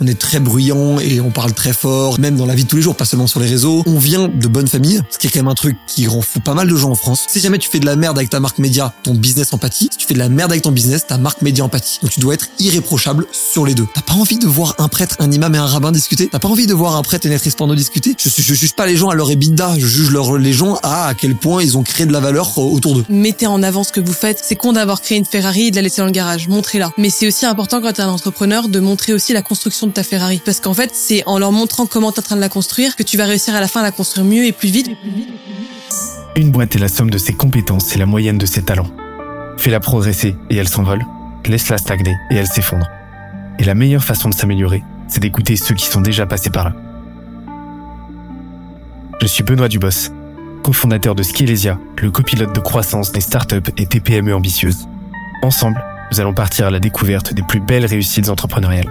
on est très bruyant et on parle très fort, même dans la vie de tous les jours, pas seulement sur les réseaux. On vient de bonnes familles, ce qui est quand même un truc qui rend fou pas mal de gens en France. Si jamais tu fais de la merde avec ta marque média, ton business empathie, si tu fais de la merde avec ton business, ta marque média empathie. Donc tu dois être irréprochable sur les deux. T'as pas envie de voir un prêtre, un imam et un rabbin discuter? T'as pas envie de voir un prêtre et une actrice porno discuter? Je, juge pas les gens à leur EBITDA, je juge leur, les gens à à quel point ils ont créé de la valeur euh, autour d'eux. Mettez en avant ce que vous faites. C'est con d'avoir créé une Ferrari et de la laisser dans le garage. Montrez-la. Mais c'est aussi important quand t'es un entrepreneur de montrer aussi la construction de ta Ferrari. Parce qu'en fait, c'est en leur montrant comment t'es en train de la construire que tu vas réussir à la fin à la construire mieux et plus vite. Une boîte est la somme de ses compétences et la moyenne de ses talents. Fais-la progresser et elle s'envole. Laisse-la stagner et elle s'effondre. Et la meilleure façon de s'améliorer, c'est d'écouter ceux qui sont déjà passés par là. Je suis Benoît Dubos, cofondateur de Skelesia, le copilote de croissance des startups et TPME ambitieuses. Ensemble, nous allons partir à la découverte des plus belles réussites entrepreneuriales,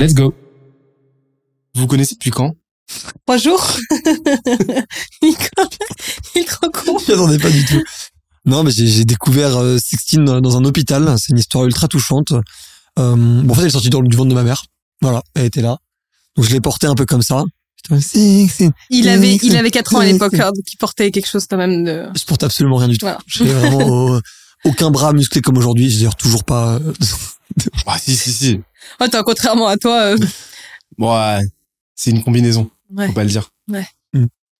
Let's go. Vous connaissez depuis quand? Trois jours. il est trop con. Je m'attendais pas du tout. Non, mais j'ai découvert euh, Sixteen dans un hôpital. C'est une histoire ultra touchante. Euh, bon, en fait, elle est sortie du ventre de ma mère. Voilà, elle était là. Donc je l'ai portée un peu comme ça. Il avait, il avait 4 ans à l'époque, hein, donc il portait quelque chose quand même de... Je porte absolument rien du tout. Voilà. J'avais vraiment euh, aucun bras musclé comme aujourd'hui. Je veux dire, toujours pas... Euh, ah, si, si, si. Attends, contrairement à toi... Euh... Bon, ouais, c'est une combinaison. Ouais. Faut pas le dire. Ouais.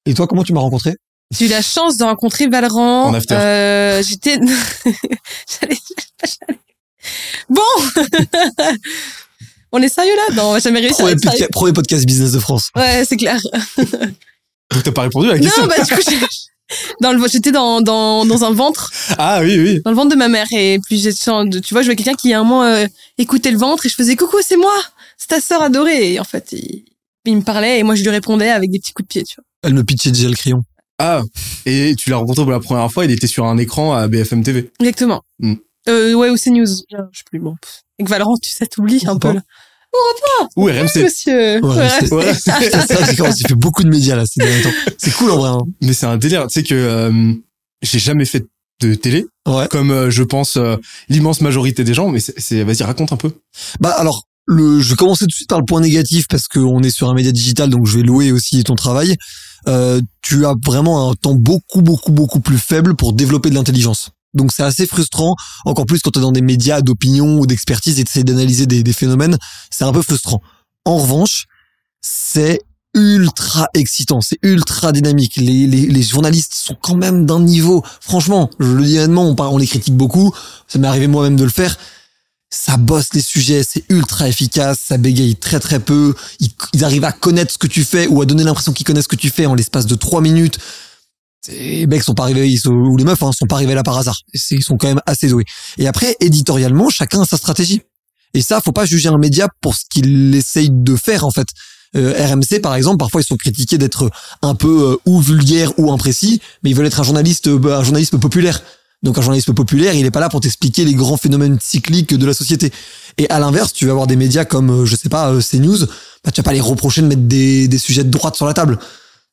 Et toi, comment tu m'as rencontré? J'ai eu la chance de rencontrer Valran. En after. Euh, j'étais... j'allais... Bon On est sérieux là? Non, on va jamais réussi premier, à premier podcast business de France. Ouais, c'est clair. Donc t'as pas répondu à la question Non, bah du coup, dans le, j'étais dans, dans, dans un ventre. Ah oui, oui. Dans le ventre de ma mère. Et puis, tu vois, je voyais quelqu'un qui, à un moment, euh, écoutait le ventre et je faisais coucou, c'est moi, c'est ta sœur adorée. Et en fait, il, il, me parlait et moi, je lui répondais avec des petits coups de pied, tu vois. Elle me pitchait déjà le crayon. Ah, et tu l'as rencontré pour la première fois, il était sur un écran à BFM TV. Exactement. Mm. Euh, ouais, ou CNews. Je sais plus, bon. Avec Valorant, tu sais, t'oublies un peu. Là. Europe Ou RMC. Monsieur. Ouais, c'est ouais. ça, il fait beaucoup de médias là ces derniers temps. C'est cool en vrai. Hein. Mais c'est un délire. Tu sais que euh, j'ai jamais fait de télé, ouais. comme euh, je pense euh, l'immense majorité des gens. Mais c'est, vas-y, raconte un peu. Bah alors, le, je vais commencer tout de suite par le point négatif parce qu'on est sur un média digital, donc je vais louer aussi ton travail. Euh, tu as vraiment un temps beaucoup, beaucoup, beaucoup plus faible pour développer de l'intelligence. Donc c'est assez frustrant, encore plus quand tu es dans des médias d'opinion ou d'expertise et tu d'analyser des, phénomènes, c'est un peu frustrant. En revanche, c'est ultra excitant, c'est ultra dynamique. Les, journalistes sont quand même d'un niveau, franchement, je le dis honnêtement, on, on les critique beaucoup, ça m'est arrivé moi-même de le faire, ça bosse les sujets, c'est ultra efficace, ça bégaye très très peu, ils, ils, arrivent à connaître ce que tu fais ou à donner l'impression qu'ils connaissent ce que tu fais en l'espace de trois minutes. Les mecs sont pas arrivés, ou les meufs hein, sont pas arrivés là par hasard. Ils sont quand même assez doués. Et après, éditorialement, chacun a sa stratégie. Et ça, faut pas juger un média pour ce qu'il essaye de faire en fait. Euh, RMC par exemple, parfois ils sont critiqués d'être un peu euh, ou vulgaire ou imprécis, mais ils veulent être un journaliste, euh, un journalisme populaire. Donc un journalisme populaire, il est pas là pour t'expliquer les grands phénomènes cycliques de la société. Et à l'inverse, tu vas avoir des médias comme, euh, je sais pas, euh, CNews, bah, tu vas pas les reprocher de mettre des, des sujets de droite sur la table.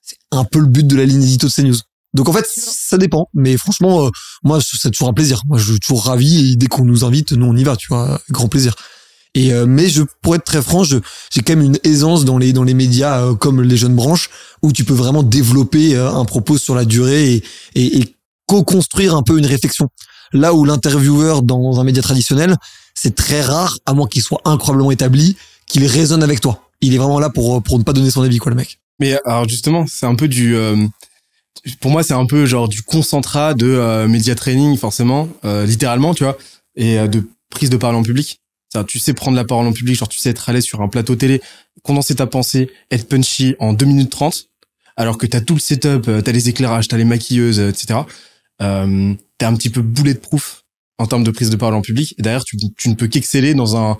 C'est un peu le but de la ligne édito de CNews. Donc en fait, ça dépend. Mais franchement, euh, moi, c'est toujours un plaisir. Moi, je suis toujours ravi. Et dès qu'on nous invite, nous, on y va, tu vois. Grand plaisir. Et euh, mais je pour être très franc, j'ai quand même une aisance dans les dans les médias euh, comme les jeunes branches où tu peux vraiment développer un propos sur la durée et, et, et co-construire un peu une réflexion. Là où l'intervieweur dans un média traditionnel, c'est très rare, à moins qu'il soit incroyablement établi, qu'il résonne avec toi. Il est vraiment là pour pour ne pas donner son avis, quoi, le mec. Mais alors justement, c'est un peu du pour moi, c'est un peu genre du concentrat de euh, média training, forcément, euh, littéralement, tu vois, et euh, de prise de parole en public. Tu sais prendre la parole en public, genre tu sais être à l'aise sur un plateau télé, condenser ta pensée, être punchy en 2 minutes 30, alors que t'as tout le setup, t'as les éclairages, t'as les maquilleuses, etc. Euh, t'es un petit peu boulet de proof en termes de prise de parole en public. Et d'ailleurs, tu, tu ne peux qu'exceller dans un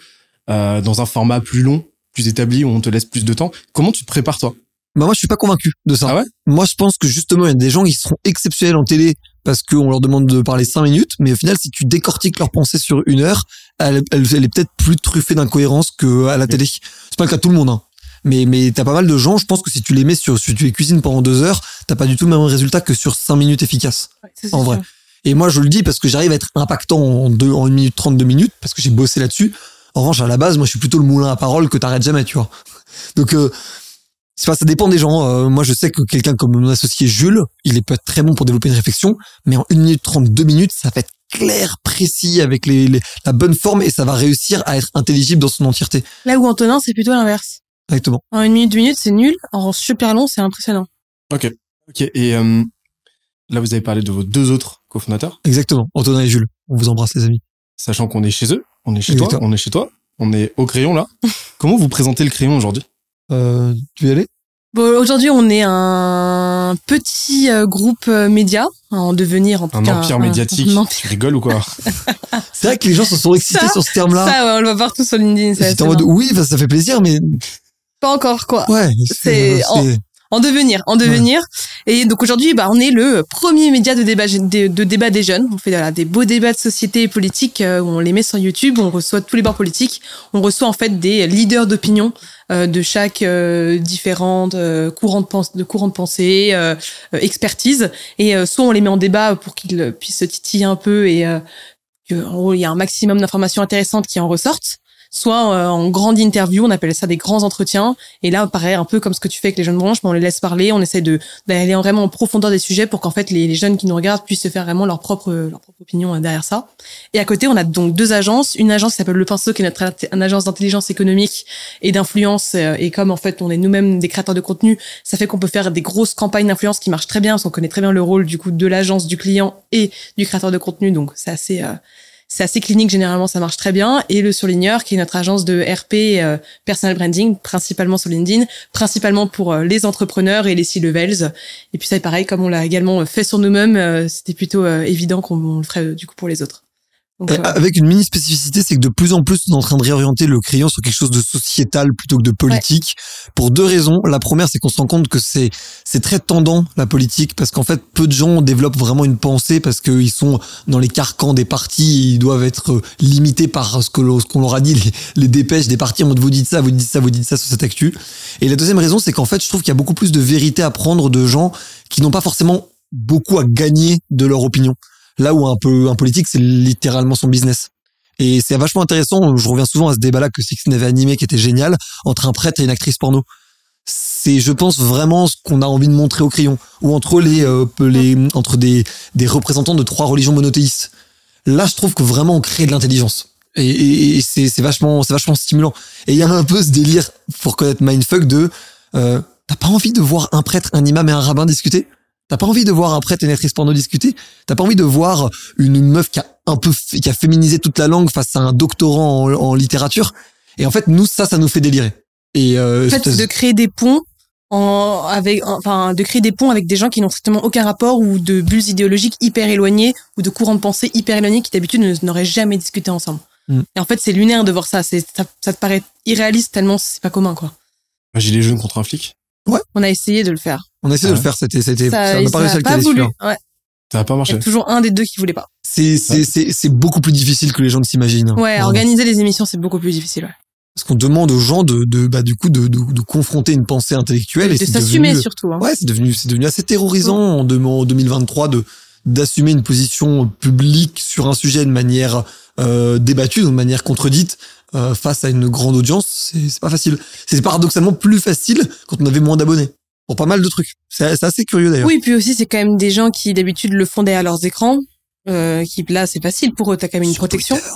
euh, dans un format plus long, plus établi, où on te laisse plus de temps. Comment tu te prépares toi? Bah moi je suis pas convaincu de ça. Ah ouais? Moi je pense que justement il y a des gens qui seront exceptionnels en télé parce qu'on leur demande de parler cinq minutes, mais au final si tu décortiques leur pensée sur une heure, elle, elle, elle est peut-être plus truffée d'incohérences que à la télé. C'est pas le cas de tout le monde, hein. Mais mais t'as pas mal de gens, je pense que si tu les mets sur si tu les cuisines pendant deux heures, t'as pas du tout le même résultat que sur cinq minutes efficaces. Ouais, En vrai. sûr. Et moi, je le dis parce que j'arrive à être impactant en deux, en une minute trente deux minutes parce que j'ai bossé là-dessus. En revanche, à la base, moi, je suis plutôt le moulin à parole que t'arrêtes jamais, tu vois. Donc, euh, c'est pas, ça dépend des gens. Euh, moi, je sais que quelqu'un comme mon associé Jules, il est peut être très bon pour développer une réflexion, mais en une minute trente deux minutes, ça va être clair, précis, avec les, les- la bonne forme et ça va réussir à être intelligible dans son entièreté. Là où Antonin, c'est plutôt l'inverse. Exactement. En une minute, deux minutes, c'est nul. En super long, c'est impressionnant. Ok. Et euh, là, vous avez parlé de vos deux autres cofondateurs, Exactement. Antonin et Jules. On vous embrasse, les amis. sachant qu'on est chez eux, on est chez Exactement. toi, on est chez toi, on est au crayon là. Comment vous présentez le crayon aujourd'hui? Euh, tu veux y aller? Bon, aujourd'hui, on est un petit euh, groupe euh, média en devenir en tout Un cas empire un- médiatique un empire. Tu rigoles ou quoi? C'est vrai que les gens se sont excités Ça, sur ce terme-là. Ça, ouais, on le voit partout sur LinkedIn. c'est assez en mode, marrant. oui, bah, ça fait plaisir, mais Pas encore, quoi. ouais. C'est- c'est- En devenir, en devenir. Et donc aujourd'hui, bah, on est le premier média de débat, de, de débat des jeunes. On fait voilà, des beaux débats de société et politique euh, on les met sur YouTube. On reçoit tous les bords politiques. On reçoit en fait des leaders d'opinion euh, de chaque euh, différente euh, courant de, pense- de courant de pensée, euh, euh, expertise. Et euh, soit on les met en débat pour qu'ils puissent se titiller un peu et euh, en gros, il y a un maximum d'informations intéressantes qui en ressortent. Soit euh, en grande interview, on appelle ça des grands entretiens. Et là, pareil, un peu comme ce que tu fais avec les jeunes branches, mais on les laisse parler, on essaie de d'aller en- vraiment en profondeur des sujets pour qu'en fait les, jeunes qui nous regardent puissent se faire vraiment leur propre leur propre opinion euh, derrière ça. Et à côté, on a donc deux agences, une agence qui s'appelle Le Pinceau, qui est notre une agence d'intelligence économique et d'influence. euh, Et comme en fait on est nous-mêmes des créateurs de contenu, ça fait qu'on peut faire des grosses campagnes d'influence qui marchent très bien, parce qu'on connaît très bien le rôle du coup de l'agence, du client et du créateur de contenu. Donc c'est assez euh, c'est assez clinique, généralement ça marche très bien. Et le surligneur, qui est notre agence de RP euh, personal branding, principalement sur LinkedIn, principalement pour euh, les entrepreneurs et les C-levels. Et puis ça, pareil, comme on l'a également fait sur nous-mêmes, euh, c'était plutôt euh, évident qu'on on le ferait du coup pour les autres. Donc, Et voilà. Avec une mini spécificité, c'est que de plus en plus, on est en train de réorienter le crayon sur quelque chose de sociétal plutôt que de politique. Pour deux raisons. La première, c'est qu'on se rend compte que c'est c'est très tendant la politique parce qu'en fait, peu de gens développent vraiment une pensée parce qu'ils sont dans les carcans des partis, et ils doivent être euh, limités par ce que l'on ce qu'on leur a dit, les, les dépêches des partis en mode vous dites ça, vous dites ça, vous dites ça sur cette actu. Et la deuxième raison, c'est qu'en fait, je trouve qu'il y a beaucoup plus de vérité à prendre de gens qui n'ont pas forcément beaucoup à gagner de leur opinion. Là où un peu un politique, c'est littéralement son business. Et c'est vachement intéressant. Je reviens souvent à ce débat-là que Sixtine avait animé, qui était génial, entre un prêtre et une actrice porno. C'est, je pense, vraiment ce qu'on a envie de montrer au crayon, ou entre les, euh, les entre des, des représentants de trois religions monothéistes. Là, je trouve que vraiment on crée de l'intelligence. Et, et, et c'est, c'est vachement, c'est vachement stimulant. Et il y a un peu ce délire, pour connaître Mindfuck, de euh, t'as pas envie de voir un prêtre, un imam et un rabbin discuter? T'as pas envie de voir un prêtre et une actrice porno discuter? T'as pas envie de voir une meuf qui a un peu qui a féminisé toute la langue face à un doctorant en, en littérature? Et en fait, nous, ça, ça nous fait délirer. Et euh, en fait, c'est- de créer des ponts en, avec, enfin, de créer des ponts avec des gens qui n'ont strictement aucun rapport ou de bulles idéologiques hyper éloignées ou de courants de pensée hyper éloignés qui d'habitude ne- n'auraient jamais discuté ensemble. Mm. Et en fait, c'est lunaire de voir ça. C'est, ça, ça te paraît irréaliste tellement c'est pas commun, quoi. Un gilet jaune contre un flic? On a essayé de le faire. On a essayé de Ah le faire. C'était, c'était, ça, ça n'a pas réussi à le pas caler, voulu. celui-là. Ouais. Ça n'a pas Il y marché. a toujours un des deux qui voulait pas. C'est, c'est, c'est, c'est beaucoup plus difficile que les gens ne s'imaginent. Ouais, Vraiment. organiser les émissions, c'est beaucoup plus difficile. Ouais. Parce qu'on demande aux gens de, de bah, du coup, de, de, de confronter une pensée intellectuelle. et de c'est s'assumer devenu- surtout. Hein. Ouais, c'est devenu, c'est devenu assez terrorisant en, de- en 2023 de d'assumer une position publique sur un sujet de manière euh, débattue, de manière contredite euh, face à une grande audience. C'est c'est pas facile. C'est paradoxalement plus facile quand on avait moins d'abonnés. Pour pas mal de trucs. C'est assez curieux d'ailleurs. Oui, puis aussi, c'est quand même des gens qui d'habitude le font derrière leurs écrans. Euh, qui là, c'est facile pour eux. T'as quand même une Sur protection. Twitter.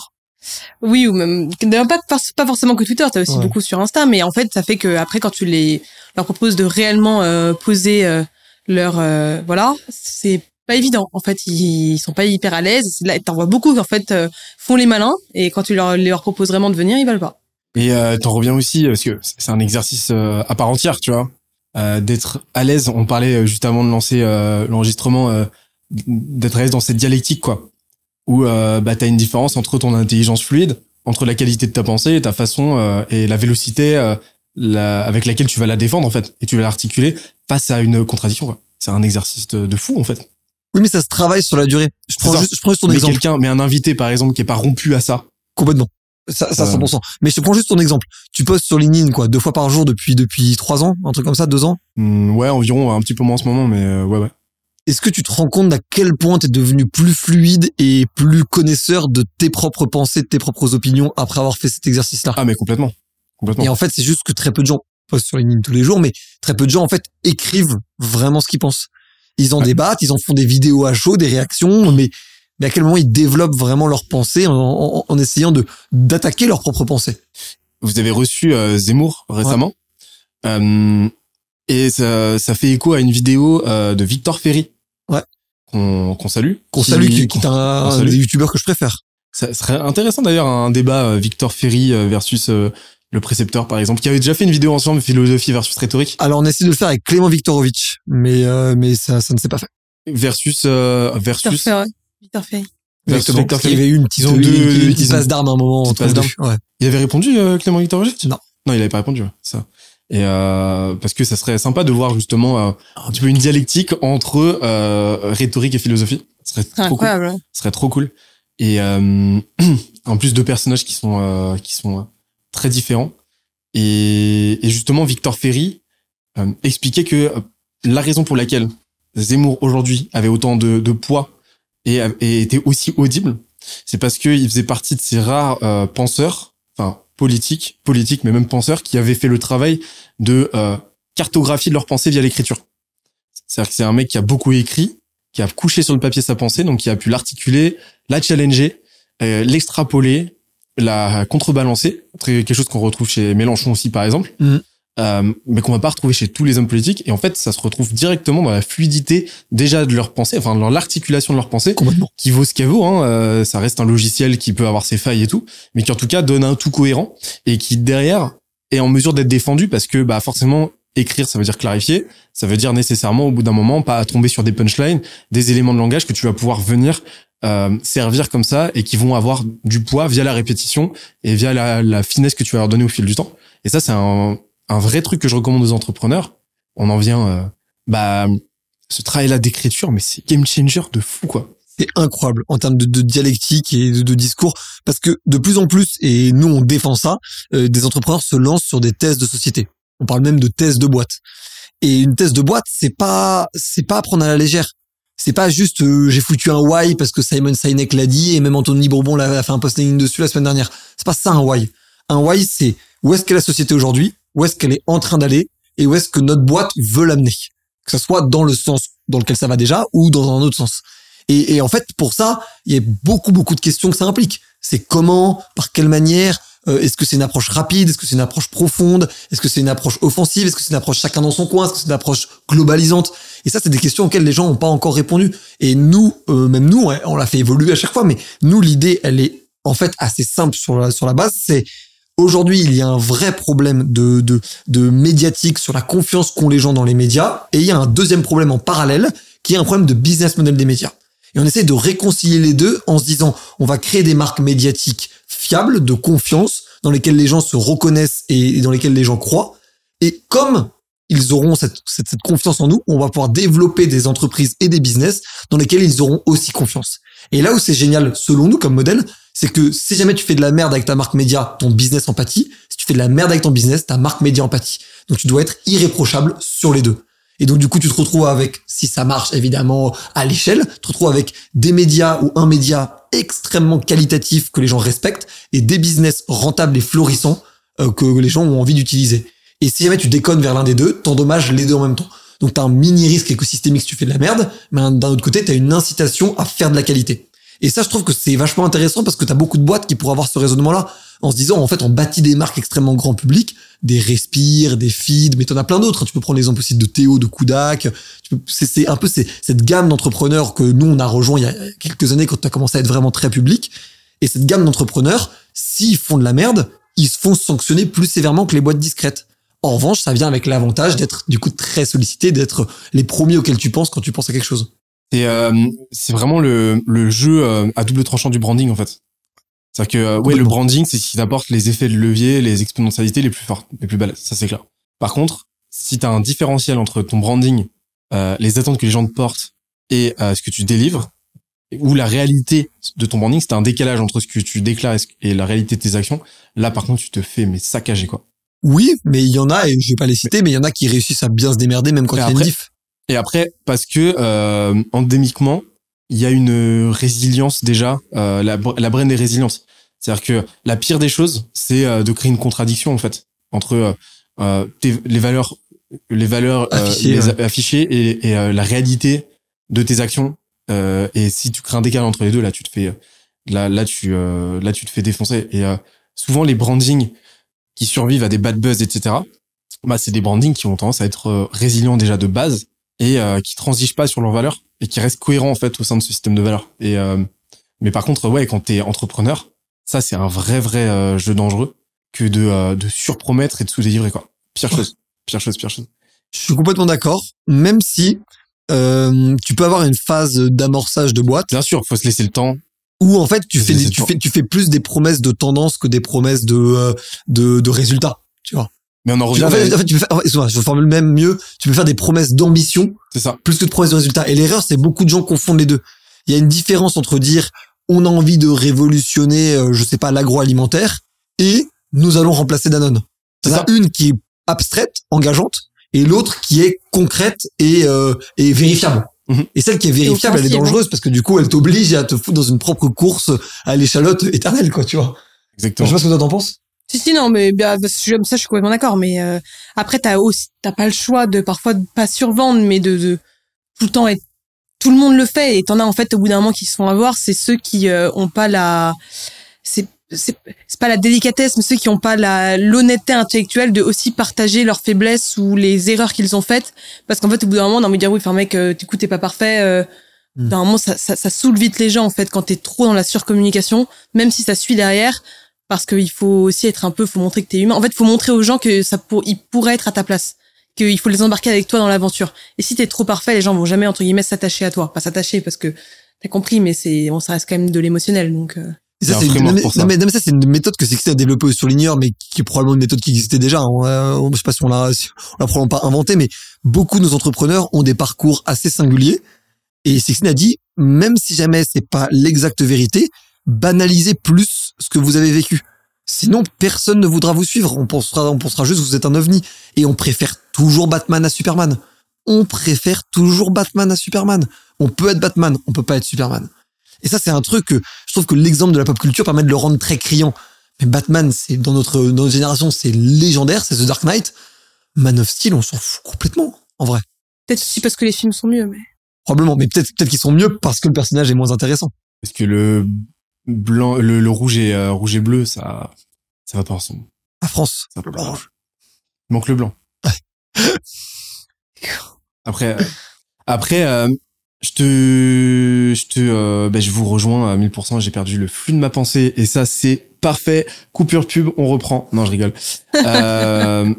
Oui, ou même d'ailleurs pas pas forcément que Twitter. T'as aussi Ouais. beaucoup sur Insta, mais en fait, ça fait que après, quand tu les leur proposes de réellement euh, poser euh, leur euh, voilà, c'est pas évident. En fait, ils, sont pas hyper à l'aise. Là, t'en vois beaucoup qui en fait euh, font les malins, et quand tu leur leur proposes vraiment de venir, ils veulent pas. Et euh, t'en reviens aussi, parce que c'est un exercice euh, à part entière, tu vois, d'être à l'aise. On parlait euh, juste avant de lancer euh, l'enregistrement, euh, d'être à l'aise dans cette dialectique, quoi, où euh, bah, t'as une différence entre ton intelligence fluide, entre la qualité de ta pensée et ta façon euh, et la vélocité euh, la, avec laquelle tu vas la défendre en fait et tu vas l'articuler face à une contradiction. quoi. C'est un exercice de, de fou en fait. Oui, mais ça se travaille sur la durée. Je prends juste, je prends juste ton Mais exemple. quelqu'un, mais un invité par exemple qui est pas rompu à ça. Complètement. Ça, ça, Euh. 100%. Mais je te prends juste ton exemple. Tu postes sur LinkedIn, quoi, deux fois par jour depuis, depuis trois ans, un truc comme ça, deux ans? Hmm, ouais, environ un petit peu moins en ce moment, mais euh, ouais ouais. Est-ce que tu te rends compte d'à quel point t'es devenu plus fluide et plus connaisseur de tes propres pensées, de tes propres opinions après avoir fait cet exercice-là? Ah mais complètement, complètement. Et en fait, c'est juste que très peu de gens postent sur LinkedIn tous les jours, mais très peu de gens, en fait, écrivent vraiment ce qu'ils pensent. Ils en Ouais. débattent, ils en font des vidéos à chaud, des réactions, mais, mais à quel moment ils développent vraiment leurs pensées en, en- en essayant de, d'attaquer leurs propres pensées? Vous avez reçu euh, Zemmour récemment. Euh, et ça, ça fait écho à une vidéo euh, de Victor Ferry. Ouais. Qu'on qu'on salue. Qu'on Qui- salue, qui, qui est un, un des youtubeurs que je préfère. Ça serait intéressant d'ailleurs un débat euh, Victor Ferry euh, versus euh, le précepteur par exemple, qui avait déjà fait une vidéo ensemble philosophie versus rhétorique Alors, on essaie de le faire avec Clément Viktorovitch, mais, euh, mais ça, ça ne s'est pas fait. versus euh, Victor versus Ferry. Victor Ferry. versus Exactement. Victor Parce qu'il y Ferry. avait eu une petite, Ils ont une, deux- une petite ils ont- passe d'armes à un moment entre passe. Ouais. Il avait répondu euh, Clément Viktorovitch Non. Non, il avait pas répondu, ça. Et euh, parce que ça serait sympa de voir justement euh, un petit peu une dialectique entre euh, rhétorique et philosophie. Ce serait C'est trop cool. incroyable. Ce serait trop cool. Et euh, en plus deux personnages qui sont euh, qui sont euh, très différents. Et, et justement Victor Ferry euh, expliquait que la raison pour laquelle Zemmour aujourd'hui avait autant de, de poids et, et était aussi audible, c'est parce qu'il faisait partie de ces rares euh, penseurs, enfin politiques, politiques, mais même penseurs, qui avaient fait le travail de euh, cartographie de leur pensée via l'écriture. C'est-à-dire que c'est un mec qui a beaucoup écrit, qui a couché sur le papier sa pensée, donc qui a pu l'articuler, la challenger, euh, l'extrapoler, la contrebalancer, quelque chose qu'on retrouve chez Mélenchon aussi par exemple, Mhm. Euh, mais qu'on va pas retrouver chez tous les hommes politiques. Et en fait, ça se retrouve directement dans la fluidité déjà de leur pensée, enfin dans l'articulation de leur pensée, Complètement. qui vaut ce qu'elle vaut. Hein. euh, ça reste un logiciel qui peut avoir ses failles et tout, mais qui en tout cas donne un tout cohérent et qui derrière est en mesure d'être défendu parce que bah forcément écrire ça veut dire clarifier, ça veut dire nécessairement au bout d'un moment pas tomber sur des punchlines, des éléments de langage que tu vas pouvoir venir euh, servir comme ça et qui vont avoir du poids via la répétition et via la, la finesse que tu vas leur donner au fil du temps. Et ça c'est un, un vrai truc que je recommande aux entrepreneurs. On en vient euh, bah ce travail-là d'écriture, mais c'est game changer de fou quoi. c'est incroyable en termes de, dialectique et de, discours parce que de plus en plus et nous on défend ça euh, des entrepreneurs se lancent sur des thèses de société. On parle même de thèse de boîte. Et une thèse de boîte c'est pas c'est pas prendre à la légère. C'est pas juste euh, j'ai foutu un why parce que Simon Sinek l'a dit et même Anthony Bourbon l'a fait un post LinkedIn dessus la semaine dernière. C'est pas ça un why. Un why c'est où est-ce qu'est la société aujourd'hui? Où est-ce qu'elle est en train d'aller et où est-ce que notre boîte veut l'amener que ça soit dans le sens dans lequel ça va déjà ou dans un autre sens et, en fait, pour ça, il y a beaucoup, beaucoup de questions que ça implique. C'est comment, par quelle manière, euh, est-ce que c'est une approche rapide, est-ce que c'est une approche profonde, est-ce que c'est une approche offensive, est-ce que c'est une approche chacun dans son coin, est-ce que c'est une approche globalisante? Et ça, c'est des questions auxquelles les gens n'ont pas encore répondu. Et nous, euh, même nous, ouais, on l'a fait évoluer à chaque fois, mais nous, l'idée, elle est en fait assez simple sur la, sur la base, c'est Aujourd'hui, il y a un vrai problème de, de, médiatique sur la confiance qu'ont les gens dans les médias, et il y a un deuxième problème en parallèle, qui est un problème de business model des médias. Et on essaie de réconcilier les deux en se disant, on va créer des marques médiatiques fiables, de confiance, dans lesquelles les gens se reconnaissent et dans lesquelles les gens croient. Et comme ils auront cette, confiance en nous, on va pouvoir développer des entreprises et des business dans lesquels ils auront aussi confiance. Et là où c'est génial, selon nous, comme modèle, c'est que si jamais tu fais de la merde avec ta marque média, ton business empathie, si tu fais de la merde avec ton business, ta marque média empathie. Donc tu dois être irréprochable sur les deux. Et donc du coup, tu te retrouves avec, si ça marche évidemment à l'échelle, tu te retrouves avec des médias ou un média extrêmement qualitatif que les gens respectent et des business rentables et florissants euh, que les gens ont envie d'utiliser. Et si jamais tu déconnes vers l'un des deux, t'endommages les deux en même temps. Donc t'as un mini risque écosystémique si tu fais de la merde, mais d'un autre côté, t'as une incitation à faire de la qualité. Et ça, je trouve que c'est vachement intéressant parce que t'as beaucoup de boîtes qui pourraient avoir ce raisonnement-là en se disant, en fait, on bâtit des marques extrêmement grand public, des Respire, des Feed, mais t'en as plein d'autres. Tu peux prendre l'exemple aussi de Théo, de Kudak. C'est un peu cette gamme d'entrepreneurs que nous, on a rejoint il y a quelques années quand tu as commencé à être vraiment très public. Et cette gamme d'entrepreneurs, s'ils font de la merde, ils se font sanctionner plus sévèrement que les boîtes discrètes. En revanche, ça vient avec l'avantage d'être du coup très sollicité, d'être les premiers auxquels tu penses quand tu penses à quelque chose. Et euh, c'est vraiment le, le jeu euh, à double tranchant du branding en fait. C'est-à-dire que ouais, le branding, c'est ce qui t'apporte les effets de levier, les exponentialités les plus fortes, les plus belles. Ça, c'est clair. Par contre, si tu as un différentiel entre ton branding, euh, les attentes que les gens te portent et euh, ce que tu délivres, ou la réalité de ton branding, c'est un décalage entre ce que tu déclares et la réalité de tes actions. Là, par contre, tu te fais mais saccager quoi. Oui, mais il y en a, et je vais pas les citer, mais il y en a qui réussissent à bien se démerder même quand il y a une diff. Et après, parce que euh, endémiquement, il y a une résilience déjà. Euh, la, la brain est résiliente. C'est-à-dire que la pire des choses, c'est euh, de créer une contradiction en fait entre euh, tes- les valeurs, les valeurs Affichées, les ouais. a- affichées et, et, la réalité de tes actions. Et si tu crées un décalage entre les deux, là, tu te fais, là, là, tu, là, tu te fais défoncer. Et souvent, les brandings qui survivent à des bad buzz, etc. Bah, c'est des brandings qui ont tendance à être euh, résilients déjà de base et euh, qui transigent pas sur leurs valeurs et qui restent cohérents en fait au sein de ce système de valeurs. Et euh, mais par contre, ouais, quand t'es entrepreneur, ça c'est un vrai vrai euh, jeu dangereux que de euh, de surpromettre et de sous-délivrer quoi. Pire chose, pire chose, pire chose. Je suis complètement d'accord, même si euh, tu peux avoir une phase d'amorçage de boîte Bien sûr, faut se laisser le temps. Où en fait tu fais, des- tu fais tu fais plus des promesses de tendance que des promesses de euh, de, de résultats. Tu vois. Mais on en revient. À fait, la- en fait, tu peux faire, je formule même mieux. Tu peux faire des promesses d'ambition C'est ça. plus que de promesses de résultats. Et l'erreur, c'est beaucoup de gens confondent les deux. Il y a une différence entre dire on a envie de révolutionner, euh, je sais pas, l'agroalimentaire et nous allons remplacer Danone. C'est ça. une qui est abstraite, engageante, et l'autre qui est concrète et, euh, et vérifiable. Mhm. Et celle qui est vérifiable, elle est dangereuse parce que du coup, elle t'oblige à te foutre dans une propre course à l'échalote éternelle, quoi, tu vois. Je sais Exactement. pas ce que toi t'en penses. Si si non mais bien ça je suis complètement d'accord mais euh, après t'as aussi t'as pas le choix de parfois de pas survendre mais de, de tout le temps être tout le monde le fait et t'en as en fait au bout d'un moment qui se font avoir c'est ceux qui euh, ont pas la c'est c'est pas la délicatesse mais ceux qui ont pas la l'honnêteté intellectuelle de aussi partager leurs faiblesses ou les erreurs qu'ils ont faites parce qu'en fait au bout d'un moment on a envie de dire oui enfin mec euh, du coup t'es pas parfait euh, Mm. d'un moment ça, ça ça saoule vite les gens en fait quand t'es trop dans la surcommunication même si ça suit derrière parce qu'il faut aussi être un peu, faut montrer que t'es humain. En fait, faut montrer aux gens que ça pour, ils pourraient être à ta place, qu'il faut les embarquer avec toi dans l'aventure. Et si t'es trop parfait, les gens vont jamais entre guillemets s'attacher à toi, pas s'attacher parce que t'as compris, mais c'est, bon, ça reste quand même de l'émotionnel, donc. euh. Et ça, c'est une, non, mais- non, mais, non, mais ça, c'est une méthode que Sixty a développée au surligneur, mais qui est probablement une méthode qui existait déjà. On, euh, on- je sais pas si on l'a, si on l'a probablement pas inventée, mais beaucoup de nos entrepreneurs ont des parcours assez singuliers. Et Sixty a dit, même si jamais c'est pas l'exacte vérité, banalisez plus ce que vous avez vécu. Sinon, personne ne voudra vous suivre. On pensera, on pensera juste que vous êtes un ovni. Et on préfère toujours Batman à Superman. On préfère toujours Batman à Superman. On peut être Batman, on peut pas être Superman. Et ça, c'est un truc que je trouve que l'exemple de la pop culture permet de le rendre très criant. Mais Batman, c'est dans notre, dans notre génération, c'est légendaire, c'est The Dark Knight. Man of Steel, on s'en fout complètement, en vrai. Peut-être aussi parce que les films sont mieux, mais. Probablement, mais peut-être peut-être qu'ils sont mieux parce que le personnage est moins intéressant. Parce que le blanc, le, le rouge et euh, rouge et bleu, ça, ça va pas ensemble. À France. Ça va pas. Il manque le blanc. Après, euh, après, euh, je te, je te, euh, ben, je vous rejoins à 1000%. J'ai perdu le flux de ma pensée et ça, c'est parfait. Coupure pub, on reprend. Non, je rigole. Euh,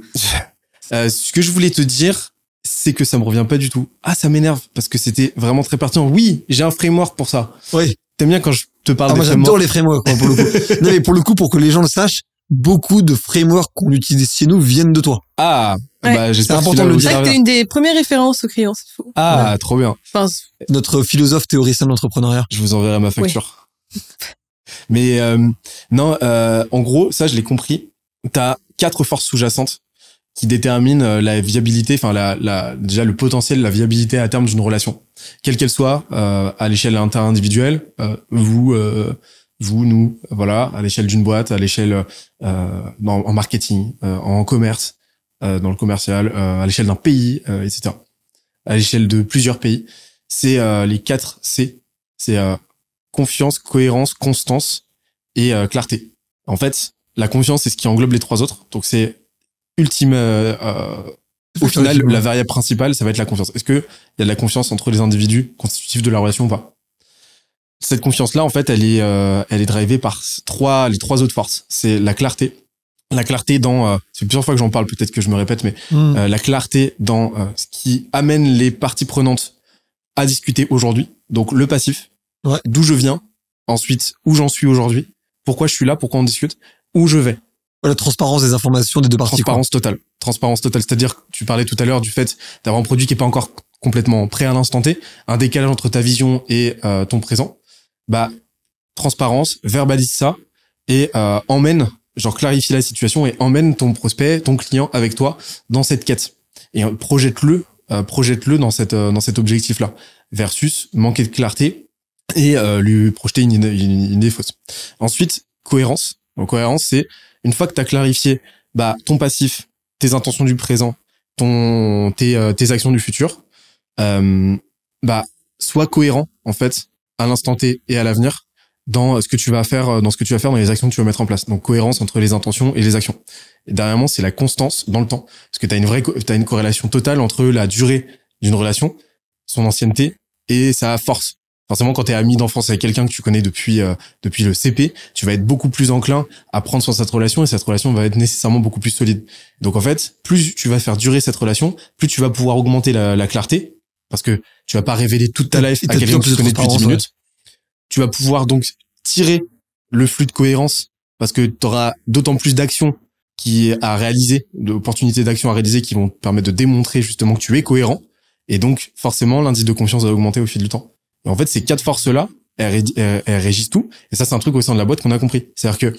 euh, ce que je voulais te dire, c'est que ça me revient pas du tout. Ah, ça m'énerve parce que c'était vraiment très pertinent. Oui, j'ai un framework pour ça. Oui. T'aimes bien quand je te parle Ah, des moi, j'adore frameworks les frameworks, moi, pour le coup. non, mais pour le coup, pour que les gens le sachent, beaucoup de frameworks qu'on utilise chez nous viennent de toi. Ah, Ouais. bah, j'espère C'est que important tu de le dire. Que servir. une des premières références aux crayons, c'est fou. Ah, trop bien. Enfin, Notre philosophe théoricien de l'entrepreneuriat. Je vous enverrai ma facture. Mais euh, non, euh, en gros, ça je l'ai compris. T'as quatre forces sous-jacentes qui déterminent euh, la viabilité, enfin la, la, déjà le potentiel, la viabilité à terme d'une relation, quelle qu'elle soit, euh, à l'échelle interindividuelle, euh, vous, euh, vous, nous, voilà, à l'échelle d'une boîte, à l'échelle euh, en marketing, euh, en commerce, euh, dans le commercial, euh, à l'échelle d'un pays, euh, etc. À l'échelle de plusieurs pays, c'est euh, les quatre C. C'est euh, confiance, cohérence, constance et euh, clarté. En fait, la confiance, c'est ce qui englobe les trois autres. Donc c'est ultime. euh, euh, au final, la variable principale, ça va être la confiance. Est-ce que il y a de la confiance entre les individus constitutifs de la relation ou pas? Cette confiance-là, en fait, elle est, euh, elle est drivée par trois, les trois autres forces. C'est la clarté. La clarté dans, euh, c'est plusieurs fois que j'en parle, peut-être que je me répète, mais Hmm. euh, la clarté dans euh, ce qui amène les parties prenantes à discuter aujourd'hui. Donc le passif, Ouais. d'où je viens, ensuite où j'en suis aujourd'hui, pourquoi je suis là, pourquoi on discute, où je vais. La transparence des informations des deux parties. Transparence totale. Transparence totale. C'est-à-dire, tu parlais tout à l'heure du fait d'avoir un produit qui est pas encore complètement prêt à l'instant T, un décalage entre ta vision et euh, ton présent. Bah, transparence, verbalise ça et euh, emmène, genre clarifie la situation et emmène ton prospect, ton client avec toi dans cette quête et euh, projette-le, euh, projette-le dans cette euh, dans cet objectif-là versus manquer de clarté et lui projeter une, une, idée fausse. Ensuite, cohérence. Donc cohérence, c'est une fois que tu as clarifié bah, ton passif, tes intentions du présent, ton tes, tes actions du futur, euh, bah sois cohérent en fait à l'instant T et à l'avenir dans ce que tu vas faire dans ce que tu vas faire dans les actions que tu vas mettre en place. Donc cohérence entre les intentions et les actions. Et derrière c'est la constance dans le temps parce que tu as une vraie as une corrélation totale entre la durée d'une relation, son ancienneté et sa force. Forcément, quand tu es ami d'enfance avec quelqu'un que tu connais depuis euh, depuis le CP, tu vas être beaucoup plus enclin à prendre sur cette relation et cette relation va être nécessairement beaucoup plus solide. Donc en fait, plus tu vas faire durer cette relation, plus tu vas pouvoir augmenter la clarté parce que tu vas pas révéler toute ta life à quelqu'un que tu connais depuis 10 minutes. Tu vas pouvoir donc tirer le flux de cohérence parce que tu auras d'autant plus d'actions qui à réaliser, d'opportunités d'action à réaliser qui vont te permettre de démontrer justement que tu es cohérent et donc forcément l'indice de confiance va augmenter au fil du temps. Et en fait, ces quatre forces-là, elles, elles, elles, régissent tout. Et ça, c'est un truc au sein de la boîte qu'on a compris. C'est-à-dire que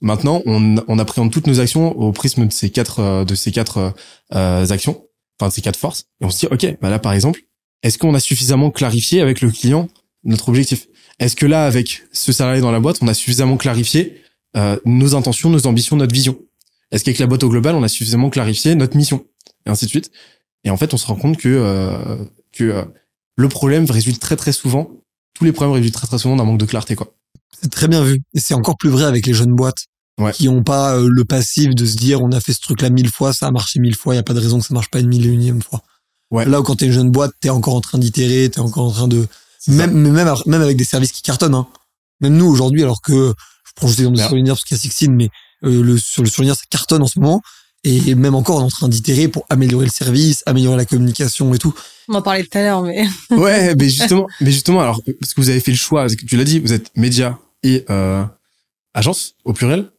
maintenant, on, on appréhende toutes nos actions au prisme de ces quatre, euh, de ces quatre euh, actions, enfin de ces quatre forces. Et on se dit, ok, bah là, par exemple, est-ce qu'on a suffisamment clarifié avec le client notre objectif? Est-ce que là, avec ce salarié dans la boîte, on a suffisamment clarifié euh, nos intentions, nos ambitions, notre vision? Est-ce qu'avec la boîte au global, on a suffisamment clarifié notre mission? Et ainsi de suite. Et en fait, on se rend compte que euh, que euh, le problème résulte très très souvent, tous les problèmes résultent très très souvent d'un manque de clarté, quoi. C'est très bien vu. Et c'est encore plus vrai avec les jeunes boîtes. Ouais. Qui ont pas le passif de se dire on a fait ce truc là mille fois, ça a marché mille fois, il y a pas de raison que ça marche pas une mille et unième fois. Ouais. Là où quand t'es une jeune boîte, t'es encore en train d'itérer, t'es encore en train de même même même avec des services qui cartonnent. Hein. Même nous aujourd'hui, alors que je prends juste l'exemple de Surligneur parce qu'il y a Sixteen, mais euh, le sur le Surligneur ça cartonne en ce moment. Et même encore, on est en train d'itérer pour améliorer le service, améliorer la communication et tout. On en parlait tout à l'heure, mais. ouais, mais justement, mais justement, alors, parce que vous avez fait le choix, parce que tu l'as dit, vous êtes média et euh, agence, au pluriel.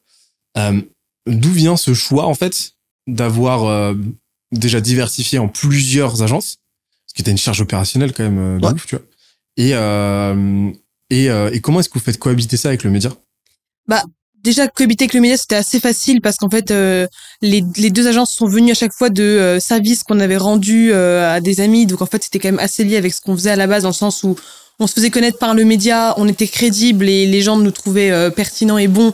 Euh, D'où vient ce choix, en fait, d'avoir euh, déjà diversifié en plusieurs agences Parce que t'as une charge opérationnelle, quand même, euh, de ouais. ouf, tu vois. Et, euh, et, euh, et comment est-ce que vous faites cohabiter ça avec le média? Bah, déjà cohabiter avec le média c'était assez facile parce qu'en fait euh, les, les deux agences sont venues à chaque fois de euh, services qu'on avait rendus euh, à des amis donc en fait c'était quand même assez lié avec ce qu'on faisait à la base dans le sens où on se faisait connaître par le média on était crédible et les gens nous trouvaient euh, pertinents et bons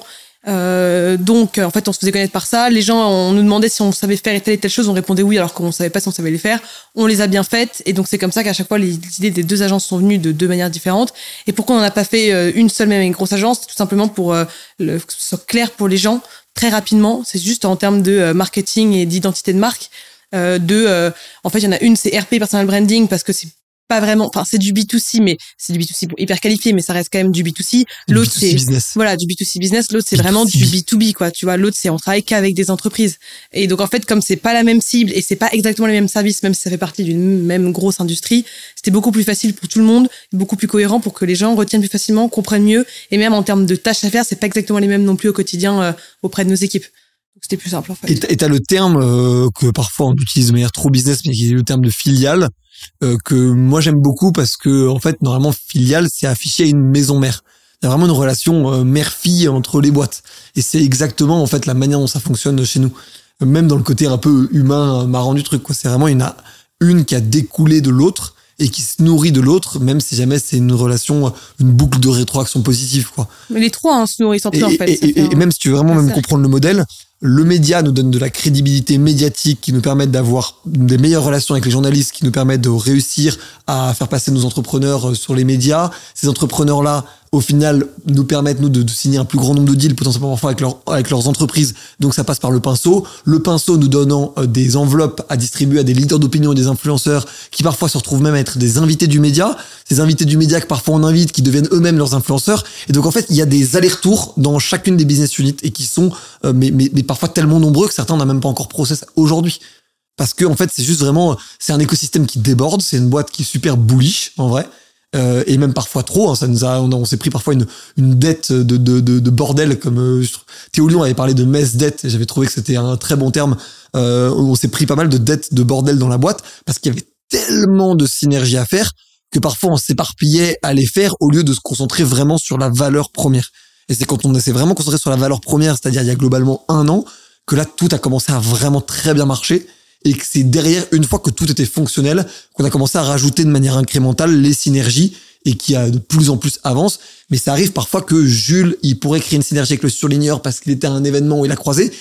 euh, donc en fait on se faisait connaître par ça. Les gens on nous demandait si on savait faire telle et telle chose. On répondait oui alors qu'on savait pas si on savait les faire. On les a bien faites. Et donc c'est comme ça qu'à chaque fois les, idées des deux agences sont venues de deux manières différentes. Et pourquoi on n'en a pas fait euh, une seule même une grosse agence? Tout simplement pour euh, que ce soit clair pour les gens très rapidement. C'est juste en termes de euh, marketing et d'identité de marque. Euh, de euh, en fait il y en a une c'est RP personal branding parce que c'est pas vraiment enfin c'est du B2C mais c'est du B2C hyper qualifié mais ça reste quand même du B2C l'autre c'est business. voilà du B2C business. L'autre c'est vraiment du B2B quoi tu vois. L'autre c'est on travaille qu'avec des entreprises. Et donc en fait comme c'est pas la même cible et c'est pas exactement les mêmes services même si ça fait partie d'une même grosse industrie c'était beaucoup plus facile pour tout le monde beaucoup plus cohérent pour que les gens retiennent plus facilement comprennent mieux. Et même en termes de tâches à faire c'est pas exactement les mêmes non plus au quotidien euh, auprès de nos équipes. C'était plus simple en fait. Et t'as le terme euh, que parfois on utilise de manière trop business mais qui est le terme de filiale euh, que moi j'aime beaucoup parce que en fait normalement filiale c'est affiché à une maison mère. Il y a vraiment une relation euh, mère-fille entre les boîtes et c'est exactement en fait la manière dont ça fonctionne chez nous. Même dans le côté un peu humain marrant du truc quoi, c'est vraiment une une qui a découlé de l'autre et qui se nourrit de l'autre, même si jamais c'est une relation, une boucle de rétroaction positive, quoi. Mais les trois hein, se nourrissent entre eux, en fait. Et, et, et, même si tu veux vraiment même comprendre le modèle, le média nous donne de la crédibilité médiatique qui nous permettent d'avoir des meilleures relations avec les journalistes, qui nous permettent de réussir à faire passer nos entrepreneurs sur les médias. Ces entrepreneurs-là, au final, nous permettent nous de, signer un plus grand nombre de deals potentiellement parfois avec, leur, avec leurs entreprises. Donc ça passe par le pinceau. Le pinceau nous donnant euh, des enveloppes à distribuer à des leaders d'opinion et des influenceurs qui parfois se retrouvent même à être des invités du média. Ces invités du média que parfois on invite, qui deviennent eux-mêmes leurs influenceurs. Et donc en fait, il y a des allers-retours dans chacune des business units et qui sont euh, mais, mais, mais parfois tellement nombreux que certains n'ont même pas encore process aujourd'hui. Parce que en fait, c'est juste vraiment, c'est un écosystème qui déborde, c'est une boîte qui est super bullish en vrai. Euh, et même parfois trop. Hein, ça nous a, on, s'est pris parfois une, une dette de, de, de, de bordel, comme euh, Théo Lyon avait parlé de mess dette, et j'avais trouvé que c'était un très bon terme. Euh, on s'est pris pas mal de dettes de bordel dans la boîte parce qu'il y avait tellement de synergie à faire que parfois on s'éparpillait à les faire au lieu de se concentrer vraiment sur la valeur première. Et c'est quand on s'est vraiment concentré sur la valeur première, c'est-à-dire il y a globalement un an, que là tout a commencé à vraiment très bien marcher et que c'est derrière, une fois que tout était fonctionnel, qu'on a commencé à rajouter de manière incrémentale les synergies et qui a de plus en plus avance. Mais ça arrive parfois que Jules, il pourrait créer une synergie avec le surligneur parce qu'il était à un événement où il a croisé,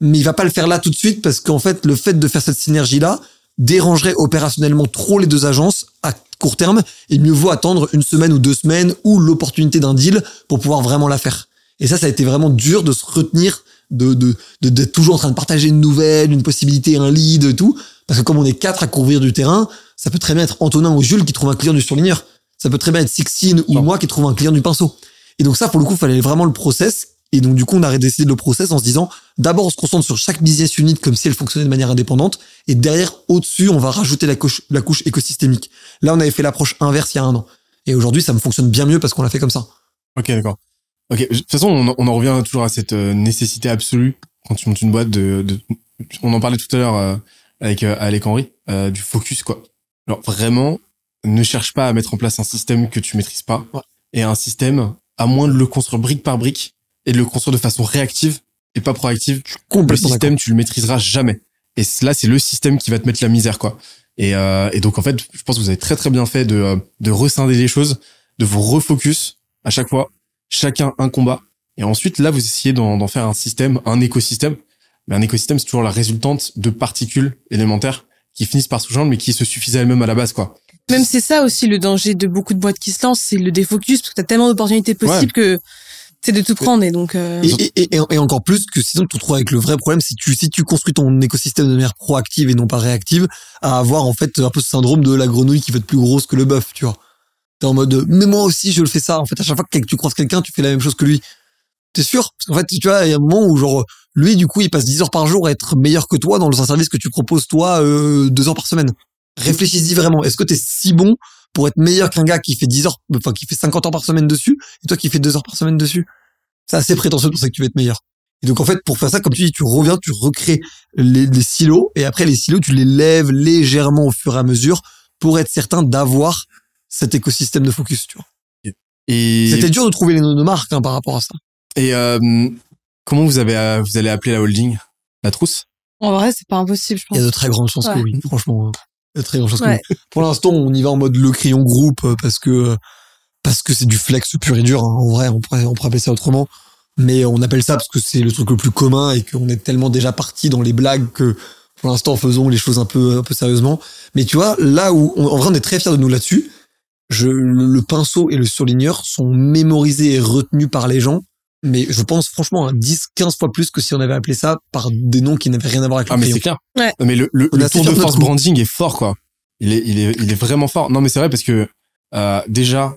mais il va pas le faire là tout de suite parce qu'en fait, le fait de faire cette synergie-là dérangerait opérationnellement trop les deux agences à court terme et mieux vaut attendre une semaine ou deux semaines ou l'opportunité d'un deal pour pouvoir vraiment la faire. Et ça, ça a été vraiment dur de se retenir de de de- d'être toujours en train de partager une nouvelle, une possibilité, un lead et tout. Parce que comme on est quatre à couvrir du terrain, ça peut très bien être Antonin ou Jules qui trouve un client du surligneur. Ça peut très bien être Sixtine ou Non. moi qui trouve un client du pinceau. Et donc ça, pour le coup, fallait vraiment le process. Et donc du coup, on a décidé de le process en se disant, d'abord, on se concentre sur chaque business unit comme si elle fonctionnait de manière indépendante. Et derrière, au-dessus, on va rajouter la couche, la couche écosystémique. Là, on avait fait l'approche inverse il y a un an. Et aujourd'hui, ça me fonctionne bien mieux parce qu'on l'a fait comme ça. Ok, d'accord. Ok, de toute façon, on, en- on en revient toujours à cette euh, nécessité absolue quand tu montes une boîte de, de on en parlait tout à l'heure euh, avec euh, Alec Henry, euh, du focus quoi. Alors vraiment, ne cherche pas à mettre en place un système que tu maîtrises pas Ouais. et un système à moins de le construire brique par brique et de le construire de façon réactive et pas proactive. Le système, tu le maîtriseras jamais. Et là, c'est le système qui va te mettre la misère quoi. Et, euh, et donc en fait, je pense que vous avez très très bien fait de de rescinder les choses, de vous refocus à chaque fois chacun un combat. Et ensuite, là, vous essayez d'en d'en faire un système, un écosystème. Mais un écosystème, c'est toujours la résultante de particules élémentaires qui finissent par se rejoindre, mais qui se suffisent à elles-mêmes à la base, quoi. Même c'est ça aussi le danger de beaucoup de boîtes qui se lancent, c'est le défocus parce que t'as tellement d'opportunités possibles que c'est de tout prendre et donc euh, Et, et, et, et encore plus que sinon tu te retrouves avec le vrai problème si tu si tu construis ton écosystème de manière proactive et non pas réactive à avoir en fait un peu ce syndrome de la grenouille qui va être plus grosse que le bœuf tu vois t'es en mode de, mais moi aussi je le fais ça. En fait à chaque fois que tu croises quelqu'un tu fais la même chose que lui. T'es sûr? Parce qu'en fait tu vois il y a un moment où genre lui du coup il passe 10 heures par jour à être meilleur que toi dans un service que tu proposes toi euh, deux heures par semaine. Réfléchis-y vraiment. Est-ce que t'es si bon pour être meilleur qu'un gars qui fait 10 heures enfin qui fait 50 heures par semaine dessus et toi qui fais deux heures par semaine dessus? C'est assez prétentieux pour ça que tu veux être meilleur. Et donc en fait, pour faire ça, comme tu dis, tu reviens, tu recrées les, les silos, et après les silos, tu les lèves légèrement au fur et à mesure pour être certain d'avoir cet écosystème de focus. Tu vois. Et, C'était dur de trouver les noms de marques hein, par rapport à ça. et euh, comment vous avez, euh, vous allez appeler la holding La trousse? En vrai c'est pas impossible je Il y a pense. de très grandes chances que oui, franchement. hein. Il y a de très grandes chances Ouais. que oui. Pour l'instant, on y va en mode le crayon groupe euh, parce que parce que c'est du flex pur et dur. hein. En vrai, on pourrait, on pourrait appeler ça autrement. Mais on appelle ça parce que c'est le truc le plus commun et qu'on est tellement déjà parti dans les blagues que pour l'instant faisons les choses un peu un peu sérieusement. Mais tu vois, là où on- en vrai on est très fiers de nous là-dessus. Je, le, le pinceau et le surligneur sont mémorisés et retenus par les gens. Mais je pense franchement à 10, 15 fois plus que si on avait appelé ça par des noms qui n'avaient rien à voir avec le Ah, mais c'est clair. Ouais. Non, Mais le, le, le tour de force branding est fort, quoi. Il est, il est, il est vraiment fort. Non, mais c'est vrai parce que euh, déjà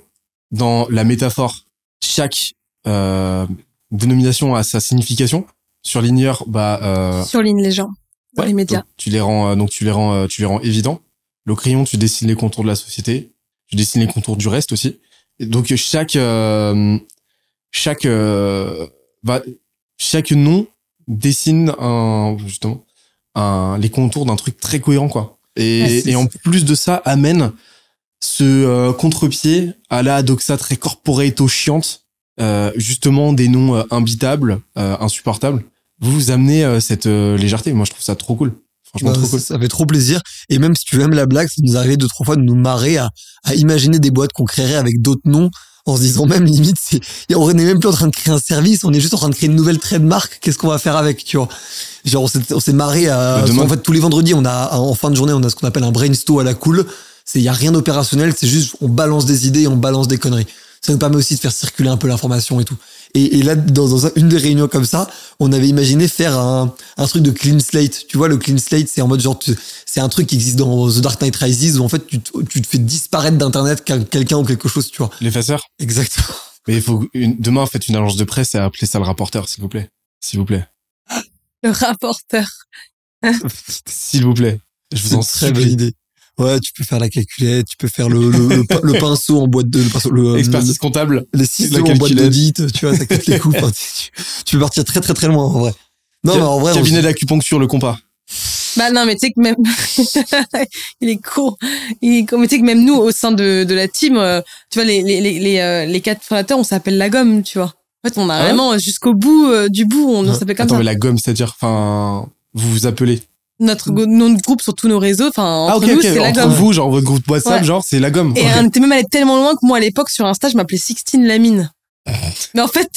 dans la métaphore, chaque euh, dénomination a sa signification. Surligneur, bah, euh, Surligne les gens dans ouais, les médias. donc tu les rends, euh, donc tu les rends, euh, tu les rends évidents. Le crayon, tu dessines les contours de la société. Tu dessines les contours du reste aussi. Et donc chaque, euh, chaque, euh, va, chaque nom dessine un, justement, un, les contours d'un truc très cohérent, quoi. Et, et en plus de ça, amène ce euh, contre-pied à la doxa très corporate au chiante, euh, justement des noms imbitables, euh, insupportables. Vous vous amenez euh, cette euh, légèreté. Moi, je trouve ça trop cool. Franchement, Bah, trop cool. Ça fait trop plaisir. Et même si tu aimes la blague, ça nous arrivait deux, trois fois de nous marrer à, à imaginer des boîtes qu'on créerait avec d'autres noms en se disant même limite, c'est, on n'est même plus en train de créer un service, on est juste en train de créer une nouvelle trademark. Qu'est-ce qu'on va faire avec, tu vois? Genre, on s'est, on s'est marré à, demain- en fait, tous les vendredis, on a, en fin de journée, on a ce qu'on appelle un brainstorm à la cool. C'est, y a rien d'opérationnel, c'est juste, on balance des idées, et on balance des conneries. Ça nous permet aussi de faire circuler un peu l'information et tout. Et, et là, dans, dans un- une des réunions comme ça, on avait imaginé faire un, un truc de clean slate. Tu vois, le clean slate, c'est en mode genre, c'est un truc qui existe dans The Dark Knight Rises où en fait, tu, te- tu te fais disparaître d'internet quel- quelqu'un ou quelque chose, tu vois. L'effaceur? Exactement. Mais il faut une, demain faites une agence de presse et appelez ça le rapporteur, s'il vous plaît. S'il vous plaît. Le rapporteur. S'il vous plaît. Je vous en très bonne idée. Ouais, tu peux faire la calculette, tu peux faire le, le, le, le pinceau en boîte de, le pinceau, le, Expertise comptable. les la ciseaux en boîte d'audit, tu vois, ça coûte les coups. Enfin, tu, tu peux partir très très très loin, en vrai. Non, Ca- mais en vrai, on Cabinet d'acupuncture, le compas. Bah non, mais tu sais que même il est court. Il est court. Mais tu sais que même nous au sein de, de la team, euh, tu vois les les les les, euh, les quatre fondateurs, on s'appelle la gomme, tu vois. En fait, on a ouais vraiment euh, jusqu'au bout euh, du bout, on, on s'appelle comme Attends, ça. mais la gomme, c'est-à-dire, enfin, vous vous appelez. Notre nom de groupe sur tous nos réseaux, enfin entre ah, ok, nous, ok. c'est la Entre gomme. vous, genre, votre groupe WhatsApp, Ouais. genre, c'est la gomme. Et on était même allé tellement loin que moi à l'époque sur Insta, je m'appelais Sixtine Lamine. Mais en fait,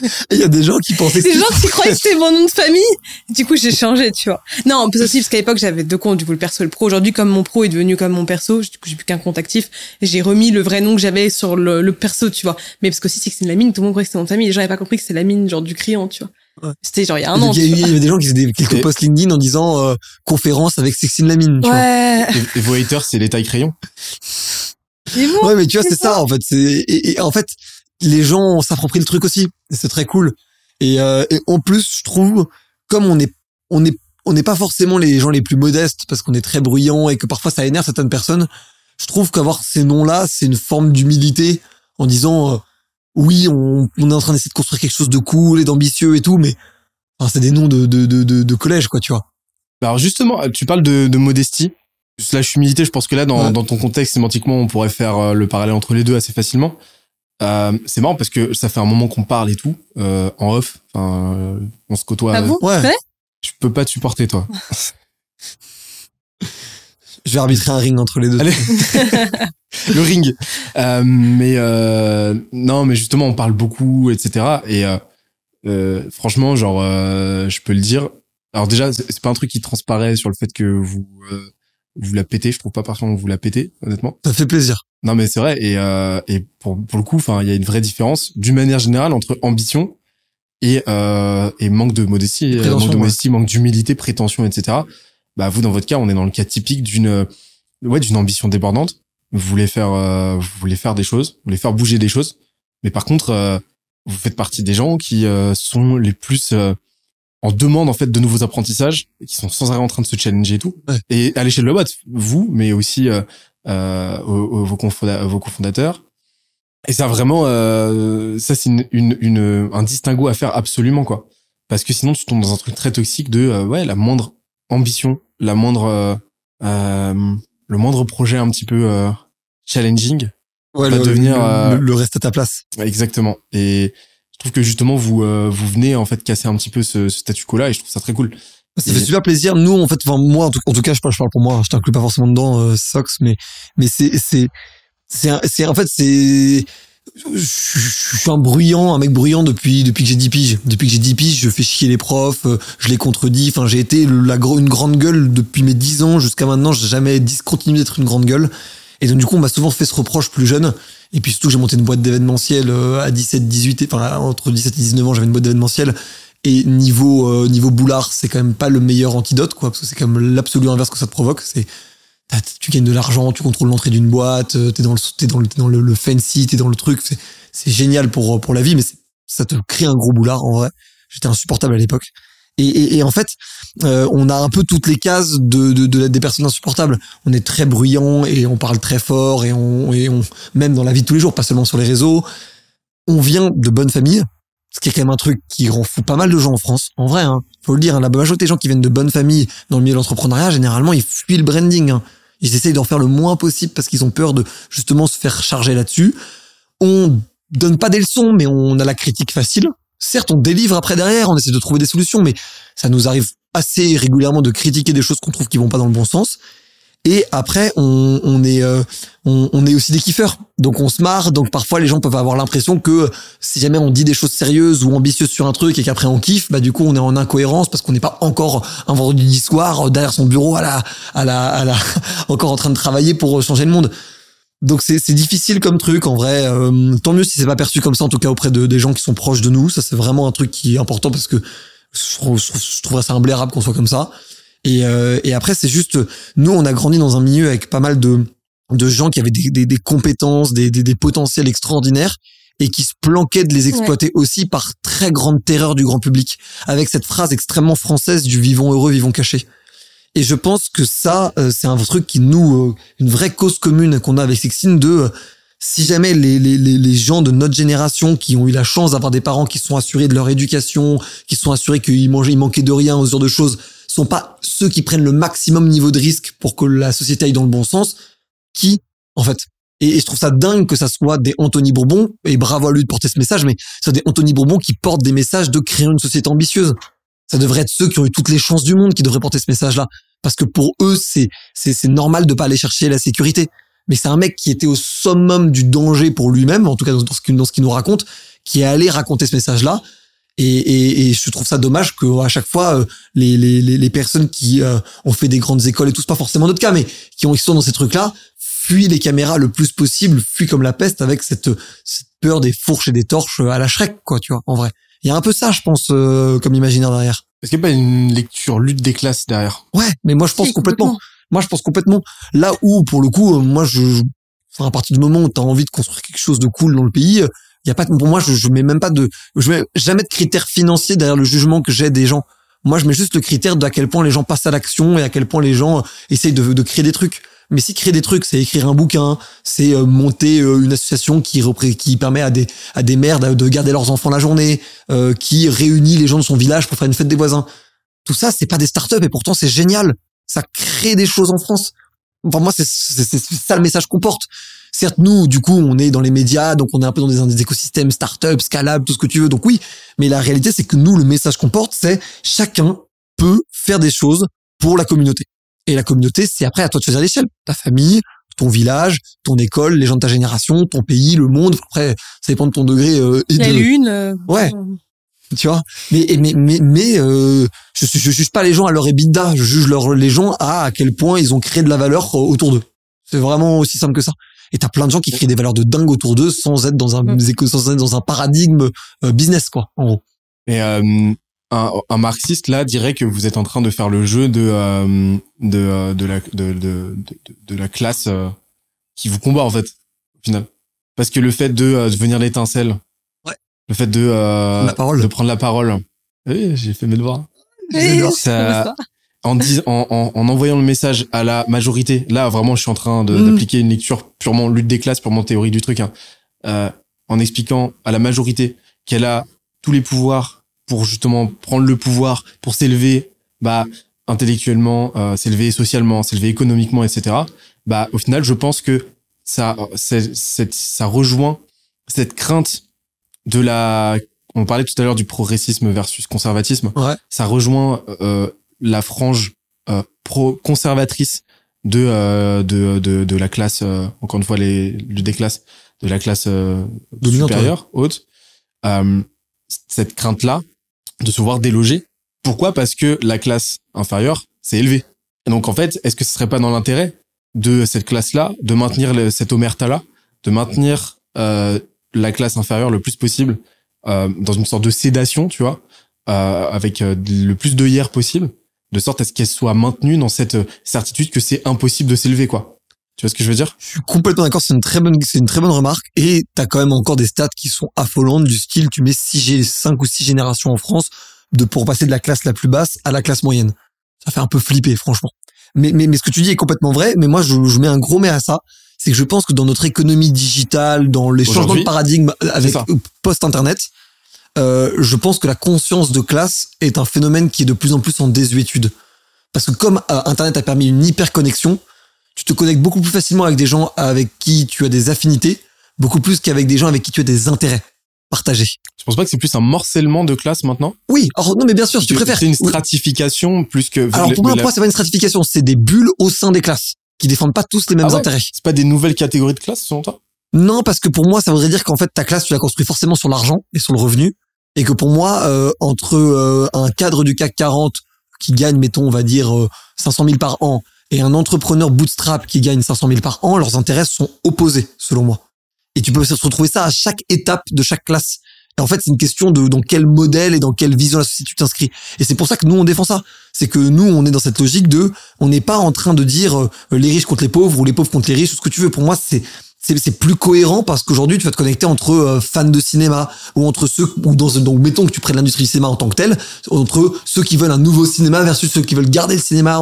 il y a des gens qui pensaient que les gens qui croyaient que c'était mon nom de famille. Du coup, j'ai changé, tu vois. Non, en plus aussi parce qu'à l'époque j'avais deux comptes, du coup le perso et le pro. Aujourd'hui, comme mon pro est devenu comme mon perso, du coup j'ai plus qu'un compte actif. J'ai remis le vrai nom que j'avais sur le, le perso, tu vois. Mais parce que si c'est que c'est Lamine, tout le monde croyait que c'était mon famille. Les gens n'avaient pas compris que c'est Lamine, genre du crayon, tu vois. Ouais. C'était genre il y a un an. il y, a il y avait des gens qui faisaient des- quelques posts LinkedIn en disant euh, conférence avec Sexine Lamine. Tu vois. Ouais. Et, et vos haters, c'est les tailles crayons. C'est bon. Ouais, mais tu vois, c'est ça en fait. C'est et, et en fait, les gens s'approprient le truc aussi. C'est très cool. Et, euh, et en plus, je trouve, comme on est, on est, on n'est pas forcément les gens les plus modestes parce qu'on est très bruyant et que parfois ça énerve certaines personnes. Je trouve qu'avoir ces noms-là, c'est une forme d'humilité en disant, euh, oui, on, on est en train d'essayer de construire quelque chose de cool et d'ambitieux et tout, mais enfin, c'est des noms de, de, de, de, de collège, quoi, tu vois. Alors justement, tu parles de, de modestie slash humilité. Je pense que là, dans, Ouais. dans ton contexte, sémantiquement, on pourrait faire euh, le parallèle entre les deux assez facilement. Euh, c'est marrant parce que ça fait un moment qu'on parle et tout euh, en off. Enfin, euh, on se côtoie. Ah bon Ouais. Je peux pas te supporter, toi. Je vais arbitrer un ring entre les deux. Allez. le ring. Euh, mais euh, non, mais justement, on parle beaucoup, etc. Et euh, euh, franchement, genre, euh, je peux le dire. Alors déjà, c'est pas un truc qui transparaît sur le fait que vous euh, vous la pétez. Je trouve pas particulièrement que vous la pétez, honnêtement. Ça fait plaisir. Non, mais c'est vrai. Et euh, et pour pour le coup, enfin, il y a une vraie différence, d'une manière générale, entre ambition et euh, et manque de modestie, Prétention, manque de ouais. modestie, manque d'humilité, prétention, etc. Bah vous, dans votre cas, on est dans le cas typique d'une ouais d'une ambition débordante. Vous voulez faire euh, vous voulez faire des choses, vous voulez faire bouger des choses. Mais par contre, euh, vous faites partie des gens qui euh, sont les plus euh, en demande en fait de nouveaux apprentissages, qui sont sans arrêt en train de se challenger et tout. Ouais. Et à l'échelle de la boîte, vous, mais aussi euh, euh, vos, vos cofondateurs. Et ça vraiment, euh, ça c'est une, une, une- un distinguo à faire absolument quoi. Parce que sinon tu tombes dans un truc très toxique de euh, ouais la moindre ambition, la moindre euh, le moindre projet un petit peu euh, challenging. Ouais, va le, devenir, le- euh, le reste à ta place. Exactement. Et je trouve que justement vous euh, vous venez en fait casser un petit peu ce, ce statu quo là et je trouve ça très cool. Ça fait super plaisir. Nous, en fait, enfin moi, en tout, en tout cas, je parle, je parle pour moi. Je t'inclus pas forcément dedans, euh, Sox, mais mais c'est c'est c'est en fait c'est je, suis un bruyant, un mec bruyant depuis que j'ai 10 piges. Depuis que j'ai 10 piges, je fais chier les profs, euh, je les contredis. Enfin, j'ai été une grande gueule depuis mes 10 ans jusqu'à maintenant. J'ai jamais discontinué d'être une grande gueule. Et donc du coup, on m'a souvent fait ce reproche plus jeune. Et puis surtout, j'ai monté une boîte d'événementiel euh, à 17, 18, et- enfin entre 17 et 19 ans, j'avais une boîte d'événementiel. Et niveau euh, niveau boulard, c'est quand même pas le meilleur antidote, quoi, parce que c'est quand même l'absolu inverse que ça te provoque. C'est tu gagnes de l'argent, tu contrôles l'entrée d'une boîte, euh, t'es dans le t'es dans le t'es dans le, fancy, t'es dans le truc. C'est c'est génial pour pour la vie, mais ça te crée un gros boulard en vrai. J'étais insupportable à l'époque. Et, et, et en fait, euh, on a un peu toutes les cases de, de, de des personnes insupportables. On est très bruyant et on parle très fort et on, et on même dans la vie de tous les jours, pas seulement sur les réseaux. On vient de bonnes familles, ce qui est quand même un truc qui rend fou pas mal de gens en France. En vrai, hein, faut le dire, hein, la majorité des gens qui viennent de bonnes familles dans le milieu de l'entrepreneuriat, généralement, ils fuient le branding. hein. Ils essayent d'en faire le moins possible parce qu'ils ont peur de justement se faire charger là-dessus. On donne pas des leçons, mais on a la critique facile. Certes, on délivre après derrière, on essaie de trouver des solutions, mais ça nous arrive assez régulièrement de critiquer des choses qu'on trouve qui vont pas dans le bon sens. Et après, on, est, euh, on, est aussi des kiffeurs. Donc on se marre. Donc parfois, les gens peuvent avoir l'impression que si jamais on dit des choses sérieuses ou ambitieuses sur un truc et qu'après on kiffe, bah du coup on est en incohérence parce qu'on n'est pas encore un vendredi soir euh, derrière son bureau à la, à la, encore en train de travailler pour changer le monde. Donc c'est difficile comme truc en vrai. Euh, tant mieux si c'est pas perçu comme ça en tout cas auprès de des gens qui sont proches de nous. Ça c'est vraiment un truc qui est important parce que je, trouve- je trouverais ça imblairable qu'on soit comme ça. Et, euh, et après c'est juste nous on a grandi dans un milieu avec pas mal de de gens qui avaient des, des, des compétences, des, des, des potentiels extraordinaires et qui se planquaient de les exploiter aussi par très grande terreur du grand public avec cette phrase extrêmement française du vivons heureux, vivons cachés. Et je pense que ça, euh, c'est un truc qui nous, euh, une vraie cause commune qu'on a avec Sextine de euh, si jamais les, les, les, gens de notre génération qui ont eu la chance d'avoir des parents qui sont assurés de leur éducation, qui sont assurés qu'ils mangeaient, ils manquaient de rien, aux heures de choses, sont pas ceux qui prennent le maximum niveau de risque pour que la société aille dans le bon sens, qui, en fait, et, et je trouve ça dingue que ça soit des Anthony Bourbon, et bravo à lui de porter ce message, mais c'est des Anthony Bourbon qui portent des messages de créer une société ambitieuse. Ça devrait être ceux qui ont eu toutes les chances du monde qui devraient porter ce message-là. Parce que pour eux, c'est, c'est, c'est normal de pas aller chercher la sécurité. Mais c'est un mec qui était au summum du danger pour lui-même, en tout cas dans ce qu'il, nous raconte, qui est allé raconter ce message-là. Et, et, et je trouve ça dommage que à chaque fois euh, les, les, les les personnes qui euh, ont fait des grandes écoles et tout, c'est pas forcément notre cas, mais qui ont qui sont dans ces trucs-là, fuient les caméras le plus possible, fuient comme la peste avec cette, cette peur des fourches et des torches à la Shrek, quoi, tu vois, en vrai. Il y a un peu ça, je pense, euh, comme imaginaire derrière. Est-ce qu'il n'y a pas une lecture lutte des classes derrière? Ouais, mais moi je pense complètement. Moi je pense complètement. Là où, pour le coup, euh, moi je, je- à partir du moment où t'as envie de construire quelque chose de cool dans le pays, il y a pas, de- pour moi je, je mets même pas de, je mets jamais de critères financiers derrière le jugement que j'ai des gens. Moi je mets juste le critère d'à quel point les gens passent à l'action et à quel point les gens euh, essayent de, de créer des trucs. Mais si créer des trucs, c'est écrire un bouquin, c'est euh, monter euh, une association qui qui permet à des à des mères de de garder leurs enfants la journée, euh, qui réunit les gens de son village pour faire une fête des voisins. Tout ça, c'est pas des startups et pourtant c'est génial. Ça crée des choses en France. Enfin moi, c'est ça le message qu'on porte. Certes, nous, du coup, on est dans les médias, donc on est un peu dans des, écosystèmes startups, scalables, tout ce que tu veux. Donc oui, mais la réalité, c'est que nous, le message qu'on porte, c'est chacun peut faire des choses pour la communauté. Et la communauté, c'est après à toi de choisir l'échelle. Ta famille, ton village, ton école, les gens de ta génération, ton pays, le monde. Après, ça dépend de ton degré euh, et La de, lune. euh, Ouais. Tu vois? Mais mais mais mais euh, je je juge pas les gens à leur EBITDA, je juge leur les gens à à quel point ils ont créé de la valeur euh, autour d'eux. C'est vraiment aussi simple que ça. Et t'as plein de gens qui créent des valeurs de dingue autour d'eux sans être dans un Mm. sans être dans un paradigme euh, business quoi. En gros. Euh, un, un marxiste là dirait que vous êtes en train de faire le jeu de euh, de, de la de, de, de, de la classe euh, qui vous combat en fait au final. Parce que le fait de euh, devenir l'étincelle. Le fait de euh, La parole. de prendre la parole. Oui, j'ai fait mes devoirs. J'adore. Ça, en, dis- en, en, en envoyant le message à la majorité, là vraiment je suis en train Mm. d'appliquer une lecture purement lutte des classes, purement théorie du truc, hein. Euh, en expliquant à la majorité qu'elle a tous les pouvoirs pour justement prendre le pouvoir, pour s'élever, bah intellectuellement, euh, s'élever socialement, s'élever économiquement, etc. Bah au final je pense que ça, c'est- c'est- ça rejoint cette crainte de la on parlait tout à l'heure du progressisme versus conservatisme. Ouais. ça rejoint euh, la frange euh, pro conservatrice de, euh, de de de la classe euh, encore une fois les des classes de la classe euh, supérieure haute. Euh, cette crainte là de se voir délogé pourquoi? Parce que la classe inférieure s'est élevée. Et donc en fait est-ce que ce serait pas dans l'intérêt de cette classe là de maintenir le, cette omerta là de maintenir euh, la classe inférieure le plus possible euh, dans une sorte de sédation tu vois euh, avec euh, le plus de hier possible, de sorte à ce qu'elle soit maintenue dans cette euh, certitude que c'est impossible de s'élever, quoi. Tu vois ce que je veux dire? Je suis complètement d'accord, c'est une très bonne, c'est une très bonne remarque. Et t'as quand même encore des stats qui sont affolantes du style, tu mets six, gé- cinq ou six générations en France de pour passer de la classe la plus basse à la classe moyenne. Ça fait un peu flipper, franchement. Mais, mais, mais ce que tu dis est complètement vrai. Mais moi, je, je mets un gros mais à ça. C'est que je pense que dans notre économie digitale, dans les changements de paradigme avec euh, post-internet, euh, je pense que la conscience de classe est un phénomène qui est de plus en plus en désuétude. Parce que comme euh, Internet a permis une hyper connexion, tu te connectes beaucoup plus facilement avec des gens avec qui tu as des affinités, beaucoup plus qu'avec des gens avec qui tu as des intérêts partagés. Je pense pas que c'est plus un morcellement de classe maintenant? Oui, alors non mais bien sûr, si tu préfères. C'est une Oui. stratification plus que. Alors pour moi, moi, c'est pas une stratification, c'est des bulles au sein des classes qui défendent pas tous les mêmes Ah ouais intérêts. c'est pas des nouvelles catégories de classe, selon toi? Non, parce que pour moi, ça voudrait dire qu'en fait ta classe, tu la construis forcément sur l'argent et sur le revenu, et que pour moi, euh, entre euh, un cadre du CAC 40 qui gagne, mettons, on va dire euh, 500 000 par an, et un entrepreneur bootstrap qui gagne 500 000 par an, leurs intérêts sont opposés, selon moi. Et tu peux se retrouver ça à chaque étape de chaque classe. En fait, c'est une question de dans quel modèle et dans quelle vision la société tu t'inscris. Et c'est pour ça que nous, on défend ça. C'est que nous, on est dans cette logique de, on n'est pas en train de dire euh, les riches contre les pauvres ou les pauvres contre les riches ou ce que tu veux. Pour moi, c'est c'est plus cohérent parce qu'aujourd'hui tu vas te connecter entre euh, fans de cinéma ou entre ceux ou dans donc mettons que tu prennes l'industrie du cinéma en tant que tel entre ceux qui veulent un nouveau cinéma versus ceux qui veulent garder le cinéma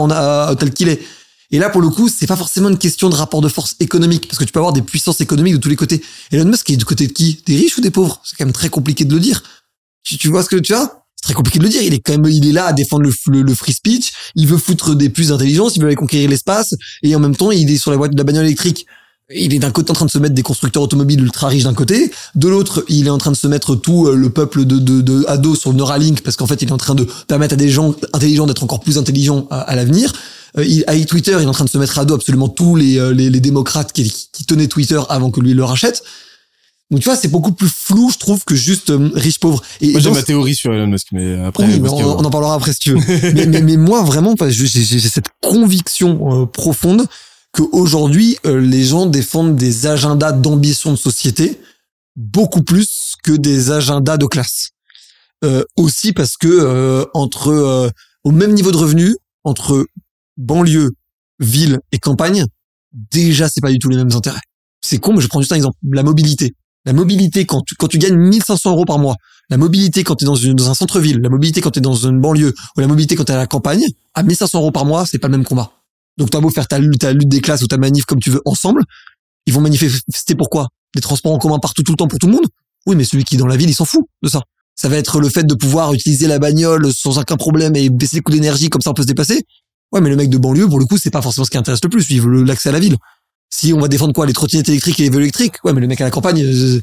tel qu'il est et là pour le coup c'est pas forcément une question de rapport de force économique parce que tu peux avoir des puissances économiques de tous les côtés Elon Musk est du côté de qui? Des riches ou des pauvres? C'est quand même très compliqué de le dire tu, tu vois ce que tu as c'est très compliqué de le dire. Il est quand même, il est là à défendre le, free speech. Il veut foutre des plus d'intelligence. Il veut aller conquérir l'espace. Et en même temps, il est sur la voie de la bagnole électrique il est d'un côté en train de se mettre des constructeurs automobiles ultra riches d'un côté, de l'autre, il est en train de se mettre tout euh, le peuple de, de, sur Neuralink parce qu'en fait, il est en train de permettre à des gens intelligents d'être encore plus intelligents à, l'avenir. Euh, il, avec Twitter, il est en train de se mettre à dos absolument tous les, euh, les, les démocrates qui, qui, tenaient Twitter avant que lui le rachète. Donc tu vois, c'est beaucoup plus flou, je trouve, que juste riche pauvre. Et, moi j'ai ma théorie sur Elon Musk, mais après. Oui, on, en parlera après si tu veux. mais, mais, mais, moi vraiment, j'ai cette conviction profonde qu'aujourd'hui, euh, les gens défendent des agendas d'ambition de société beaucoup plus que des agendas de classe. Euh, aussi parce que euh, entre au même niveau de revenus entre banlieue, ville et campagne, déjà c'est pas du tout les mêmes intérêts. C'est con, mais je prends juste un exemple. La mobilité. La mobilité quand tu, quand tu gagnes 1500 euros par mois, la mobilité quand tu es dans, une, dans un centre-ville, la mobilité quand tu es dans une banlieue, ou la mobilité quand tu es à la campagne, à 1500 euros par mois, c'est pas le même combat. Donc t'as beau faire ta lutte, ta lutte des classes ou ta manif comme tu veux ensemble, ils vont manifester pourquoi Des transports en commun partout tout le temps pour tout le monde? Oui, mais celui qui est dans la ville, il s'en fout de ça. Ça va être le fait de pouvoir utiliser la bagnole sans aucun problème et baisser les coûts d'énergie comme ça on peut se déplacer. Ouais, mais le mec de banlieue, pour le coup, c'est pas forcément ce qui intéresse le plus. Il veut l'accès à la ville. Si on va défendre quoi Les trottinettes électriques et les vélos électriques Ouais, mais le mec à la campagne, euh,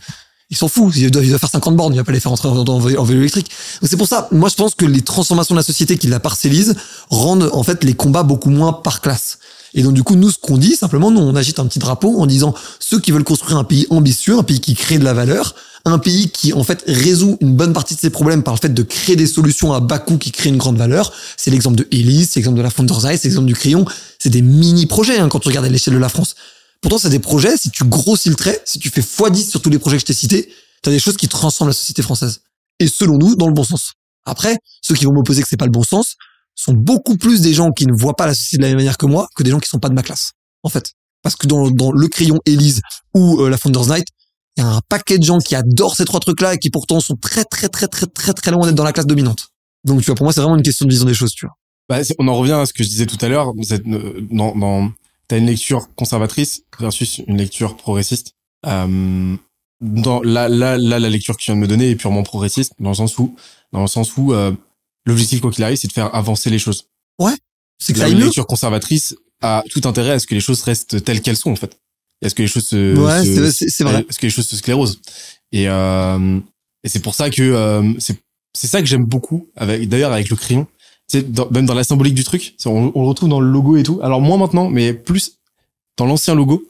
il s'en fout. Il doit, faire 50 bornes, il va pas les faire entrer en, vélo électrique. C'est pour ça, moi je pense que les transformations de la société qui la parcellise rendent en fait les combats beaucoup moins par classe. Et donc du coup, nous, ce qu'on dit, simplement, nous, on agite un petit drapeau en disant ceux qui veulent construire un pays ambitieux, un pays qui crée de la valeur, un pays qui en fait résout une bonne partie de ses problèmes par le fait de créer des solutions à bas coût qui créent une grande valeur. C'est l'exemple de Elise, c'est l'exemple de la Founders Eye, c'est l'exemple du crayon. C'est des mini projets hein, quand tu regardes à l'échelle de la France. Pourtant, c'est des projets. Si tu grossis le trait, si tu fais x10 sur tous les projets que je t'ai cités, t'as des choses qui transforment la société française. Et selon nous, dans le bon sens. Après, ceux qui vont m'opposer que c'est pas le bon sens, sont beaucoup plus des gens qui ne voient pas la société de la même manière que moi que des gens qui sont pas de ma classe, en fait. Parce que dans, le crayon Elise ou euh, la Founders Night, il y a un paquet de gens qui adorent ces trois trucs-là et qui pourtant sont très très très très très très loin d'être dans la classe dominante. Donc tu vois, pour moi, c'est vraiment une question de vision des choses, tu vois. Bah, on en revient à ce que je disais tout à l'heure. Euh, dans, dans, t'as une lecture conservatrice versus une lecture progressiste. Euh, dans là, là, là, la lecture que tu viens de me donner est purement progressiste dans le sens où, dans le sens où euh, l'objectif, quoi qu'il arrive, c'est de faire avancer les choses. Ouais. C'est que la lecture conservatrice a tout intérêt à ce que les choses restent telles qu'elles sont, en fait. Est-ce que les choses se, ouais, c'est vrai. Est-ce que les choses se sclérosent? Et, euh, et c'est pour ça que, euh, c'est, c'est ça que j'aime beaucoup avec, d'ailleurs, avec le crayon. C'est même dans la symbolique du truc. On, on, le retrouve dans le logo et tout. Alors, moins maintenant, mais plus dans l'ancien logo.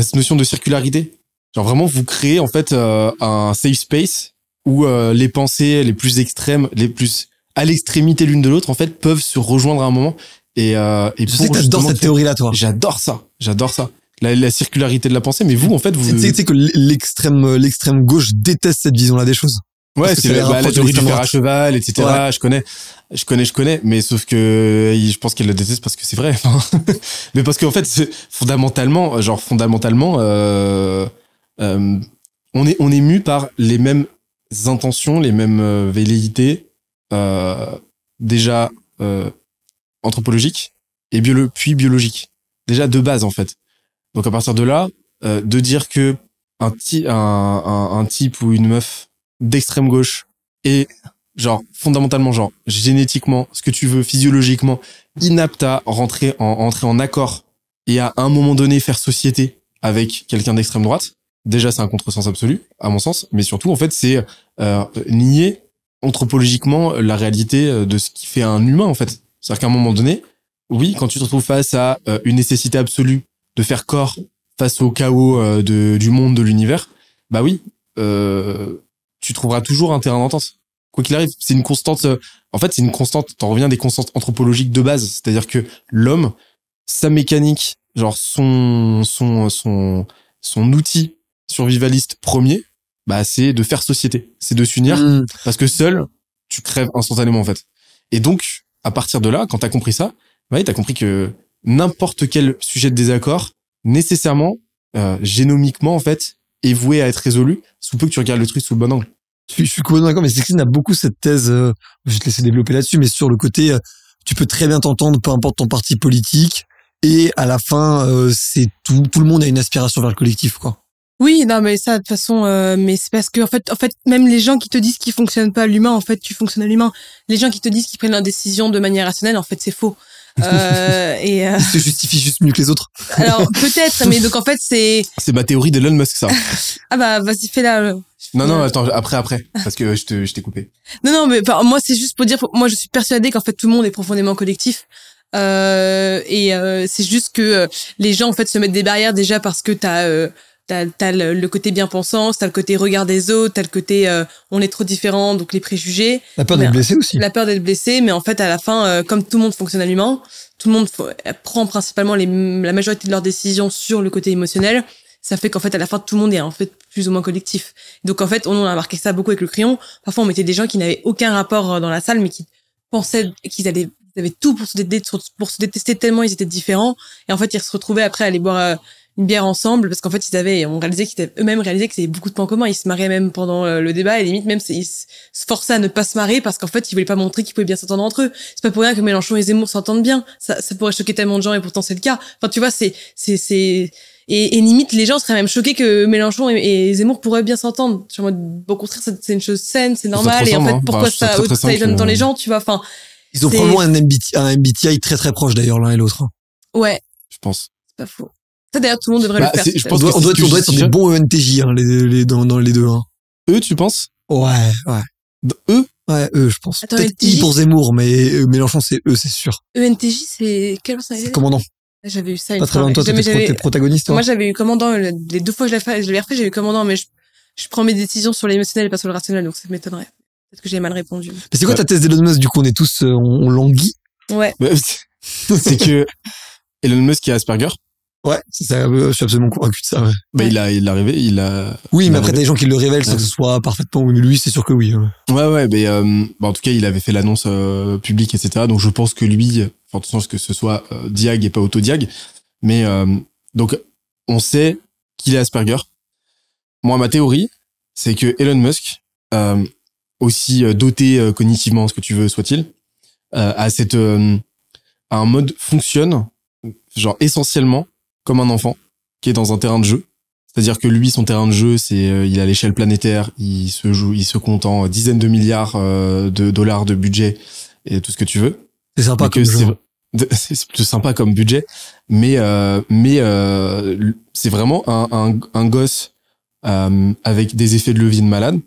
Cette notion de circularité. Genre vraiment, vous créez, en fait, euh, un safe space où euh, les pensées les plus extrêmes, les plus à l'extrémité l'une de l'autre, en fait, peuvent se rejoindre à un moment. Et, euh, et je sais que t'adores cette théorie-là, toi. J'adore ça. J'adore ça. La, la, circularité de la pensée. Mais vous, en fait, vous. Tu sais que l'extrême, l'extrême gauche déteste cette vision-là des choses. Ouais, c'est la, la théorie du fer à cheval, etc. Je connais, je connais, je connais, mais sauf que je pense qu'elle le déteste parce que c'est vrai. mais parce qu'en fait, fondamentalement, genre fondamentalement, euh, euh, on est on est mu par les mêmes intentions, les mêmes euh, velléités, euh, déjà euh, anthropologique et biolo puis biologique. Déjà de base en fait. Donc à partir de là, euh, de dire que un, un, un, type ou une meuf d'extrême gauche est genre fondamentalement genre génétiquement ce que tu veux physiologiquement inapte à rentrer en entrer en accord et à un moment donné faire société avec quelqu'un d'extrême droite déjà c'est un contresens absolu à mon sens mais surtout en fait c'est euh, nier anthropologiquement la réalité euh, de ce qui fait un humain en fait. C'est-à-dire qu'à un moment donné, oui, quand tu te retrouves face à euh, une nécessité absolue de faire corps face au chaos euh, de, du monde, de l'univers, bah oui, euh, tu trouveras toujours un terrain d'entente. Quoi qu'il arrive, c'est une constante. en fait, c'est une constante. T'en reviens des constantes anthropologiques de base, c'est-à-dire que l'homme, sa mécanique, genre son son son son outil survivaliste premier, bah c'est de faire société, c'est de s'unir mm. parce que seul tu crèves instantanément en fait. Et donc à partir de là, quand t'as compris ça, bah t'as compris que n'importe quel sujet de désaccord nécessairement euh, génomiquement en fait est voué à être résolu sous peu que tu regardes le truc sous le bon angle. Je suis, je suis complètement d'accord, mais Sexine a beaucoup cette thèse, euh, je vais te laisser développer là-dessus, mais sur le côté, euh, tu peux très bien t'entendre, peu importe ton parti politique, et à la fin, euh, c'est tout, tout le monde a une aspiration vers le collectif, quoi. Oui, non, mais ça, de toute façon, euh, mais c'est parce que, en fait, en fait, même les gens qui te disent qu'ils fonctionnent pas à l'humain, en fait, tu fonctionnes à l'humain. Les gens qui te disent qu'ils prennent leurs décisions de manière rationnelle, en fait, c'est faux. Euh, et euh, Ils se justifient juste mieux que les autres. alors peut-être, mais donc en fait c'est C'est ma théorie d'Elon Musk ça. ah bah vas-y fais-la. euh. non non attends après après parce que je te je t'ai coupé. Non, non, mais enfin, moi, c'est juste pour dire, moi, je suis persuadée qu'en fait, tout le monde est profondément collectif. Euh, et euh, c'est juste que euh, les gens, en fait, se mettent des barrières déjà parce que t'as euh, t'as le, le côté bien pensance, t'as le côté regard des autres, t'as le côté euh, on est trop différents, donc les préjugés, La peur d'être blessé aussi. la peur d'être blessé. Mais en fait, à la fin, euh, comme tout le monde fonctionne à l'humain, tout le monde prend principalement les, la majorité de leurs décisions sur le côté émotionnel. Ça fait qu'en fait, à la fin, tout le monde est en fait plus ou moins collectif. Donc en fait, on a remarqué ça beaucoup avec le crayon. Parfois, on mettait des gens qui n'avaient aucun rapport euh, dans la salle, mais qui pensaient qu'ils allaient, ils avaient tout pour se, détester, pour se détester tellement ils étaient différents. Et en fait, ils se retrouvaient après à aller boire euh, une bière ensemble parce qu'en fait, ils avaient, on réalisait qu'ils étaient eux-mêmes réalisé qu'ils avaient beaucoup de points communs. Ils se marraient même pendant euh, le débat et limite même ils se forçaient à ne pas se marrer parce qu'en fait, ils voulaient pas montrer qu'ils pouvaient bien s'entendre entre eux. C'est pas pour rien que Mélenchon et Zemmour s'entendent bien. Ça, ça pourrait choquer tellement de gens et pourtant c'est le cas. Enfin, tu vois, c'est, c'est, c'est, et, et limite, les gens seraient même choqués que Mélenchon et, et Zemmour pourraient bien s'entendre. Je suis en mode, au contraire, c'est une chose saine, c'est normal. Et en fait, hein. pourquoi ça, très, très ça simple étonne dans que- les gens, tu vois? Enfin, Ils ont probablement un MBTI, un MBTI très très proche d'ailleurs l'un et l'autre. hein. ouais, Je pense. c'est pas faux. Ça, d'ailleurs, tout le monde devrait Bah, le faire. c'est- je pense on doit, on doit être sur des bons ENTJ hein, les, les, dans, dans les deux. Hein. Eux tu penses? Ouais, ouais. Eux? Ouais, eux, je pense. Attends, Peut-être ENTJ, I pour Zemmour, mais euh, Mélenchon, c'est eux, c'est sûr. ENTJ, c'est, quelle C'est commandant. J'avais eu ça une Pas très loin de toi, t'es protagoniste, toi. Moi, j'avais eu commandant, le- les deux fois que je l'ai refait, j'ai eu commandant, mais je, je prends mes décisions sur l'émotionnel et pas sur le rationnel, donc ça m'étonnerait. Peut-être que j'ai mal répondu. Mais c'est quoi ta thèse d'Elon Musk Du coup, on est tous, euh, on, on languit? Ouais. Bah, C'est que Elon Musk qui a Asperger. Ouais, c'est ça. euh, Je suis absolument convaincu de ça. Ouais. Bah, il a il l'a rêvé il a Oui, Il mais a après, t'as des gens qui le révèlent sans Ouais. que ce soit parfaitement. Mais lui, c'est sûr que oui. ouais. Ouais, ouais, mais euh, bah, en tout cas, il avait fait l'annonce euh, publique, etc. Donc, je pense que lui, en tout sens que ce soit euh, Diag et pas Autodiag, mais euh, donc, on sait qu'il est Asperger. Moi, ma théorie, c'est que Elon Musk, euh, aussi euh, doté euh, cognitivement, ce que tu veux, soit-il, euh, a cette, euh, a un mode fonctionne, genre essentiellement comme un enfant qui est dans un terrain de jeu. C'est-à-dire que lui, son terrain de jeu, c'est euh, il a l'échelle planétaire, il se joue, il se compte en dizaines de milliards euh, de dollars de budget et tout ce que tu veux. C'est sympa Mais comme c'est c'est sympa comme budget, mais euh, mais euh, c'est vraiment un, un, un gosse euh, avec des effets de levier de malade,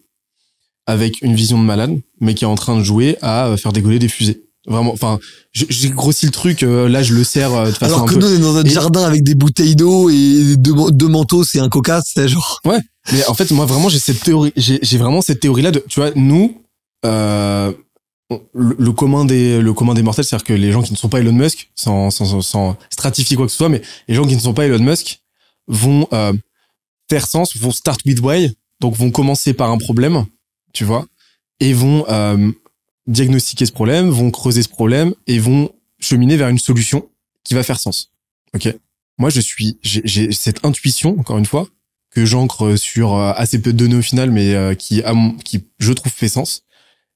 avec une vision de malade, mais qui est en train de jouer à faire décoller des fusées. Vraiment, enfin, j'ai grossi le truc. euh, là, je le sers euh, de façon Alors un que peu. nous, on est dans un Et- jardin avec des bouteilles d'eau et deux, deux manteaux, c'est un coca, c'est genre. Mais en fait, moi vraiment, j'ai cette théorie, j'ai vraiment cette théorie-là de, tu vois, nous, euh, le, le commun des le commun des mortels, c'est-à-dire que les gens qui ne sont pas Elon Musk, sans, sans, sans, stratifier quoi que ce soit, mais les gens qui ne sont pas Elon Musk vont faire sens, vont start with why, donc vont commencer par un problème, tu vois, et vont diagnostiquer ce problème, vont creuser ce problème et vont cheminer vers une solution qui va faire sens. Ok? Moi, je suis, j'ai cette intuition, encore une fois, que j'ancre sur euh, assez peu de données au final, mais euh, qui, à mon- qui, je trouve, fait sens,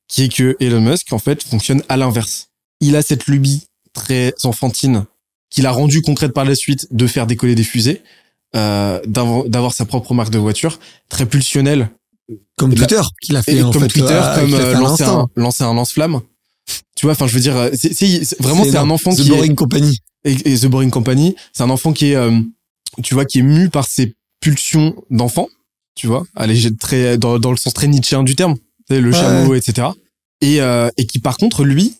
qui est que Elon Musk, en fait, fonctionne à l'inverse. Il a cette lubie très enfantine qu'il a rendue concrète par la suite de faire décoller des fusées, euh, d'avoir sa propre marque de voiture, très pulsionnelle, Comme Twitter, qu'il a fait et en comme fait, Twitter, euh, comme euh, lancer, un, l'instant. lancer un lance-flamme. Tu vois, enfin, je veux dire, euh, c'est vraiment, c'est un enfant The qui est, Boring Company. et, et The Boring Company, c'est un enfant qui est, euh, tu vois, qui est mu par ses pulsions d'enfant, tu vois, allez, j'ai très dans, dans le sens très nietzschéen du terme, tu sais, le Ouais. chameau, etc. Et euh, et qui par contre lui,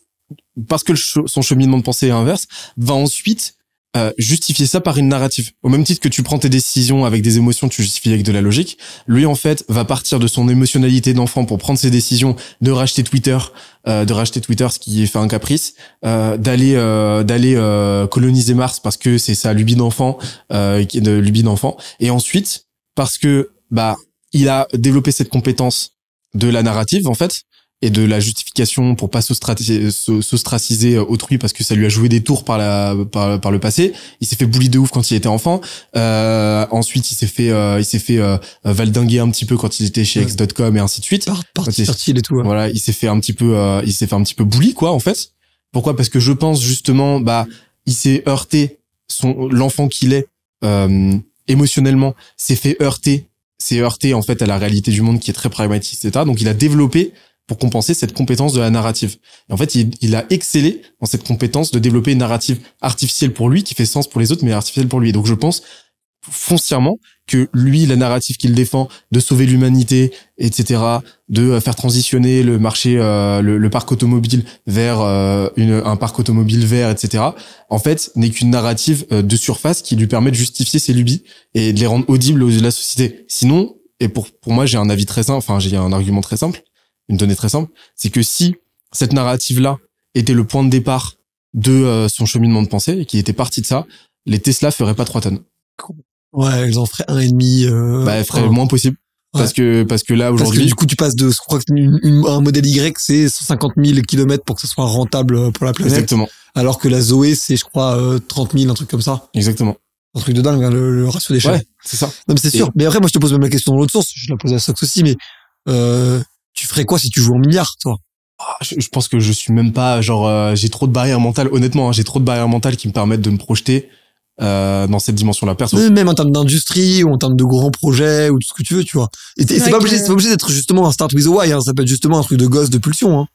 parce que le son cheminement de pensée est inverse, va ensuite justifier ça par une narrative. Au même titre que tu prends tes décisions avec des émotions, tu justifies avec de la logique. Lui, en fait, va partir de son émotionnalité d'enfant pour prendre ses décisions de racheter Twitter, euh, de racheter Twitter, ce qui est fait un caprice, euh, d'aller euh, d'aller euh, coloniser Mars parce que c'est sa lubie d'enfant, euh, qui de lubie d'enfant, et ensuite parce que bah il a développé cette compétence de la narrative en fait, et de la justification pour pas s'ostraciser euh, autrui parce que ça lui a joué des tours par la par, par le passé. Il s'est fait bully de ouf quand il était enfant. Euh, ensuite, il s'est fait euh, il s'est fait euh, valdinguer un petit peu quand il était chez Ouais. X.com et ainsi de suite. Par- Ok. fertile et tout. ouais. Voilà, il s'est fait un petit peu, euh, il s'est fait un petit peu bully quoi en fait. Pourquoi? Parce que je pense justement, bah, il s'est heurté son l'enfant qu'il est euh, émotionnellement s'est fait heurter, s'est heurté en fait à la réalité du monde qui est très pragmatique, etc. Donc il a développé pour compenser cette compétence de la narrative. Et en fait, il, il a excellé dans cette compétence de développer une narrative artificielle pour lui qui fait sens pour les autres, mais artificielle pour lui. Et donc je pense foncièrement que lui, la narrative qu'il défend de sauver l'humanité, etc., de euh, faire transitionner le marché, euh, le, le parc automobile vers euh, une, un parc automobile vert, etc., en fait, n'est qu'une narrative euh, de surface qui lui permet de justifier ses lubies et de les rendre audibles aux yeux de la société. Sinon, et pour, pour moi, j'ai un avis très simple, enfin, j'ai un argument très simple, une donnée très simple, c'est que si cette narrative-là était le point de départ de euh, son cheminement de pensée et qui était parti de ça, les Tesla feraient pas 3 tonnes. Ouais, elles en feraient un et demi. Euh, bah, elles feraient le moins possible. Parce que, parce que là, Parce que aujourd'hui, du coup, tu passes de, je crois que une- une- un modèle Y, c'est 150 000 kilomètres pour que ce soit rentable pour la planète. exactement, Alors que la Zoé, c'est, je crois, euh, 30 000, un truc comme ça. exactement. Un truc de dingue, hein, le, le ratio d'échelle. Ouais, c'est ça. Non, mais c'est sûr. Mais après, moi, je te pose même la question dans l'autre sens. Je la pose à Sox aussi, mais, euh, tu ferais quoi si tu joues en milliards, toi? Ah, Je, je pense que je suis même pas, genre, euh, j'ai trop de barrières mentales, honnêtement, hein, j'ai trop de barrières mentales qui me permettent de me projeter euh, dans cette dimension-là. Perso. Mais Même en termes d'industrie, ou en termes de grands projets, ou tout ce que tu veux, tu vois. Et C'est pas obligé, que- c'est pas obligé d'être justement un start with a why, hein. Ça peut être justement un truc de gosse de pulsion, hein.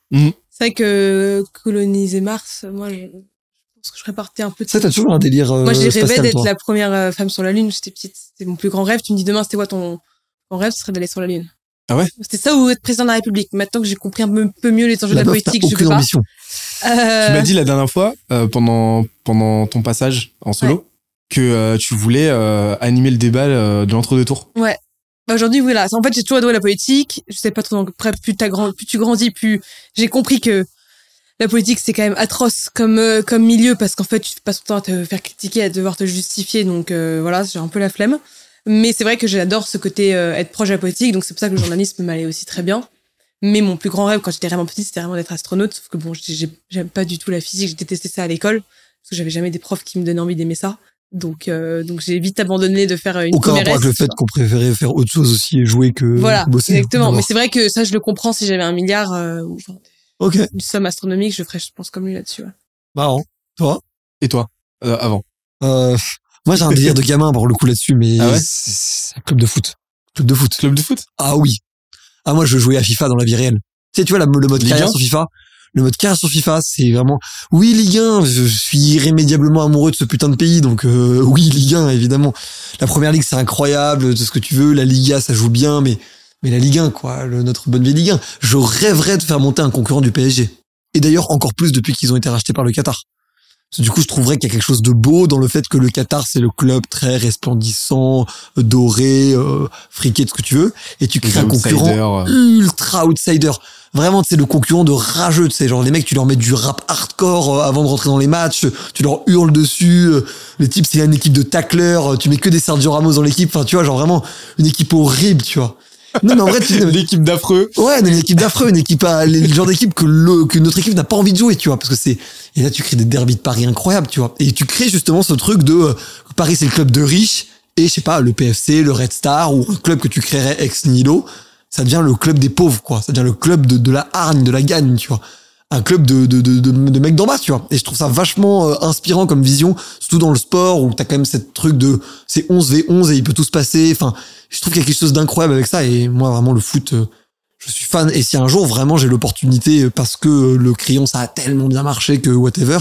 C'est vrai que coloniser Mars, moi, je pense que je serais partie un peu de Ça, t'as toujours un délire, euh, Moi, j'ai rêvé d'être la première femme sur la Lune. J'étais petite. C'était mon plus grand rêve. Tu me dis demain, c'était quoi ton, ton rêve? Ce serait d'aller sur la Lune. Ah ouais C'était ça ou être président de la République. Maintenant que j'ai compris un peu, mieux les enjeux La de la meuf, politique, je peux pas. ambition. Euh, Tu m'as dit la dernière fois, euh, pendant, pendant ton passage en solo, que euh, tu voulais animer le débat de l'entre-deux tours. bah, Aujourd'hui, voilà. En fait, j'ai toujours adoré la politique. Je sais pas trop. Après, plus, t'as grand, plus tu grandis, plus j'ai compris que la politique, c'est quand même atroce comme, comme milieu parce qu'en fait, tu passes ton temps à te faire critiquer, à devoir te justifier. Donc, voilà, j'ai un peu la flemme. Mais c'est vrai que j'adore ce côté euh, être proche de la politique. Donc, c'est pour ça que le journalisme m'allait aussi très bien. Mais mon plus grand rêve quand j'étais vraiment petite, c'était vraiment d'être astronaute. Sauf que bon, j'ai- j'ai- j'aime pas du tout la physique. J'ai détesté ça à l'école parce que j'avais jamais des profs qui me donnaient envie d'aimer ça. Donc, euh, donc j'ai vite abandonné de faire euh, une Aucun rapport avec le fait qu'on préférait faire autre chose aussi et jouer que voilà, bosser. exactement. Mais c'est vrai que ça, je le comprends si j'avais un milliard euh, ou une somme astronomique, je ferais, je pense, comme lui là-dessus. ouais. marrant. Toi? Et toi? Euh, Avant. euh, Moi, j'ai un délire de gamin pour le coup là-dessus, mais Ah ouais c'est un club de foot. Club de foot. Club de foot? Ah oui. Ah moi, je jouais à FIFA dans la vie réelle. Tu sais, tu vois la- le mode Ligue carrière 1? sur FIFA. Le mode carrière sur FIFA, c'est vraiment oui Ligue 1. Je suis irrémédiablement amoureux de ce putain de pays, donc euh, oui Ligue 1 évidemment. La première ligue c'est incroyable, tout ce que tu veux. La Liga ça joue bien, mais mais la Ligue 1 quoi, le, notre bonne vieille Ligue 1. Je rêverais de faire monter un concurrent du PSG. Et d'ailleurs encore plus depuis qu'ils ont été rachetés par le Qatar. Du coup, je trouverais qu'il y a quelque chose de beau dans le fait que le Qatar, c'est le club très resplendissant, doré, euh, friqué, tout ce que tu veux, et tu crées un concurrent euh. ultra outsider. Vraiment, c'est le concurrent de rageux, tu sais, genre les mecs, tu leur mets du rap hardcore euh, avant de rentrer dans les matchs, tu leur hurles dessus, euh, les types, c'est une équipe de tacleurs, tu mets que des Sergio Ramos dans l'équipe, enfin, tu vois, genre vraiment une équipe horrible, tu vois. Non, mais en vrai, tu L'équipe d'affreux. Ouais, une équipe d'affreux, une équipe à, le genre d'équipe que le, que notre équipe n'a pas envie de jouer, tu vois, parce que c'est, et là, tu crées des derbies de Paris incroyables, tu vois. Et tu crées justement ce truc de, euh, Paris, c'est le club de riches, et je sais pas, le PFC, le Red Star, ou un club que tu créerais ex nihilo, ça devient le club des pauvres, quoi. Ça devient le club de, de la hargne, de la gagne, tu vois. Un club de, de, de, de, mecs d'en bas, tu vois. Et je trouve ça vachement euh, inspirant comme vision, surtout dans le sport, où t'as quand même cette truc de, c'est 11 v 11 et il peut tout se passer, enfin, je trouve qu'il y a quelque chose d'incroyable avec ça, et moi, vraiment, le foot, euh, je suis fan. Et si un jour vraiment j'ai l'opportunité, euh, parce que euh, le crayon ça a tellement bien marché que whatever,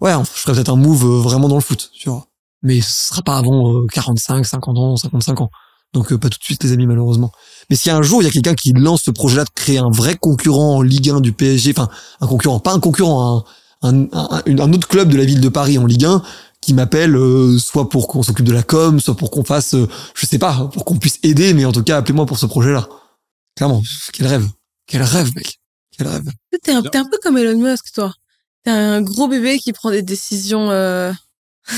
ouais, je ferais peut-être un move vraiment dans le foot, tu vois. Mais ce sera pas avant euh, 45, 50 ans, 55 ans. Donc euh, pas tout de suite les amis malheureusement. Mais si un jour il y a quelqu'un qui lance ce projet-là de créer un vrai concurrent en Ligue 1 du PSG, enfin un concurrent, pas un concurrent, un, un, un, un autre club de la ville de Paris en Ligue 1, qui m'appelle euh, soit pour qu'on s'occupe de la com, soit pour qu'on fasse, euh, je sais pas, pour qu'on puisse aider, mais en tout cas appelez-moi pour ce projet-là. Clairement, quel rêve, quel rêve mec, quel rêve. T'es un, t'es un peu comme Elon Musk, toi. T'es un gros bébé qui prend des décisions, euh...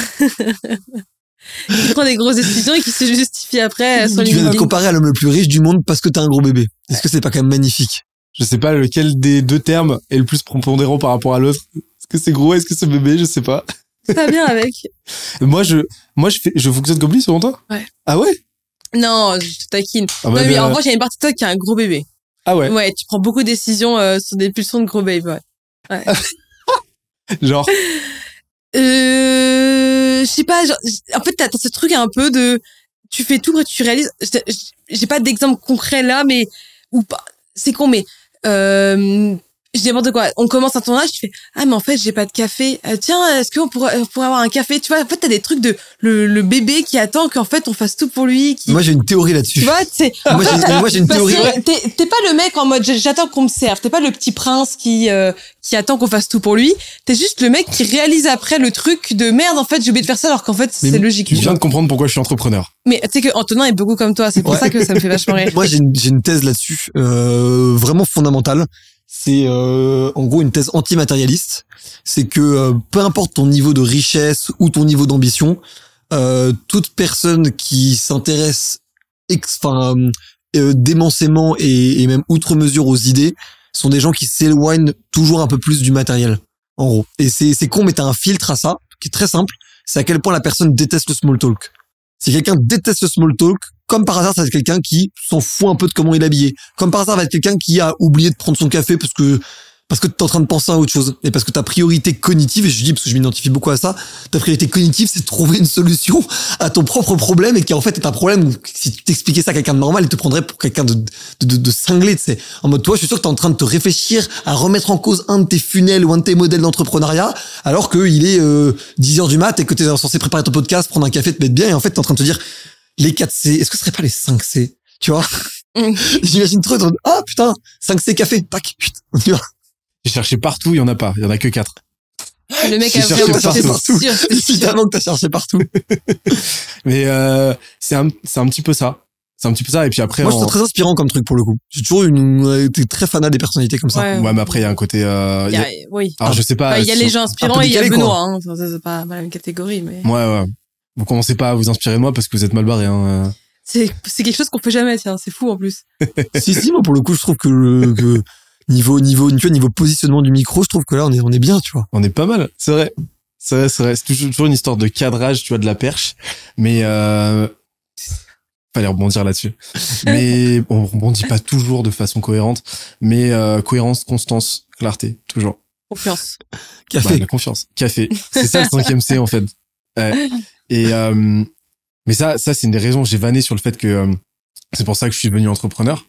qui prend des grosses décisions et qui se justifie après sur tu viens de comparer à l'homme le plus riche du monde parce que t'as un gros bébé. Est-ce que c'est pas quand même magnifique? Je sais pas lequel des deux termes est le plus prépondérant par rapport à l'autre. Est-ce que c'est gros, est-ce que c'est bébé, je sais pas. Ça bien avec. Moi, je, moi, je fais, je fonctionne comme lui selon toi? Ouais. Ah ouais? Non, je te taquine. Ah non, ouais, mais mais, en euh, revanche, il y a une partie de toi qui a un gros bébé. Ah ouais? Ouais, tu prends beaucoup de décisions euh, sur des pulsions de gros babe, ouais. Genre, Euh, je sais pas, genre, en fait, t'as ce truc un peu de, tu fais tout, après tu réalises, j'ai pas d'exemple concret là, mais, ou pas, c'est con, mais, euh, je dis n'importe quoi. On commence un tournage, tu fais, ah, mais en fait, j'ai pas de café. Euh, tiens, est-ce qu'on pourrait, on pourrait avoir un café? Tu vois, en fait, t'as des trucs de, le, le bébé qui attend qu'en fait, on fasse tout pour lui, qui, Moi, j'ai une théorie là-dessus. tu vois, c'est, Moi, j'ai une théorie. t'es pas le mec en mode j'attends qu'on me serve. T'es pas le petit prince qui euh, qui attend qu'on fasse tout pour lui. T'es juste le mec qui réalise après le truc de merde. En fait, j'ai oublié de faire ça alors qu'en fait c'est logique. tu viens de comprendre pourquoi je suis entrepreneur. Mais tu sais que Antonin est beaucoup comme toi. C'est pour Ouais. ça que ça me fait vachement rire. Moi, j'ai une, j'ai une thèse là-dessus, euh, vraiment fondamentale. C'est euh, en gros une thèse antimatérialiste. C'est que euh, peu importe ton niveau de richesse ou ton niveau d'ambition, euh, toute personne qui s'intéresse enfin, euh, démensément et, et même outre mesure aux idées sont des gens qui s'éloignent toujours un peu plus du matériel. En gros. Et c'est c'est con, mais t'as un filtre à ça qui est très simple. C'est à quel point la personne déteste le small talk. Si quelqu'un déteste le small talk, comme par hasard, ça va être quelqu'un qui s'en fout un peu de comment il est habillé. Comme par hasard, ça va être quelqu'un qui a oublié de prendre son café parce que parce que t'es en train de penser à autre chose et parce que ta priorité cognitive et je dis parce que je m'identifie beaucoup à ça ta priorité cognitive c'est de trouver une solution à ton propre problème et qui en fait est un problème si tu t'expliquais ça à quelqu'un de normal il te prendrait pour quelqu'un de, de, de, de cinglé tu en mode toi je suis sûr que t'es en train de te réfléchir à remettre en cause un de tes funnels ou un de tes modèles d'entrepreneuriat alors que il est euh, 10 heures du mat et que t'es censé préparer ton podcast prendre un café te mettre bien et en fait t'es en train de te dire les 4 C est-ce que ce serait pas les 5 C tu vois? J'imagine trop ah putain 5 C café tac putain tu vois J'ai cherché partout, il y en a pas. Il y en a que quatre. Le mec a cherché partout. c'est sûr, évidemment que t'as cherché partout Mais euh, c'est un, c'est un petit peu ça. C'est un petit peu ça. Et puis après, Moi, je en- trouve très inspirant comme truc pour le coup. J'ai toujours une, euh, été très fanat des personnalités comme ça. Ouais. ouais, mais après il y a un côté. Euh, y y a- oui. Alors je sais pas. Enfin, il y a les gens inspirants et il y a Benoît. Hein. C'est pas la même catégorie, mais Ouais, ouais. Vous commencez pas à vous inspirer de moi parce que vous êtes mal barré. Hein. c'est c'est quelque chose qu'on fait jamais. Tiens, c'est fou en plus. si, si, moi, pour le coup, je trouve que, le- que niveau, niveau, tu vois, niveau positionnement du micro, je trouve que là, on est, on est bien, tu vois. On est pas mal. C'est vrai. C'est vrai, c'est vrai. C'est toujours, toujours une histoire de cadrage, tu vois, de la perche. Mais euh, fallait rebondir là-dessus. Mais on rebondit pas toujours de façon cohérente. Mais euh, cohérence, constance, clarté, toujours. Confiance. Bah, Café. la confiance. Café. C'est ça le cinquième C en fait. Ouais. Et euh, mais ça, ça c'est une des raisons. J'ai vanné sur le fait que euh, c'est pour ça que je suis devenu entrepreneur.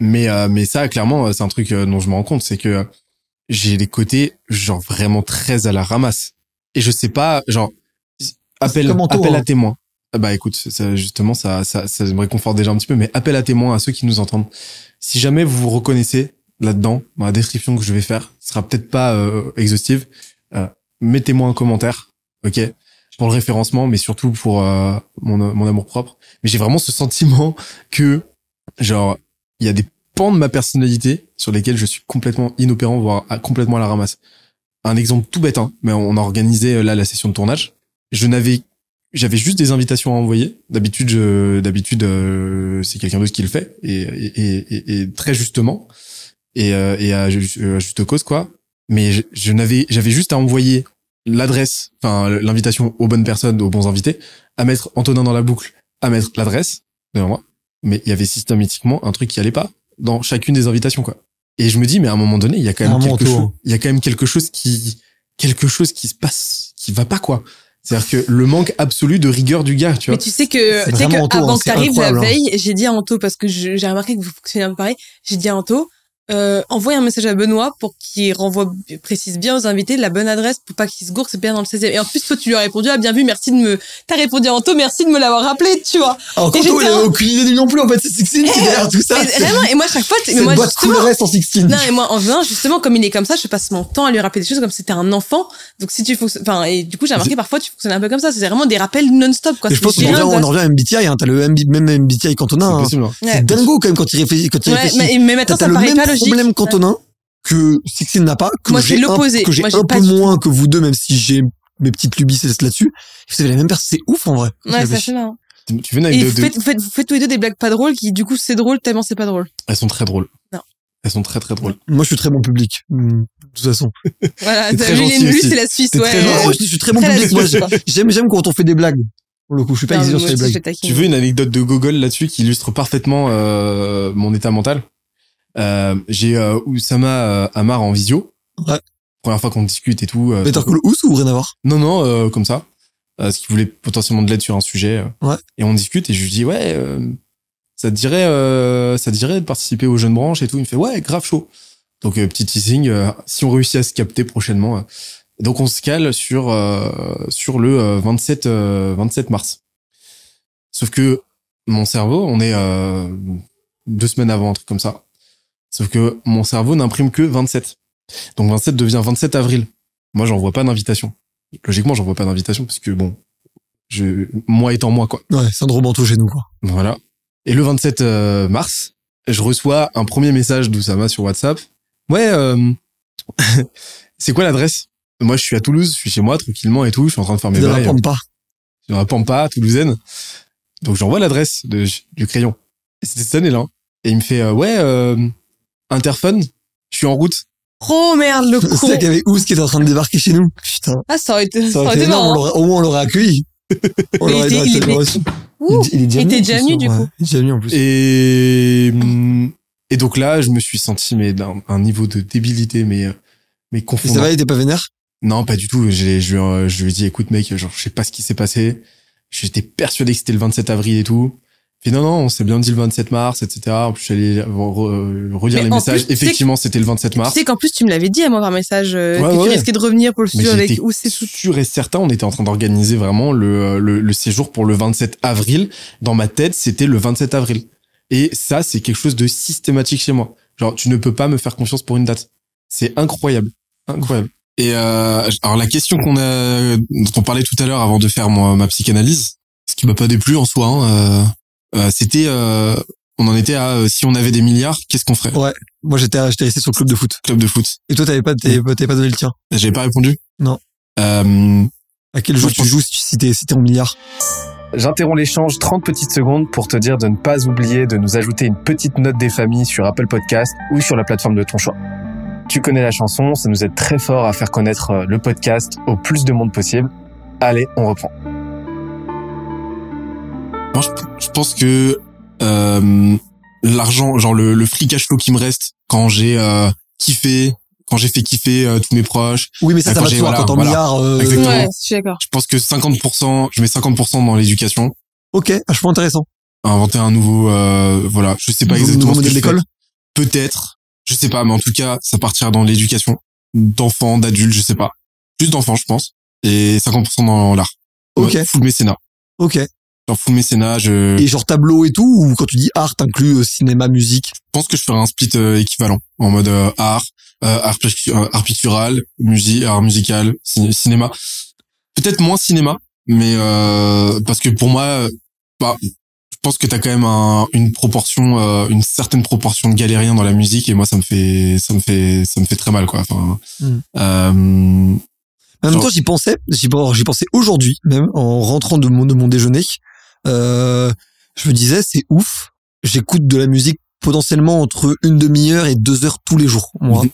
Mais euh, mais ça, clairement, c'est un truc euh, dont je me rends compte, c'est que j'ai des côtés genre vraiment très à la ramasse. Et je sais pas, genre appel appel hein. à témoins. Ah Bah écoute, ça, justement, ça, ça, ça me réconforte déjà un petit peu, mais appel à témoins à ceux qui nous entendent. Si jamais vous vous reconnaissez là-dedans, dans la description que je vais faire, ce sera peut-être pas euh, exhaustive. Euh, Mettez-moi un commentaire, ok, pour le référencement, mais surtout pour euh, mon, mon amour propre. Mais j'ai vraiment ce sentiment que, genre, il y a des pans de ma personnalité sur lesquels je suis complètement inopérant, voire à- complètement à la ramasse. Un exemple tout bête, hein, mais on a organisé euh, là la session de tournage. Je n'avais j'avais juste des invitations à envoyer. D'habitude, d'habitude, euh, c'est quelqu'un d'autre qui le fait et, et, et, et très justement et, euh, et à, ju- à juste cause quoi. Mais je n'avais, j'avais juste à envoyer l'adresse, enfin l'invitation aux bonnes personnes, aux bons invités, à mettre Antonin dans la boucle, à mettre l'adresse devant moi. Mais il y avait systématiquement un truc qui allait pas dans chacune des invitations quoi. Et je me dis mais à un moment donné, il y a quand même quelque chose, il y a quand même quelque chose qui quelque chose qui se passe, qui va pas quoi. C'est-à-dire que le manque absolu de rigueur du gars, tu Mais vois. tu sais que, C'est tu sais que Anto, avant hein, que c'est t'arrives la hein. veille, j'ai dit à Anto, parce que j'ai remarqué que vous fonctionnez un peu pareil, j'ai dit à Anto, euh, envoie un message à Benoît pour qu'il renvoie, précise bien aux invités la bonne adresse pour pas qu'ils se gourent, c'est bien dans le 16e. Et en plus, toi, tu lui as répondu, ah, bien vu, merci de me, t'as répondu à Anto, merci de me l'avoir rappelé, tu vois. Alors, Et quand il en- aucune idée de lui non plus, en fait, c'est Sixteen qui est derrière tout ça. Et vraiment, et moi, chaque fois, C'est mais moi, boîte justement, couleur en Sixteen. non, et moi, en venant, justement, comme il est comme ça, je passe mon temps à lui rappeler des choses comme si c'était un enfant. Donc, si tu fonctionnes, enfin, et du coup, j'ai remarqué parfois, tu fonctionnes un peu comme ça. C'est vraiment des rappels non-stop, quoi. Je pense C'est qu'on on en revient à MBTI, hein. T'as le MB, même MBTI C'est Cantonin. hein. hein. C'est dingo quand même quand il réfléchit, quand il Ouais, réfléchit. mais, mais maintenant, ça paraît pas logique. problème Cantonin que Sixteen n'a pas, que j'ai un, l'opposé. que j'ai un peu moins que vous deux, même si j'ai mes petites lubies là-dessus. Vous avez la même personne, c'est ouf en vrai. Ouais, ça fait. Tu veux une anecdote vous de- faites, vous, faites, vous faites tous les deux des blagues pas drôles qui, du coup, c'est drôle tellement c'est pas drôle. Elles sont très drôles. Non. Elles sont très très drôles. Moi, je suis très bon public. De toute façon. Voilà, t'as vu les c'est la Suisse, ouais. très. Moi, je suis très bon Très public. Moi, j'aime, j'aime quand on fait des blagues. Pour le coup, je suis pas exigeant sur les blagues. Tu veux une anecdote de Gogol là-dessus qui illustre parfaitement euh, mon état mental? J'ai euh, Oussama euh, Amar en visio. Ouais. Première fois qu'on discute et tout. euh, Better Call Ous ou rien à voir? Non, non, euh, comme ça. Euh, parce qu'il voulait potentiellement de l'aide sur un sujet. euh. Ouais. Et on discute et je lui dis, ouais, euh, ça te dirait, euh, ça te dirait de participer aux jeunes branches et tout? Il me fait, ouais, grave chaud. Donc, euh, petit teasing, euh, si on réussit à se capter prochainement. euh. Donc, on se cale sur, euh, sur le euh, 27, euh, 27 mars. Sauf que mon cerveau, on est euh, deux semaines avant, un truc comme ça. Sauf que mon cerveau n'imprime que 27. Donc 27 devient 27 avril. Moi, j'envoie pas d'invitation. Logiquement, j'envoie pas d'invitation parce que bon, je, moi étant moi, quoi. Ouais, syndrome Anto chez nous, quoi. Voilà. Et le 27 euh, mars, je reçois un premier message d'Oussama sur WhatsApp. Ouais, euh, c'est quoi l'adresse? Moi, je suis à Toulouse, je suis chez moi tranquillement et tout. Je suis en train de faire mes Ils ne bails. répondent pas. Je dans la Pampa, toulousaine. Donc j'envoie l'adresse du crayon. Et c'était cette année-là. Et il me fait euh, ouais, euh, interphone, je suis en route. Oh merde, le C'est con. ça qu'il y avait Ous qui était en train de débarquer chez nous. Putain. Ah, ça aurait été, Ça aurait été énorme. on l'aurait- Au moins, on l'aurait accueilli. On l'aurait il il. Il, il est déjà venu. du coup. Il est déjà venu en plus. Et hum, et donc là, je me suis senti mais d'un un niveau de débilité mais euh, mais Et ça confondant. va, il était pas vénère? Non, pas du tout. J'ai- Je, lui ai- je lui ai dit écoute mec, genre je sais pas ce qui s'est passé. J'étais persuadé que c'était le 27 avril et tout. Puis non non, on s'est bien dit le 27 mars, etc. En plus, je suis allé re- relire les messages. plus, Effectivement, c'était le 27 mars. Tu sais qu'en plus, tu me l'avais dit à moi par message euh, Ouais, que tu ouais. risquais de revenir pour le suivre avec où c'est tout. sûr et certain, on était en train d'organiser vraiment le, le, le séjour pour le 27 avril. Dans ma tête, c'était le 27 avril. Et ça, c'est quelque chose de systématique chez moi. Genre, tu ne peux pas me faire confiance pour une date. C'est incroyable. Incroyable. Et euh, alors la question qu'on a, dont on parlait tout à l'heure avant de faire moi, ma psychanalyse, ce qui m'a pas déplu en soi, hein, euh, euh, c'était, euh, on en était à euh, si on avait des milliards, qu'est-ce qu'on ferait? Ouais. Moi, j'étais, j'étais resté sur le club de foot. Club de foot. Et toi, t'avais pas, t'avais pas donné le tien? J'avais pas répondu? Non. Euh, À quel jeu tu pense- joues si t'es, si t'es en milliard? J'interromps l'échange 30 petites secondes pour te dire de ne pas oublier de nous ajouter une petite note des familles sur Apple Podcast ou sur la plateforme de ton choix. Tu connais la chanson, ça nous aide très fort à faire connaître euh, le podcast au plus de monde possible. Allez, on reprend. Moi, je, je pense que euh, l'argent, genre le, le free cash flow qui me reste quand j'ai euh, kiffé, quand j'ai fait kiffer euh, tous mes proches, Oui, mais ça, ça quand va de voilà, quand en voilà. milliard, euh, Exactement. Ouais, je suis d'accord. je pense que 50%, je mets 50% dans l'éducation, Ok, vachement intéressant. inventer un nouveau, euh, voilà, je sais pas Nouveau- exactement nouveau ce que modèle d'école? Peut-être, je sais pas, mais en tout cas, ça partira dans l'éducation d'enfants, d'adultes, je sais pas, plus d'enfants, je pense, et 50% dans l'art. Ok. Full mécénat, Ok. Genre full mécénat. Je, Et genre tableau et tout, ou quand tu dis art, t'inclus euh, cinéma, musique? Je pense que je ferai un split euh, équivalent en mode euh, art, euh, art, euh, art pictural, musique, art musical, ci- cinéma. Peut-être moins cinéma, mais euh, parce que pour moi, euh, bah, je pense que t'as quand même un, une proportion, euh, une certaine proportion de galériens dans la musique et moi ça me fait, ça me fait, ça me fait très mal quoi. Enfin, Hmm. euh, En même temps, j'y pensais, j'y j'y pensais aujourd'hui même en rentrant de mon de mon déjeuner. Euh, je me disais, c'est ouf. J'écoute de la musique potentiellement entre une demi-heure et deux heures tous les jours. Moi, Mhm.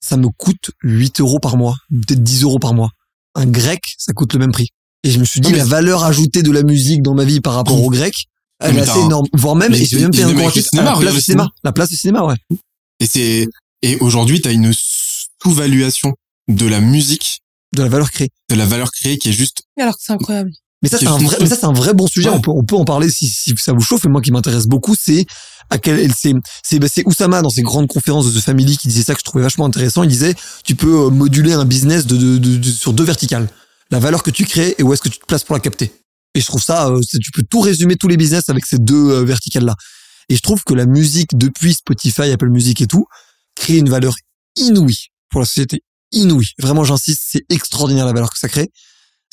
ça me coûte 8 euros par mois, peut-être 10 euros par mois. Un grec, ça coûte le même prix. Et je me suis dit, la valeur ajoutée de la musique dans ma vie par rapport Mmh. au grec, elle mais est assez un- énorme. Voire même, Mais et je vais même il- payer un même grand cinéma, la place du cinéma. La place du cinéma, ouais. et c'est et aujourd'hui t'as une sous-valuation de la musique, De la valeur créée. de la valeur créée qui est juste Alors que c'est incroyable. Mais ça, c'est est un vrai, mais ça, c'est un vrai bon sujet. Ouais. On peut, on peut en parler si, si ça vous chauffe. Et moi, qui m'intéresse beaucoup, c'est à quel, c'est, c'est, bah, c'est Oussama dans ses grandes conférences de The Family qui disait ça que je trouvais vachement intéressant. Il disait, tu peux euh, moduler un business de, de, de- de- sur deux verticales. La valeur que tu crées et où est-ce que tu te places pour la capter. Et je trouve ça, euh, tu peux tout résumer tous les business avec ces deux euh, verticales-là. Et je trouve que la musique, depuis Spotify, Apple Music et tout, crée une valeur inouïe pour la société. Inouïe. Vraiment, j'insiste, c'est extraordinaire la valeur que ça crée.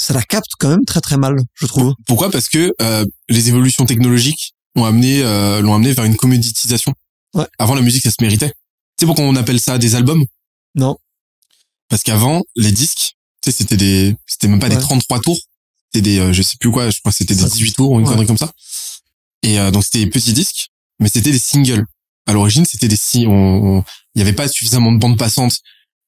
Ça la capte quand même très très mal, je trouve. Pourquoi? Parce que euh, les évolutions technologiques ont amené euh, l'ont amené vers une commoditisation. Ouais. Avant la musique ça se méritait. Tu sais pourquoi on appelle ça des albums? Non. Parce qu'avant les disques, tu sais c'était des c'était même pas des Ouais. 33 tours, c'était des euh, je sais plus quoi, je crois que c'était des Ça- 18 tours ou une Ouais. connerie comme ça. Et euh, donc c'était des petits disques, mais c'était des singles. à l'origine, c'était des si, on, il y avait pas suffisamment de bande passante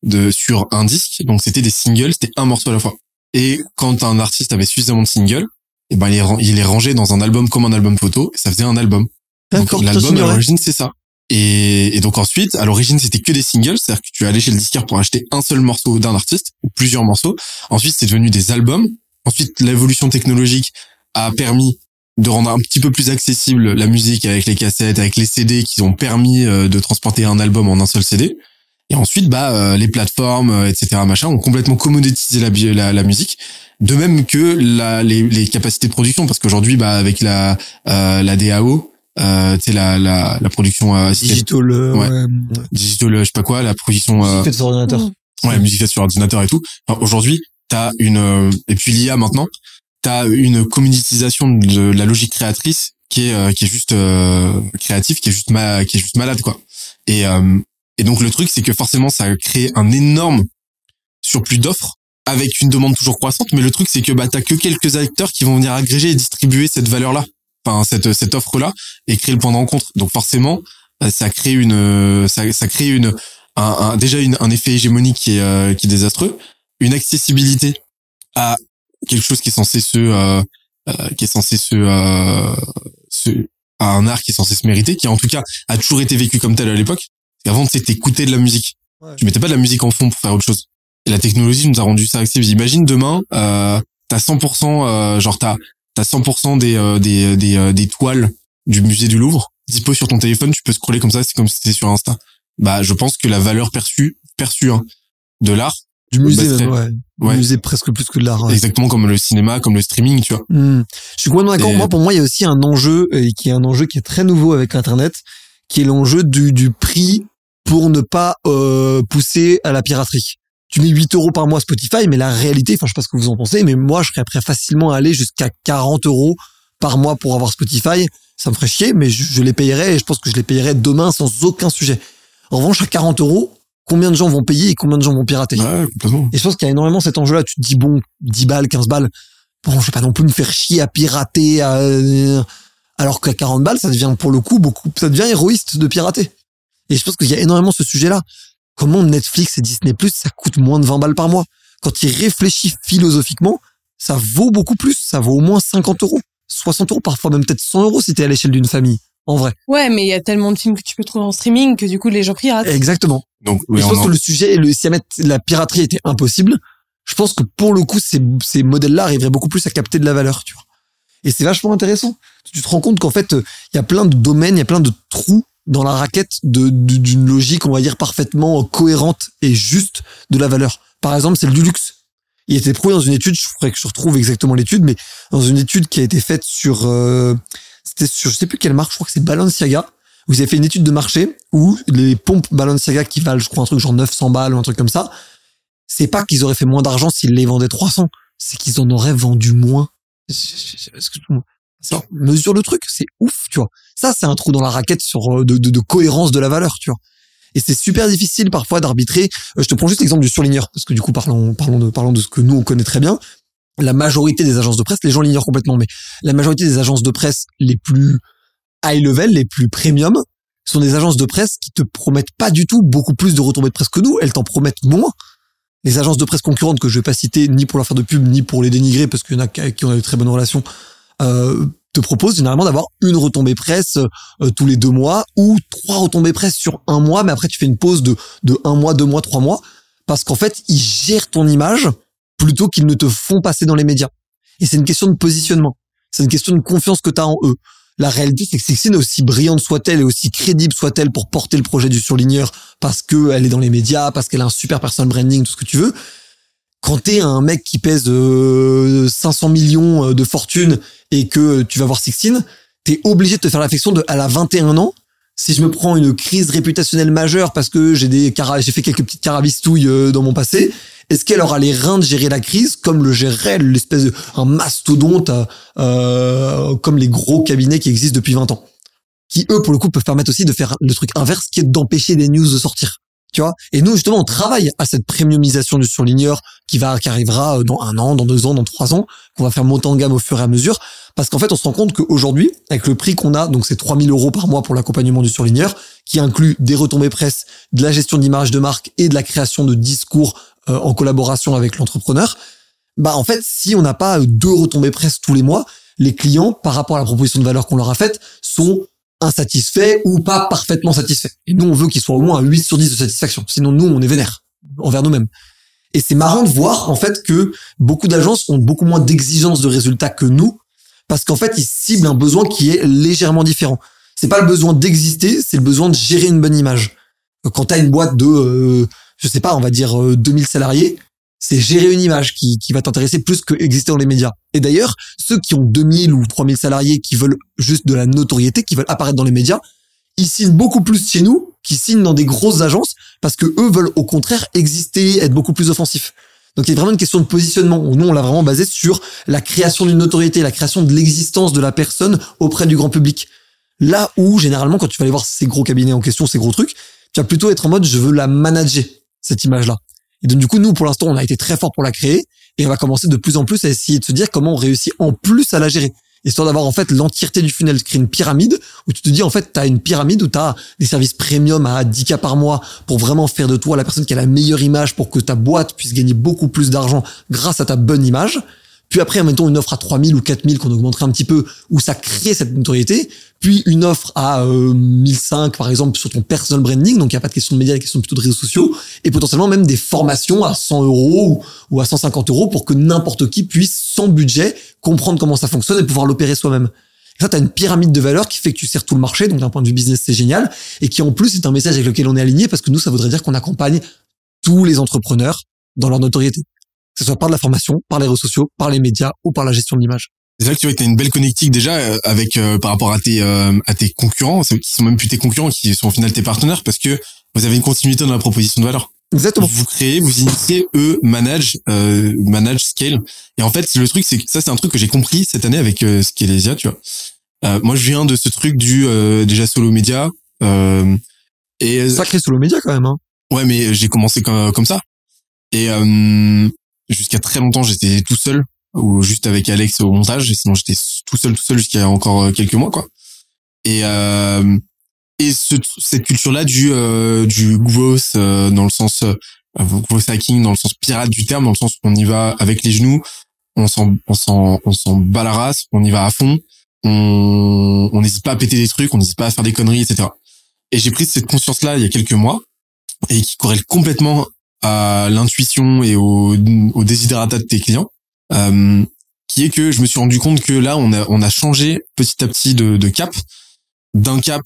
de sur un disque, donc c'était des singles, c'était un morceau à la fois. Et quand un artiste avait suffisamment de singles, et eh ben il les, il les rangeait dans un album comme un album photo, et ça faisait un album. Donc l'album à l'origine c'est ça. Et, et, donc ensuite, à l'origine, c'était que des singles, c'est-à-dire que tu allais chez le disquaire pour acheter un seul morceau d'un artiste ou plusieurs morceaux. Ensuite, c'est devenu des albums. Ensuite, l'évolution technologique a permis de rendre un petit peu plus accessible la musique avec les cassettes, avec les CD qui ont permis euh, de transporter un album en un seul CD. Et ensuite, bah, euh, les plateformes, euh, etc., machin, ont complètement commodétisé la, la, la musique. De même que la, les, les, capacités de production, parce qu'aujourd'hui, bah, avec la, la DAO, euh, tu sais la, la la production euh, digital euh, ouais. digital je sais pas quoi la production euh, musique sur ordinateur ouais musique faite sur ordinateur et tout enfin, aujourd'hui t'as une euh, et puis l'IA maintenant t'as une communitisation de la logique créatrice qui est euh, qui est juste créatif qui est juste ma, qui est juste malade quoi et et donc le truc c'est que forcément ça a créé un énorme surplus d'offres avec une demande toujours croissante mais le truc c'est que bah t'as que quelques acteurs qui vont venir agréger et distribuer cette valeur là enfin cette cette offre là et créer le point de rencontre. Donc forcément, euh, ça crée une ça, ça crée une un, un déjà une, un effet hégémonique qui est euh, qui est désastreux, une accessibilité à quelque chose qui est censé se euh, euh qui est censé se, euh, se à un art qui est censé se mériter, qui en tout cas a toujours été vécu comme tel à l'époque. Avant, c'était écouter de la musique. Tu mettais pas de la musique en fond pour faire autre chose. Et la technologie nous a rendu ça accessible. Imagine demain, euh, t'as 100%, euh, genre t'as t'as 100% des, euh, des, des, euh, des toiles du musée du Louvre dispo sur ton téléphone, tu peux scroller comme ça, c'est comme si c'était sur Insta. Bah, je pense que la valeur perçue, perçue hein, de l'art, du musée, ouais. ouais. musée presque plus que de l'art. Exactement comme le cinéma, comme le streaming, tu vois. Hmm. Je suis complètement d'accord. Moi, pour moi, il y a aussi un enjeu et qui est un enjeu qui est très nouveau avec Internet, qui est l'enjeu du, du prix pour ne pas euh, pousser à la piraterie tu mets 8 euros par mois Spotify, mais la réalité, enfin je sais pas ce que vous en pensez, mais moi je serais prêt facilement à aller jusqu'à 40 euros par mois pour avoir Spotify. Ça me ferait chier, mais je, les payerais et je pense que je les payerais demain sans aucun sujet. En revanche, à 40 euros, combien de gens vont payer et combien de gens vont pirater? Ouais. Et je pense qu'il y a énormément cet enjeu-là. Tu te dis, bon, 10 balles, 15 balles, bon, je vais pas non plus me faire chier à pirater, à... alors qu'à 40 balles, ça devient pour le coup beaucoup, ça devient héroïste de pirater. Et je pense qu'il y a énormément ce sujet-là comment Netflix et Disney Plus ça coûte moins de 20 balles par mois Quand il réfléchit philosophiquement, ça vaut beaucoup plus, ça vaut au moins 50 euros, 60 euros, parfois même peut-être 100 euros si t'es à l'échelle d'une famille. En vrai. Ouais, mais il y a tellement de films que tu peux trouver en streaming que du coup les gens piratent. Exactement. Donc, je pense que le sujet, le, si la piraterie était impossible, je pense que pour le coup, ces, ces modèles-là arriveraient beaucoup plus à capter de la valeur, tu vois. Et c'est vachement intéressant. Tu te rends compte qu'en fait, il y a plein de domaines, il y a plein de trous dans la raquette d'une logique, on va dire, parfaitement cohérente et juste de la valeur. Par exemple, c'est du luxe. Il était prouvé dans une étude, je ferais que je retrouve exactement l'étude, mais dans une étude qui a été faite sur, euh, c'était sur, je sais plus quelle marque, je crois que c'est Balenciaga. Vous avez fait une étude de marché où les pompes Balenciaga qui valent, je crois, un truc genre 900 balles ou un truc comme ça, c'est pas qu'ils auraient fait moins d'argent s'ils les vendaient 300, c'est qu'ils en auraient vendu moins. Mesure le truc, c'est ouf, tu vois. Ça, c'est un trou dans la raquette sur euh, de, de, de cohérence de la valeur, tu vois. Et c'est super difficile parfois d'arbitrer. Euh, je te prends juste l'exemple du surligneur, parce que du coup, parlons, parlons de, parlons de ce que nous on connaît très bien. La majorité des agences de presse, les gens l'ignorent complètement, mais la majorité des agences de presse les plus high level, les plus premium, sont des agences de presse qui te promettent pas du tout beaucoup plus de retombées de presse que nous. Elles t'en promettent moins. Les agences de presse concurrentes que je vais pas citer ni pour leur faire de pub ni pour les dénigrer parce qu'il y en a qui ont de très bonnes relations, euh, te propose généralement d'avoir une retombée presse euh, tous les deux mois ou trois retombées presse sur un mois, mais après tu fais une pause de, de un mois, deux mois, trois mois, parce qu'en fait, ils gèrent ton image plutôt qu'ils ne te font passer dans les médias. Et c'est une question de positionnement. C'est une question de confiance que tu as en eux. La réalité, c'est que Sixine, aussi brillante soit-elle et aussi crédible soit-elle pour porter le projet du surligneur parce qu'elle est dans les médias, parce qu'elle a un super personal branding, tout ce que tu veux, quand t'es un mec qui pèse 500 euh, millions euh, de fortune et que tu vas voir Sixtine, t'es obligé de te faire l'affection de à la 21 ans. Si je me prends une crise réputationnelle majeure parce que j'ai des j'ai fait quelques petites carabistouilles euh, dans mon passé, est-ce qu'elle aura les reins de gérer la crise comme le gérerait l'espèce de un mastodonte euh, comme les gros cabinets qui existent depuis 20 ans, qui eux pour le coup peuvent permettre aussi de faire le truc inverse qui est d'empêcher les news de sortir. Tu vois? Et nous, justement, on travaille à cette premiumisation du surligneur qui va, qui arrivera euh, dans un an, dans deux ans, dans trois ans, qu'on va faire monter en gamme au fur et à mesure. Parce qu'en fait, on se rend compte qu'aujourd'hui, avec le prix qu'on a, donc c'est 3000 euros par mois pour l'accompagnement du surligneur, qui inclut des retombées presse, de la gestion d'image de marque et de la création de discours euh, en collaboration avec l'entrepreneur. Bah, en fait, si on n'a pas deux retombées presse tous les mois, les clients, par rapport à la proposition de valeur qu'on leur a faite, sont insatisfaits ou pas parfaitement satisfaits. Et nous, on veut qu'ils soient au moins à 8 sur 10 de satisfaction. Sinon, nous, on est vénère envers nous-mêmes. Et c'est marrant de voir, en fait, que beaucoup d'agences ont beaucoup moins d'exigences de résultats que nous, parce qu'en fait, ils ciblent un besoin qui est légèrement différent. C'est pas le besoin d'exister, c'est le besoin de gérer une bonne image. Quand tu as une boîte de, euh, je sais pas, on va dire 2000 euh, salariés, c'est gérer une image qui, qui va t'intéresser plus que exister dans les médias. Et d'ailleurs, ceux qui ont 2000 ou 3000 salariés qui veulent juste de la notoriété, qui veulent apparaître dans les médias, ils signent beaucoup plus chez nous qui signent dans des grosses agences parce que eux veulent au contraire exister, être beaucoup plus offensifs. Donc il y a vraiment une question de positionnement. Nous, on l'a vraiment basé sur la création d'une notoriété, la création de l'existence de la personne auprès du grand public. Là où, généralement, quand tu vas aller voir ces gros cabinets en question, ces gros trucs, tu vas plutôt être en mode, je veux la manager, cette image-là. Et donc du coup, nous, pour l'instant, on a été très fort pour la créer et on va commencer de plus en plus à essayer de se dire comment on réussit en plus à la gérer. Histoire d'avoir en fait l'entièreté du funnel, créer une pyramide où tu te dis en fait tu as une pyramide où tu as des services premium à 10 k par mois pour vraiment faire de toi la personne qui a la meilleure image pour que ta boîte puisse gagner beaucoup plus d'argent grâce à ta bonne image. Puis après, mettons une offre à 3000 ou 4000 qu'on augmenterait un petit peu, où ça crée cette notoriété. Puis une offre à euh, 1005 par exemple sur ton personal branding, donc il n'y a pas de question de médias, il y a plutôt de réseaux sociaux, et potentiellement même des formations à 100 euros ou à 150 euros pour que n'importe qui puisse, sans budget, comprendre comment ça fonctionne et pouvoir l'opérer soi-même. Et ça, tu as une pyramide de valeur qui fait que tu sers tout le marché, donc d'un point de vue business, c'est génial, et qui en plus est un message avec lequel on est aligné, parce que nous, ça voudrait dire qu'on accompagne tous les entrepreneurs dans leur notoriété que ce soit par la formation, par les réseaux sociaux, par les médias ou par la gestion de l'image. C'est vrai que tu vois que as une belle connectique déjà euh, avec euh, par rapport à tes euh, à tes concurrents, qui sont même plus tes concurrents, qui sont au final tes partenaires, parce que vous avez une continuité dans la proposition de valeur. Exactement. Vous créez, vous initiez, eux manage, euh, manage, scale. Et en fait, le truc, c'est que ça, c'est un truc que j'ai compris cette année avec euh, Scalesia, tu vois. moi, je viens de ce truc du déjà solo média. et sacré solo média quand même. Hein. Ouais, mais j'ai commencé comme, comme ça. Et jusqu'à très longtemps, j'étais tout seul ou juste avec Alex au montage. Et sinon, j'étais tout seul, tout seul jusqu'à encore euh, quelques mois, quoi. Et euh, et ce, cette culture-là du euh, du growth euh, dans le sens euh, growth hacking, dans le sens pirate du terme, dans le sens où on y va avec les genoux, on s'en on s'en on s'en bat la race, on y va à fond, on on n'hésite pas à péter des trucs, on n'hésite pas à faire des conneries, etc. Et j'ai pris cette conscience-là il y a quelques mois et qui corrèle complètement à l'intuition et au, au desiderata de tes clients, euh, qui est que je me suis rendu compte que là, on a, on a changé petit à petit de, de cap, d'un cap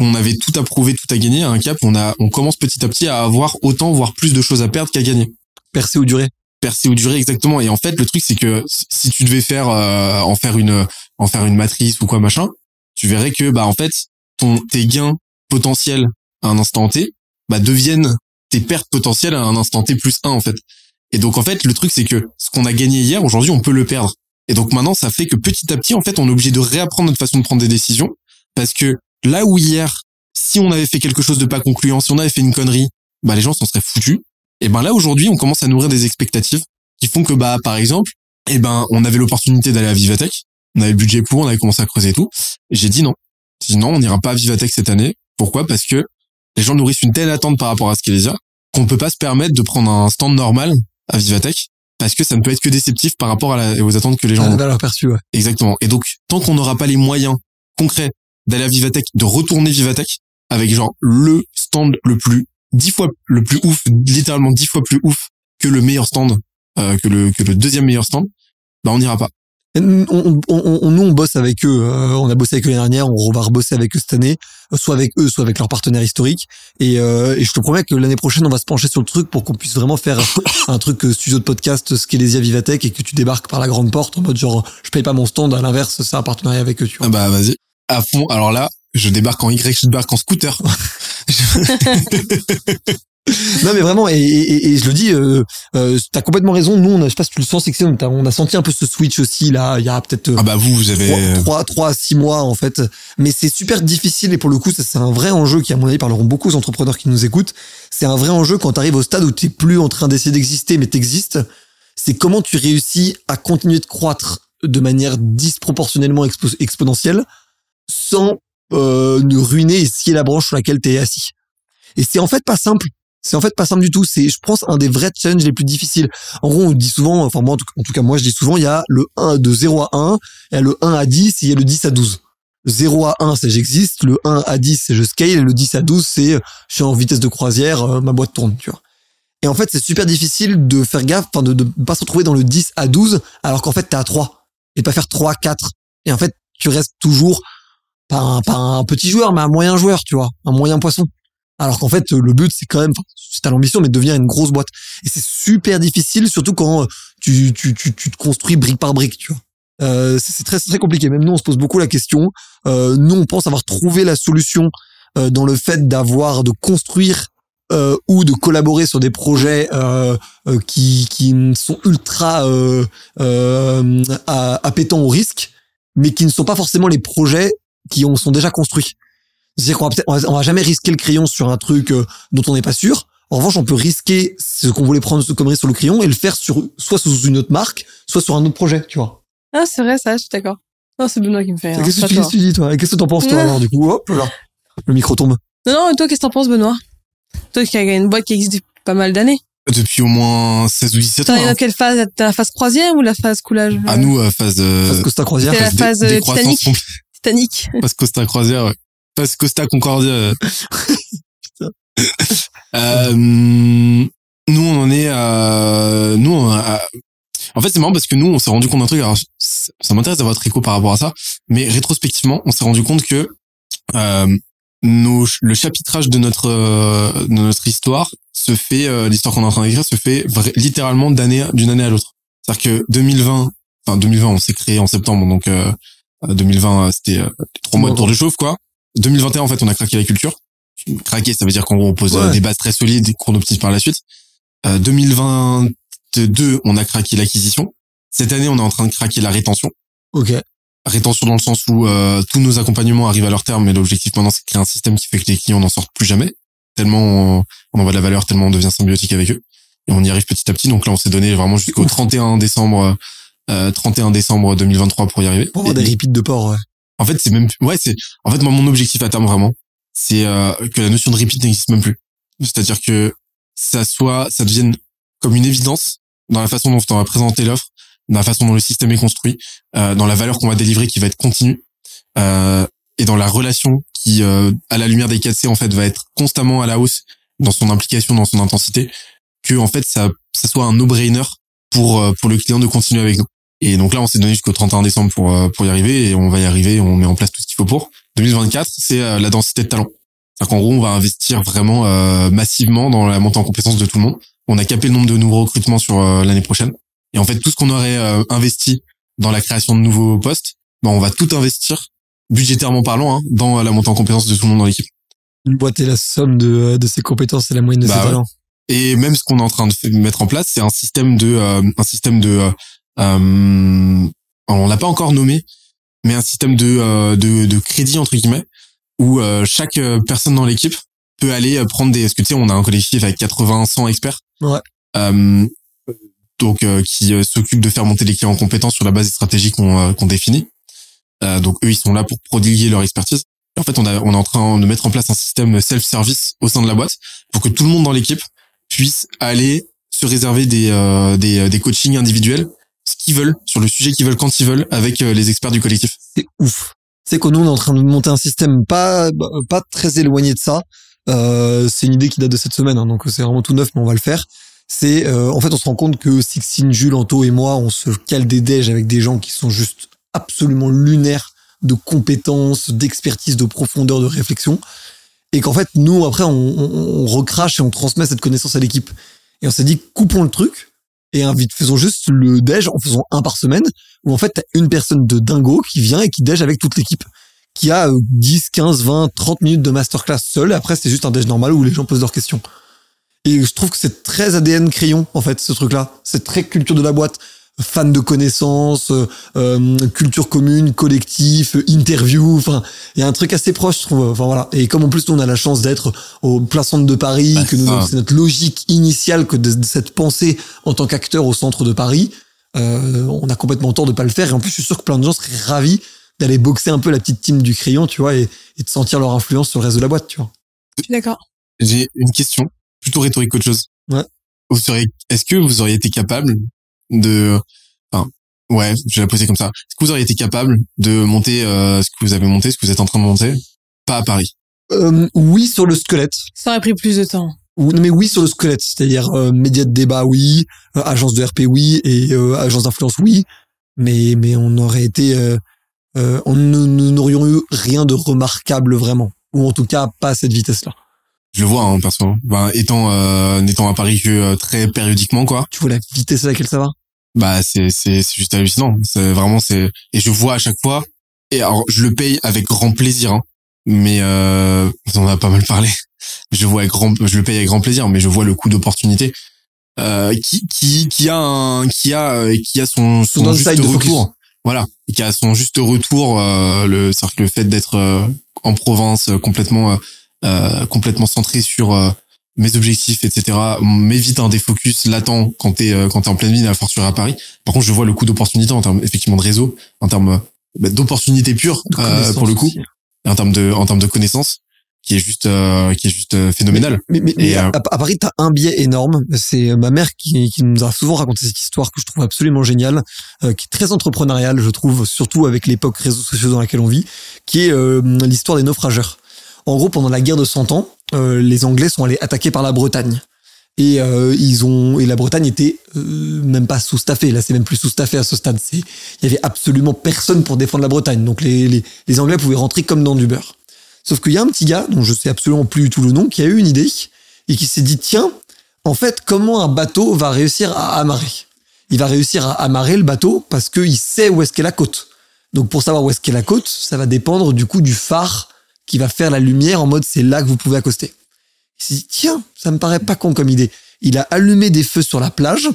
on avait tout à prouver, tout à gagner, à un cap on a, on commence petit à petit à avoir autant, voire plus de choses à perdre qu'à gagner. Percer ou durer. Percer ou durer, exactement. Et en fait, le truc, c'est que si tu devais faire, euh, en faire une, en faire une matrice ou quoi machin, tu verrais que, bah, en fait, ton, tes gains potentiels à un instant T, bah, deviennent tes pertes potentielles à un instant T plus 1 en fait. Et donc en fait le truc c'est que ce qu'on a gagné hier aujourd'hui on peut le perdre. Et donc maintenant ça fait que petit à petit en fait on est obligé de réapprendre notre façon de prendre des décisions parce que là où hier si on avait fait quelque chose de pas concluant, si on avait fait une connerie, bah les gens s'en seraient foutus. Et ben là aujourd'hui on commence à nourrir des expectatives qui font que bah par exemple, et eh ben on avait l'opportunité d'aller à Vivatech, on avait le budget pour, on avait commencé à creuser tout. J'ai dit non. J'ai dit non, on n'ira pas à Vivatech cette année. Pourquoi? Parce que les gens nourrissent une telle attente par rapport à ce Scalesia qu'on ne peut pas se permettre de prendre un stand normal à Vivatech parce que ça ne peut être que déceptif par rapport à aux attentes que les gens ont. valeur perçue, ouais. Exactement. Et donc, tant qu'on n'aura pas les moyens concrets d'aller à Vivatech, de retourner Vivatech avec genre le stand le plus dix fois le plus ouf, littéralement dix fois plus ouf que le meilleur stand, euh, que le que le deuxième meilleur stand, bah on n'ira pas. On, on, on, nous, on bosse avec eux. Euh, on a bossé avec eux l'année dernière. On va rebosser avec eux cette année, euh, soit avec eux, soit avec leurs partenaires historiques. Et, euh, et je te promets que l'année prochaine, on va se pencher sur le truc pour qu'on puisse vraiment faire un truc studio de podcast, ce qu'est Vivatech, et que tu débarques par la grande porte en mode genre, je paye pas mon stand. À l'inverse, c'est un partenariat avec eux. Tu vois. Ah bah vas-y, à fond. Alors là, je débarque en Y, je débarque en scooter. non mais vraiment et, et, et je le dis euh, euh, t'as complètement raison. Nous on a, je sais pas si tu le sens c'est que on a, on a senti un peu ce switch aussi là il y a peut-être Ah bah vous, vous avez... trois, trois à six mois en fait. Mais c'est super difficile et pour le coup ça c'est un vrai enjeu qui à mon avis parleront beaucoup aux entrepreneurs qui nous écoutent. C'est un vrai enjeu quand tu arrives au stade où t'es plus en train d'essayer d'exister mais t'existes. C'est comment tu réussis à continuer de croître de manière disproportionnellement expo- exponentielle sans euh, ne ruiner et scier la branche sur laquelle t'es assis. Et c'est en fait pas simple c'est en fait pas simple du tout. C'est, je pense, un des vrais challenges les plus difficiles. En gros, on dit souvent, enfin moi, en tout, cas moi, je dis souvent, il y a le 1 de 0 à 1, il y a le 1 à 10 et il y a le 10 à 12. Le 0 à 1, c'est j'existe. Le 1 à 10, c'est je scale. Et le 10 à 12, c'est je suis en vitesse de croisière, euh, ma boîte tourne, tu vois. Et en fait, c'est super difficile de faire gaffe, enfin, de, de pas se retrouver dans le 10 à 12, alors qu'en fait, t'es à 3. Et de pas faire 3, 4. Et en fait, tu restes toujours, pas un, pas un petit joueur, mais un moyen joueur, tu vois. Un moyen poisson. Alors qu'en fait, le but, c'est quand même, c'est à l'ambition, mais de devenir une grosse boîte. Et c'est super difficile, surtout quand euh, tu, tu, tu, tu te construis brique par brique, tu vois. Euh, c'est très, très compliqué. Même nous, on se pose beaucoup la question. Euh, nous, on pense avoir trouvé la solution euh, dans le fait d'avoir, de construire euh, ou de collaborer sur des projets euh, qui, qui sont ultra appétants au risque, mais qui ne sont pas forcément les projets qui ont, sont déjà construits. C'est-à-dire qu'on va, peut-être- on va, on va jamais risquer le crayon sur un truc euh, dont on n'est pas sûr. En revanche, on peut risquer ce qu'on voulait prendre comme risque sur le crayon et le faire sur soit sous une autre marque, soit sur un autre projet, tu vois. Ah, c'est vrai, ça, je suis d'accord. Non, c'est Benoît qui me fait. rire, Qu'est-ce que tu, toi. qu'est-ce que tu dis, toi? Qu'est-ce que t'en penses, toi, alors, du coup? Hop là. Le micro tombe. Non, non, toi, qu'est-ce que t'en penses, Benoît? Toi qui as une boîte qui existe depuis pas mal d'années. Depuis au moins 16 ou 17 ans. T'es hein. dans quelle phase? T'es la phase croisière ou la phase coulage? À nous, euh, phase, euh, Parce que c'est ta croisière. C'est la phase, Titanic. Titanic. Phase Costa Croisière, ouais. Phase Costa Concordia. euh. Euh, nous, on en est à... Nous, on a- En fait, c'est marrant parce que nous, on s'est rendu compte d'un truc. Alors, ça m'intéresse d'avoir votre écho par rapport à ça. Mais rétrospectivement, on s'est rendu compte que euh, nos, le chapitrage de notre euh, de notre histoire se fait, euh, l'histoire qu'on est en train d'écrire se fait littéralement d'année d'une année à l'autre. C'est-à-dire que 2020, enfin 2020, on s'est créé en septembre, donc euh, 2020, euh, c'était euh, trois mois de tour de chauffe, quoi. 2021, en fait, on a craqué la culture. Craquer, ça veut dire qu'en gros, on pose euh, Ouais. des bases très solides qu'on optimise par la suite. Euh, 2022, on a craqué l'acquisition. Cette année, on est en train de craquer la rétention. Ok. Rétention dans le sens où euh, tous nos accompagnements arrivent à leur terme, mais l'objectif maintenant, c'est de créer un système qui fait que les clients n'en sortent plus jamais. Tellement on, on envoie de la valeur, tellement on devient symbiotique avec eux. Et on y arrive petit à petit. Donc là, on s'est donné vraiment jusqu'au 31 décembre, euh, 31 décembre 2023 pour y arriver. Pour avoir des repeats de port, ouais. En fait, c'est même, ouais, c'est, en fait, moi, mon objectif à terme vraiment, c'est euh, que la notion de repeat n'existe même plus. C'est-à-dire que ça soit, ça devienne comme une évidence dans la façon dont on va présenter l'offre, dans la façon dont le système est construit, euh, dans la valeur qu'on va délivrer qui va être continue, euh, et dans la relation qui, euh, à la lumière des 4C, en fait, va être constamment à la hausse dans son implication, dans son intensité, que en fait, ça, ça soit un no-brainer pour euh, pour le client de continuer avec nous. Et donc là, on s'est donné jusqu'au 31 décembre pour euh, pour y arriver et on va y arriver. On met en place tout ce qu'il faut pour. 2024, c'est euh, la densité de talent. C'est-à-dire qu'en gros, on va investir vraiment euh, massivement dans la montée en compétences de tout le monde. On a capé le nombre de nouveaux recrutements sur euh, l'année prochaine. Et en fait, tout ce qu'on aurait euh, investi dans la création de nouveaux postes, ben, on va tout investir, budgétairement parlant, hein, dans la montée en compétences de tout le monde dans l'équipe. Une boîte est la somme de, de ses compétences et la moyenne de Bah ses ouais. talents. Et même ce qu'on est en train de mettre en place, c'est un système de euh, un système de euh, euh, on l'a pas encore nommé, mais un système de euh, de, de crédit entre guillemets où euh, chaque euh, personne dans l'équipe peut aller euh, prendre des parce que tu sais on a un collectif avec 80 100 experts. Ouais. Euh, donc euh, qui euh, s'occupent de faire monter les clients en compétences sur la base des stratégies qu'on euh, qu'on définit. Euh, donc eux ils sont là pour prodiguer leur expertise. En fait on a on est en train de mettre en place un système self-service au sein de la boîte pour que tout le monde dans l'équipe puisse aller se réserver des euh, des, des coachings individuels ce qu'ils veulent sur le sujet qu'ils veulent quand ils veulent avec euh, les experts du collectif. C'est ouf. C'est que nous, on est en train de monter un système pas, pas très éloigné de ça. Euh, c'est une idée qui date de cette semaine, hein, donc c'est vraiment tout neuf, mais on va le faire. C'est, euh, en fait, on se rend compte que Sixtine, Jules, Anto et moi, on se cale des déj avec des gens qui sont juste absolument lunaires de compétences, d'expertise, de profondeur, de réflexion. Et qu'en fait, nous, après, on, recrache et on transmet cette connaissance à l'équipe. Et on s'est dit, coupons le truc et invite, faisons juste le déj en faisant un par semaine, où en fait, t'as une personne de dingo qui vient et qui déj avec toute l'équipe, qui a euh, 10, 15, 20, 30 minutes de masterclass seul, et après, c'est juste un déj normal où les gens posent leurs questions. Et je trouve que c'est très ADN crayon, en fait, ce truc-là. C'est très culture de la boîte. Fan de connaissances, euh, euh, culture commune, collectif, interview. Enfin, il y a un truc assez proche, je trouve. Enfin voilà. Et comme en plus nous on a la chance d'être au plein centre de Paris, que c'est notre logique initiale que de, de cette pensée en tant qu'acteur au centre de Paris, euh, on a complètement tort de pas le faire. Et en plus, je suis sûr que plein de gens seraient ravis d'aller boxer un peu la petite team du crayon, tu vois, et, et de sentir leur influence sur le reste de la boîte, tu vois. Je suis d'accord. J'ai une question, plutôt rhétorique qu'autre chose. Ouais. Vous seriez, est-ce que vous auriez été capable de, enfin, ouais, je vais la poser comme ça. Est-ce que vous auriez été capable de monter euh, ce que vous avez monté, ce que vous êtes en train de monter, pas à Paris? Euh, oui sur le squelette. Ça aurait pris plus de temps. Mais oui sur le squelette, c'est-à-dire euh, médias de débat, oui, euh, agence de RP, oui, et euh, agence d'influence, oui, mais mais on aurait été, euh, euh, on n'aurions eu rien de remarquable vraiment, ou en tout cas pas à cette vitesse-là. Je le vois, hein, perso. Ben, étant, euh, n'étant à Paris que euh, très périodiquement, quoi. Tu vois la vitesse à laquelle ça va? Bah, c'est, c'est, c'est juste hallucinant. C'est vraiment, c'est, et je vois à chaque fois. Et alors, je le paye avec grand plaisir, hein. Mais, euh, on en a pas mal parlé. Je vois avec grand, je le paye avec grand plaisir, mais je vois le coût d'opportunité, euh, qui, qui, qui a un, qui a, euh, qui a son, Son son juste retour. Voilà. Et qui a son juste retour, euh, le, le fait d'être euh, en province, euh, complètement, complètement centré sur, euh, mes objectifs, etc. m'évite un défocus latent quand t'es euh, quand t'es en pleine ville, à fortiori à Paris. Par contre, je vois le coût d'opportunité en termes effectivement de réseau, en termes euh, bah, d'opportunité pure euh, pour le coup, aussi. et en termes de en termes de connaissances, qui est juste euh, qui est juste euh, phénoménal. Mais, mais, mais Et, à, à Paris, t'as un biais énorme. C'est ma mère qui, qui nous a souvent raconté cette histoire que je trouve absolument géniale, euh, qui est très entrepreneuriale, je trouve, surtout avec l'époque réseaux sociaux dans laquelle on vit, qui est euh, l'histoire des naufrageurs. En gros, pendant la guerre de 100 ans, les Anglais sont allés attaquer par la Bretagne. Et euh, ils ont et la Bretagne était euh, même pas sous-staffée. Là, c'est même plus sous-staffé à ce stade. Il y avait absolument personne pour défendre la Bretagne. Donc les, les, les Anglais pouvaient rentrer comme dans du beurre. Sauf qu'il y a un petit gars dont je sais absolument plus du tout le nom qui a eu une idée et qui s'est dit tiens, en fait, comment un bateau va réussir à amarrer? Il va réussir à amarrer le bateau parce qu'il sait où est-ce qu'est la côte. Donc pour savoir où est-ce qu'est la côte, ça va dépendre du coup du phare qui va faire la lumière en mode c'est là que vous pouvez accoster. Il s'est dit tiens, ça me paraît pas con comme idée. Il a allumé des feux sur la plage.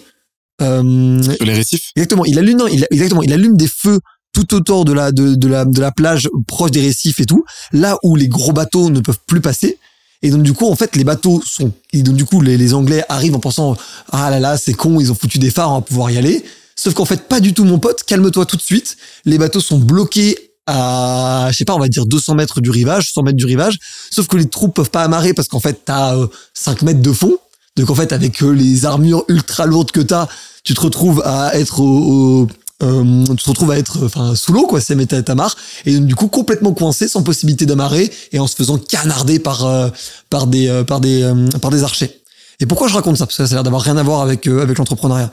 Euh, Sur les récifs, Exactement. Il allume, non, il, exactement. Il allume des feux tout autour de la, de, de la, de la plage, proche des récifs et tout, là où les gros bateaux ne peuvent plus passer. Et donc, du coup, en fait, les bateaux sont, et donc, du coup, les, les Anglais arrivent en pensant, ah là là, c'est con, ils ont foutu des phares, on va pouvoir y aller. Sauf qu'en fait, pas du tout, mon pote, calme-toi tout de suite. Les bateaux sont bloqués à, je sais pas, on va dire 200 mètres du rivage, 100 mmètres du rivage. Sauf que les troupes peuvent pas amarrer parce qu'en fait, t'as euh, 5 mètres de fond. Donc, en fait, avec euh, les armures ultra lourdes que t'as, tu te retrouves à être euh, tu te retrouves à être enfin sous l'eau quoi c'est mettre ta marre. Et du coup complètement coincé sans possibilité d'amarrer et en se faisant canarder par euh, par des par des par des archers. Et pourquoi je raconte ça? Parce que ça a l'air d'avoir rien à voir avec avec l'entrepreneuriat.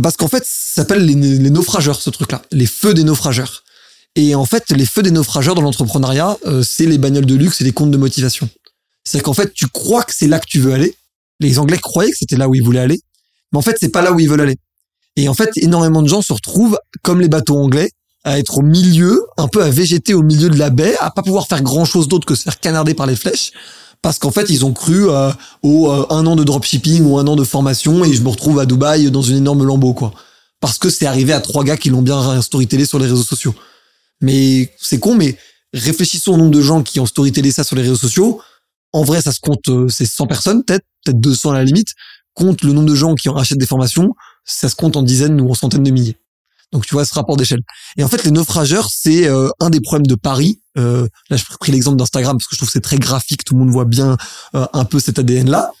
Parce qu'en fait ça s'appelle les, les naufrageurs ce truc là les feux des naufrageurs et en fait les feux des naufrageurs dans l'entrepreneuriat euh, c'est les bagnoles de luxe et les comptes de motivation c'est qu'en fait tu crois que c'est là que tu veux aller les anglais croyaient que c'était là où ils voulaient aller mais en fait c'est pas là où ils veulent aller et en fait, énormément de gens se retrouvent, comme les bateaux anglais, à être au milieu, un peu à végéter au milieu de la baie, à pas pouvoir faire grand chose d'autre que se faire canarder par les flèches, parce qu'en fait, ils ont cru euh, au euh, un an de dropshipping ou un an de formation et je me retrouve à Dubaï dans une énorme lambeau, quoi. Parce que c'est arrivé à trois gars qui l'ont bien storytellé sur les réseaux sociaux. Mais c'est con, mais réfléchissons au nombre de gens qui ont storytellé ça sur les réseaux sociaux. En vrai, ça se compte, euh, c'est 100 personnes, peut-être, peut-être 200 à la limite. Compte le nombre de gens qui en achètent des formations, ça se compte en dizaines ou en centaines de milliers. Donc tu vois ce rapport d'échelle. Et en fait, les naufrageurs, c'est euh, un des problèmes de Paris. Euh, là, je pris l'exemple d'Instagram parce que je trouve que c'est très graphique. Tout le monde voit bien euh, un peu cet ADN-là,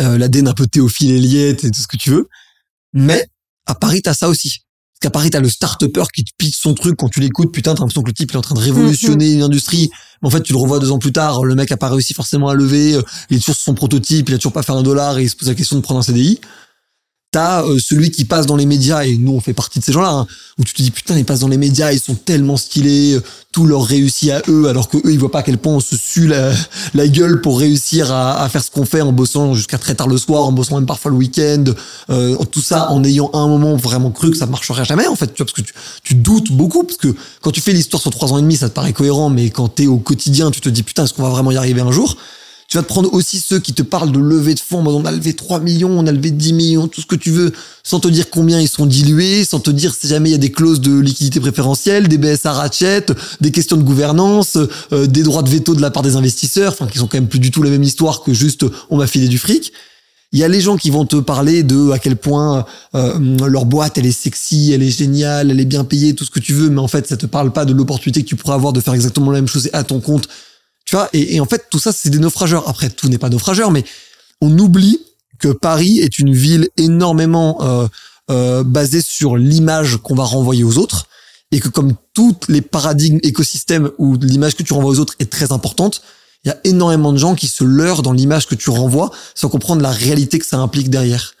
euh, l'ADN un peu Théophile Eliette et tout ce que tu veux. Mais à Paris, t'as ça aussi. Qu'à Paris, t'as le start-upper qui te pitch son truc quand tu l'écoutes. Putain, t'as l'impression que le type il est en train de révolutionner une industrie. Mais en fait, tu le revois deux ans plus tard. Le mec a pas réussi forcément à lever. euh, Il est toujours sur son prototype. Il a toujours pas fait un dollar et il se pose la question de prendre un CDI t'as euh, celui qui passe dans les médias et nous on fait partie de ces gens-là hein, où tu te dis putain ils passent dans les médias ils sont tellement stylés euh, tout leur réussit à eux alors que eux ils voient pas à quel point on se sue la, gueule pour réussir à, faire ce qu'on fait en bossant jusqu'à très tard le soir en bossant même parfois le week-end euh, tout ça en ayant un moment vraiment cru que ça marcherait jamais en fait tu vois parce que tu, tu doutes beaucoup parce que quand tu fais l'histoire sur trois ans et demi ça te paraît cohérent mais quand t'es au quotidien tu te dis putain est-ce qu'on va vraiment y arriver un jour? Tu vas te prendre aussi ceux qui te parlent de levée de fonds, on a levé 3 millions, on a levé 10 millions, tout ce que tu veux, sans te dire combien ils sont dilués, sans te dire si jamais il y a des clauses de liquidité préférentielle, des BSA ratchet, des questions de gouvernance, euh, des droits de veto de la part des investisseurs, enfin qui sont quand même plus du tout la même histoire que juste on m'a filé du fric. Il y a les gens qui vont te parler de à quel point euh, leur boîte elle est sexy, elle est géniale, elle est bien payée, tout ce que tu veux, mais en fait ça te parle pas de l'opportunité que tu pourrais avoir de faire exactement la même chose à ton compte tu vois, et, et en fait, tout ça, c'est des naufrageurs. Après, tout n'est pas naufrageur, mais on oublie que Paris est une ville énormément euh, euh, basée sur l'image qu'on va renvoyer aux autres, et que comme tous les paradigmes écosystèmes où l'image que tu renvoies aux autres est très importante, il y a énormément de gens qui se leurrent dans l'image que tu renvoies sans comprendre la réalité que ça implique derrière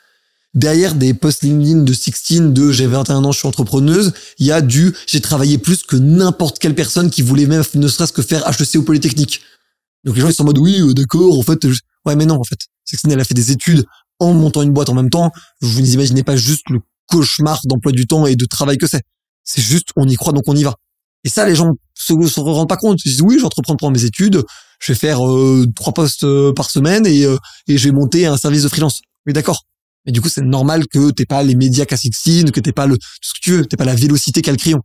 derrière des posts LinkedIn de 16 de j'ai 21 ans, je suis entrepreneuse, il y a du j'ai travaillé plus que n'importe quelle personne qui voulait même ne serait-ce que faire HEC ou Polytechnique. Donc les gens ils sont en mode oui, euh, d'accord, en fait ouais mais non en fait. 16 elle a fait des études en montant une boîte en même temps, vous n'imaginez pas juste le cauchemar d'emploi du temps et de travail que c'est. C'est juste on y croit donc on y va. Et ça les gens se, se rendent pas compte. Ils disent oui, j'entreprends prendre mes études, je vais faire euh, trois postes euh, par semaine et et je vais monter un service de freelance. Oui d'accord. Et du coup, c'est normal que t'aies pas les médias qu'a que t'aies pas le, tout ce que tu veux, t'aies pas la vélocité qu'a le crayon.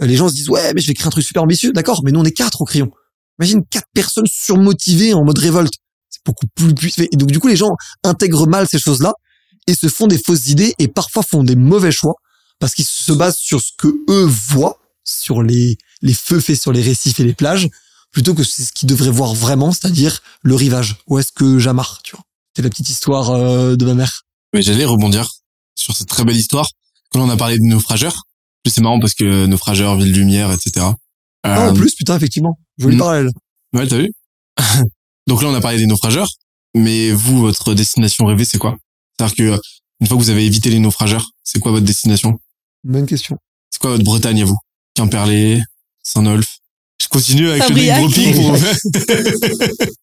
Euh, les gens se disent, ouais, mais je vais créer un truc super ambitieux. D'accord, mais nous, on est quatre au crayon. Imagine quatre personnes surmotivées en mode révolte. C'est beaucoup plus puissant. Et donc, du coup, les gens intègrent mal ces choses-là et se font des fausses idées et parfois font des mauvais choix parce qu'ils se basent sur ce que eux voient, sur les, les feux faits sur les récifs et les plages, plutôt que ce qu'ils devraient voir vraiment, c'est-à-dire le rivage. Où est-ce que j'amarre, tu vois? C'est la petite histoire euh, de ma mère. Mais j'allais rebondir sur cette très belle histoire. Quand on a parlé de naufrageurs, plus c'est marrant parce que naufrageurs, ville lumière, etc. Ah, en Euh, plus, putain, effectivement. Joli parallèle. Ouais, t'as vu Donc là, on a parlé des naufrageurs, mais vous, votre destination rêvée, c'est quoi? C'est-à-dire que une fois que vous avez évité les naufrageurs, c'est quoi votre destination? Bonne question. C'est quoi votre Bretagne à vous? Quimperlé, Saint-Nolf? Je continue avec le name dropping pour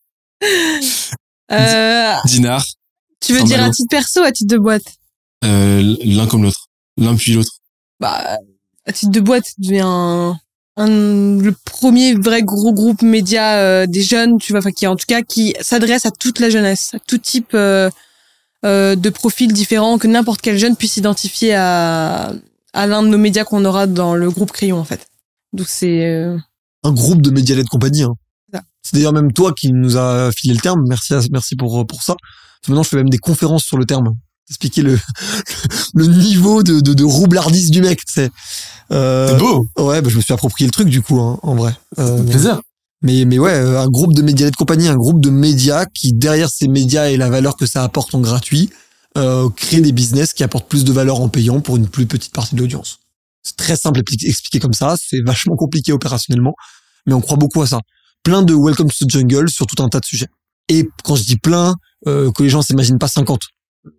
Euh, Dinard, tu veux dire à titre perso, à titre de boîte euh, l'un comme l'autre, l'un puis l'autre. Bah, à titre de boîte, tu deviens un, un- le premier vrai gros groupe média euh, des jeunes, tu vois, enfin qui en tout cas qui s'adresse à toute la jeunesse, à tout type euh, euh, de profils différents, que n'importe quel jeune puisse s'identifier à à l'un de nos médias qu'on aura dans le groupe Crayon en fait. Donc c'est euh, Un groupe de médias de compagnie. Hein. C'est d'ailleurs même toi qui nous a filé le terme. Merci, à- merci pour pour ça. Maintenant, je fais même des conférences sur le terme. Expliquer le le niveau de de, de roublardise du mec. C'est euh, C'est beau, ouais, bah, je me suis approprié le truc du coup, hein, en vrai. Euh, plaisir. Mais, mais ouais, euh, un groupe de médias de compagnie, un groupe de médias qui, derrière ces médias et la valeur que ça apporte en gratuit, euh, crée des business qui apportent plus de valeur en payant pour une plus petite partie de l'audience. C'est très simple à expli- expliquer comme ça, c'est vachement compliqué opérationnellement, mais on croit beaucoup à ça. Plein de Welcome to the Jungle sur tout un tas de sujets. Et quand je dis plein, euh, que les gens s'imaginent pas 50.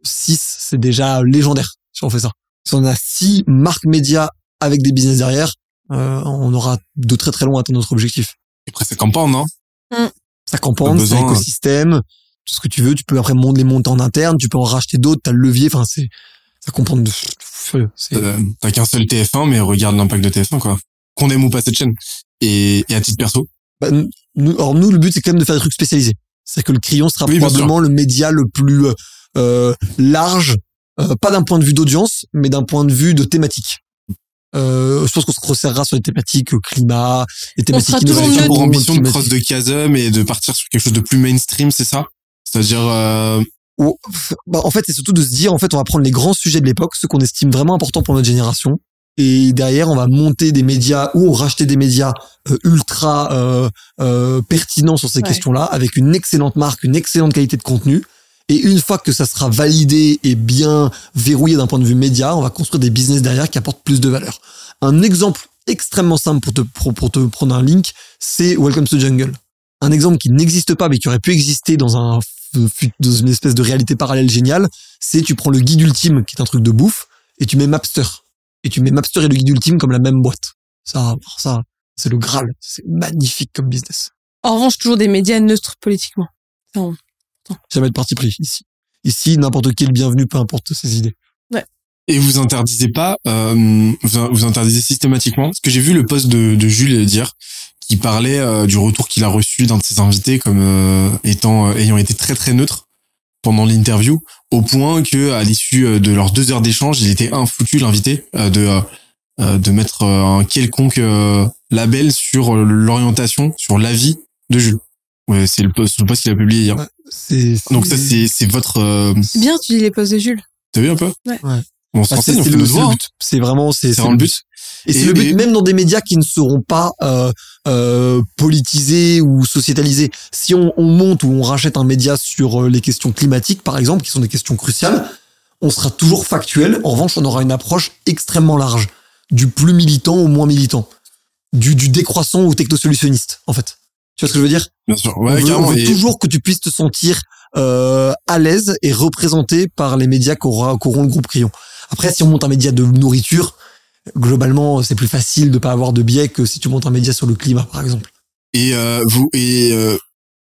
6, c'est déjà légendaire si on fait ça. Si on a 6 marques médias avec des business derrière, euh, on aura de très très loin atteint notre objectif Après, c'est campagne, non ça campagne, Pas c'est besoin. écosystème, tout ce que tu veux, tu peux après monter les monter en interne, tu peux en racheter d'autres, t'as le levier, enfin c'est ça comprend de Euh, T'as qu'un seul TF1, mais regarde l'impact de TF1, quoi. Qu'on aime ou pas cette chaîne. Et, et à titre perso, bah, nous, alors nous le but c'est quand même de faire des trucs spécialisés. C'est que le crayon sera Oui, probablement le média le plus euh, euh, large, euh, pas d'un point de vue d'audience, mais d'un point de vue de thématique. Euh, je pense qu'on se resserrera sur les thématiques euh, climat, les thématiques innovation, mieux pour ambition de cross de chasm et de partir sur quelque chose de plus mainstream, c'est ça? C'est-à-dire, euh, Oh, bah, en fait, c'est surtout de se dire, en fait, on va prendre les grands sujets de l'époque, ceux qu'on estime vraiment importants pour notre génération, et derrière, on va monter des médias ou racheter des médias euh, ultra euh, euh, pertinents sur ces Ouais. questions-là, avec une excellente marque, une excellente qualité de contenu. Et une fois que ça sera validé et bien verrouillé d'un point de vue média, on va construire des business derrière qui apportent plus de valeur. Un exemple extrêmement simple pour te, pour, pour te prendre un link, c'est Welcome to the Jungle. Un exemple qui n'existe pas mais qui aurait pu exister dans un dans une espèce de réalité parallèle géniale, c'est tu prends le guide ultime qui est un truc de bouffe et tu mets Mapster et tu mets Mapster et le guide ultime comme la même boîte. Ça, ça, c'est le Graal. C'est magnifique comme business. en revanche toujours des médias neutres politiquement. Ça, on- Jamais de parti pris ici. Ici, n'importe qui est le bienvenu, peu importe ses idées. et vous interdisez pas, euh, vous, vous interdisez systématiquement? Parce que j'ai vu le post de, de Jules dire qui parlait euh, du retour qu'il a reçu d'un de ses invités comme euh, étant euh, ayant été très très neutre pendant l'interview, au point que à l'issue de leurs deux heures d'échange, il était infoutu l'invité euh, de euh, de mettre euh, un quelconque euh, label sur l'orientation, sur l'avis de Jules. Ouais, c'est le post, post qu'il a publié hier. Ouais, Donc ça c'est votre euh, C'est bien, tu lis les posts de Jules. T'as vu un peu? Ouais. Ouais. On se renseigne, c'est on fait le, nos devoirs. C'est vraiment c'est C'est c'est vraiment le but. Et c'est le but même dans des médias qui ne seront pas euh, euh, politisés ou sociétalisés. Si on, on monte ou on rachète un média sur euh, les questions climatiques, par exemple, qui sont des questions cruciales, on sera toujours factuel. En revanche, on aura une approche extrêmement large, du plus militant au moins militant, du, du décroissant au technosolutionniste, en fait. Tu vois ce que je veux dire? Bien sûr. On Ouais, veut, carrément. on veut Et- toujours que tu puisses te sentir euh, à l'aise et représenté par les médias qu'auront le groupe Crayon. Après, si on monte un média de nourriture, globalement, c'est plus facile de pas avoir de biais que si tu montes un média sur le climat, par exemple. Et euh, vous et euh,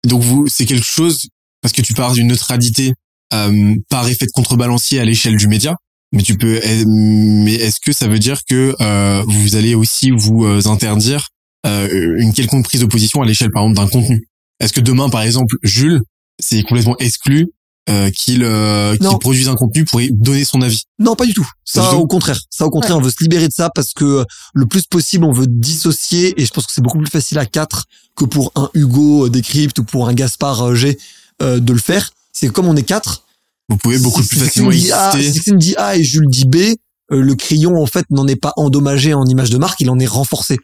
donc vous c'est quelque chose parce que tu pars d'une neutralité euh, par effet de contrebalancier à l'échelle du média, mais tu peux eh, mais est-ce que ça veut dire que euh, vous allez aussi vous euh, interdire euh, une quelconque prise de position à l'échelle par exemple d'un contenu? Est-ce que demain par exemple Jules c'est complètement exclu euh, qu'il euh, produise un contenu pour y donner son avis Non, pas du tout. Ça, du tout au contraire. Ça, au contraire, on veut se libérer de ça parce que euh, le plus possible, on veut dissocier et je pense que c'est beaucoup plus facile à quatre que pour un Hugo euh, Décrypte ou pour un Gaspard euh, G euh, de le faire. C'est que comme on est quatre, Vous pouvez beaucoup si- plus si facilement dit A, si Christine dit A et Jules dit B, euh, le crayon, en fait, n'en est pas endommagé en image de marque, il en est renforcé.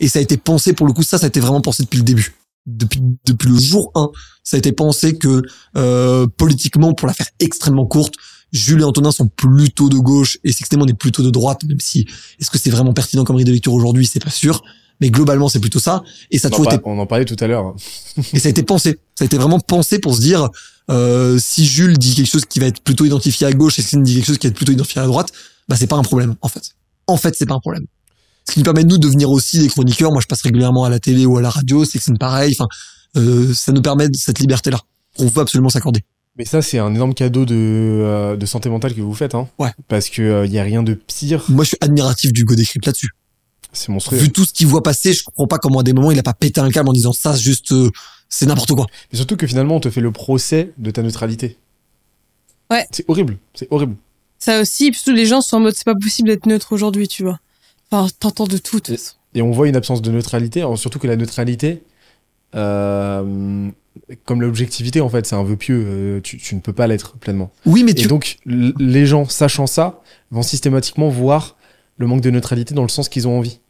Et ça a été pensé, pour le coup, ça, ça a été vraiment pensé depuis le début. Depuis, depuis le jour 1, ça a été pensé que, euh, politiquement, pour la faire extrêmement courte, Jules et Antonin sont plutôt de gauche et Sixtémon est plutôt de droite, même si, est-ce que c'est vraiment pertinent comme grille de lecture aujourd'hui, c'est pas sûr. Mais globalement, c'est plutôt ça. Et ça a On en, toujours été on en parlait tout à l'heure. et ça a été pensé. Ça a été vraiment pensé pour se dire, euh, si Jules dit quelque chose qui va être plutôt identifié à gauche et Céline dit quelque chose qui va être plutôt identifié à droite, bah c'est pas un problème, en fait. En fait, c'est pas un problème. Ce qui nous permet de nous devenir aussi des chroniqueurs. Moi, je passe régulièrement à la télé ou à la radio, c'est que c'est pareil. Enfin, euh, ça nous permet de cette liberté-là. On veut absolument s'accorder. Mais ça, c'est un énorme cadeau de, euh, de santé mentale que vous faites. Hein. Ouais. Parce que euh, y a rien de pire. Moi, je suis admiratif du Godécrypte là-dessus. C'est monstrueux. Vu tout ce qu'il voit passer, je comprends pas comment à des moments il a pas pété un câble en disant ça, juste, euh, c'est n'importe quoi. Et surtout que finalement, on te fait le procès de ta neutralité. Ouais. C'est horrible. C'est horrible. Ça aussi, tous les gens sont en mode c'est pas possible d'être neutre aujourd'hui, tu vois. Enfin, t'entends de tout. Et on voit une absence de neutralité. alors Surtout que la neutralité, euh, comme l'objectivité, en fait, c'est un vœu pieux. euh, tu, tu ne peux pas l'être pleinement. Oui, mais Et tu, donc, l- les gens, sachant ça, vont systématiquement voir le manque de neutralité dans le sens qu'ils ont envie.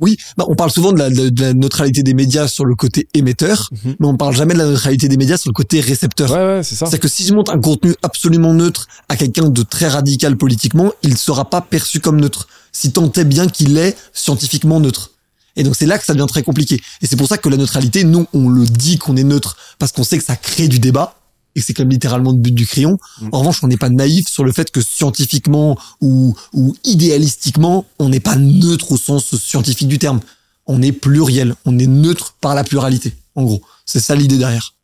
Oui, bah, on parle souvent de la, de, de la neutralité des médias sur le côté émetteur, Mhm. mais on parle jamais de la neutralité des médias sur le côté récepteur. Ouais, ouais, c'est ça. C'est-à-dire que si je montre un contenu absolument neutre à quelqu'un de très radical politiquement, il sera pas perçu comme neutre. Si tant est bien qu'il est scientifiquement neutre. Et donc c'est là que ça devient très compliqué. Et c'est pour ça que la neutralité, nous, on le dit qu'on est neutre parce qu'on sait que ça crée du débat et que c'est comme littéralement le but du crayon. Mm. En revanche, on n'est pas naïf sur le fait que scientifiquement ou, ou idéalistiquement, on n'est pas neutre au sens scientifique du terme. On est pluriel. On est neutre par la pluralité. En gros, c'est ça l'idée derrière.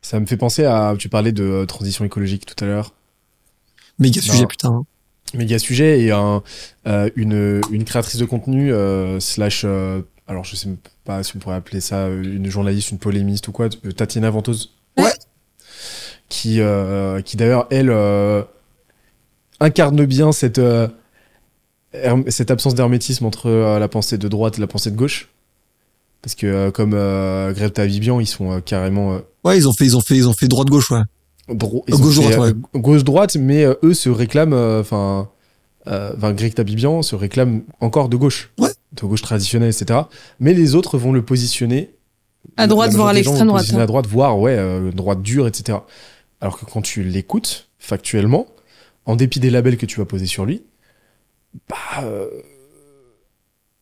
Ça me fait penser à. Tu parlais de euh, transition écologique tout à l'heure. Méga Non. sujet, putain. Méga sujet et un, euh, une, une créatrice de contenu euh, slash euh, alors je sais pas si on pourrait appeler ça une journaliste une polémiste ou quoi Tatiana Ventouse Ouais. qui euh, qui d'ailleurs elle euh, incarne bien cette euh, cette absence d'hermétisme entre euh, la pensée de droite et la pensée de gauche parce que euh, comme euh, Greta Vibian ils sont euh, carrément euh, Ouais, ils ont fait, ils ont fait, ils ont fait droite gauche, ouais. Euh, gauche-droite, ouais. Gauche-droite, mais euh, eux se réclament, euh, enfin, euh, enfin, Greg Tabibian se réclame encore de gauche. Ouais. De gauche traditionnelle, etc. Mais les autres vont le positionner. À droite, voire à l'extrême droite, hein. À droite, voire, ouais, euh, droite dure, etc. Alors que quand tu l'écoutes, factuellement, en dépit des labels que tu vas poser sur lui, bah, euh,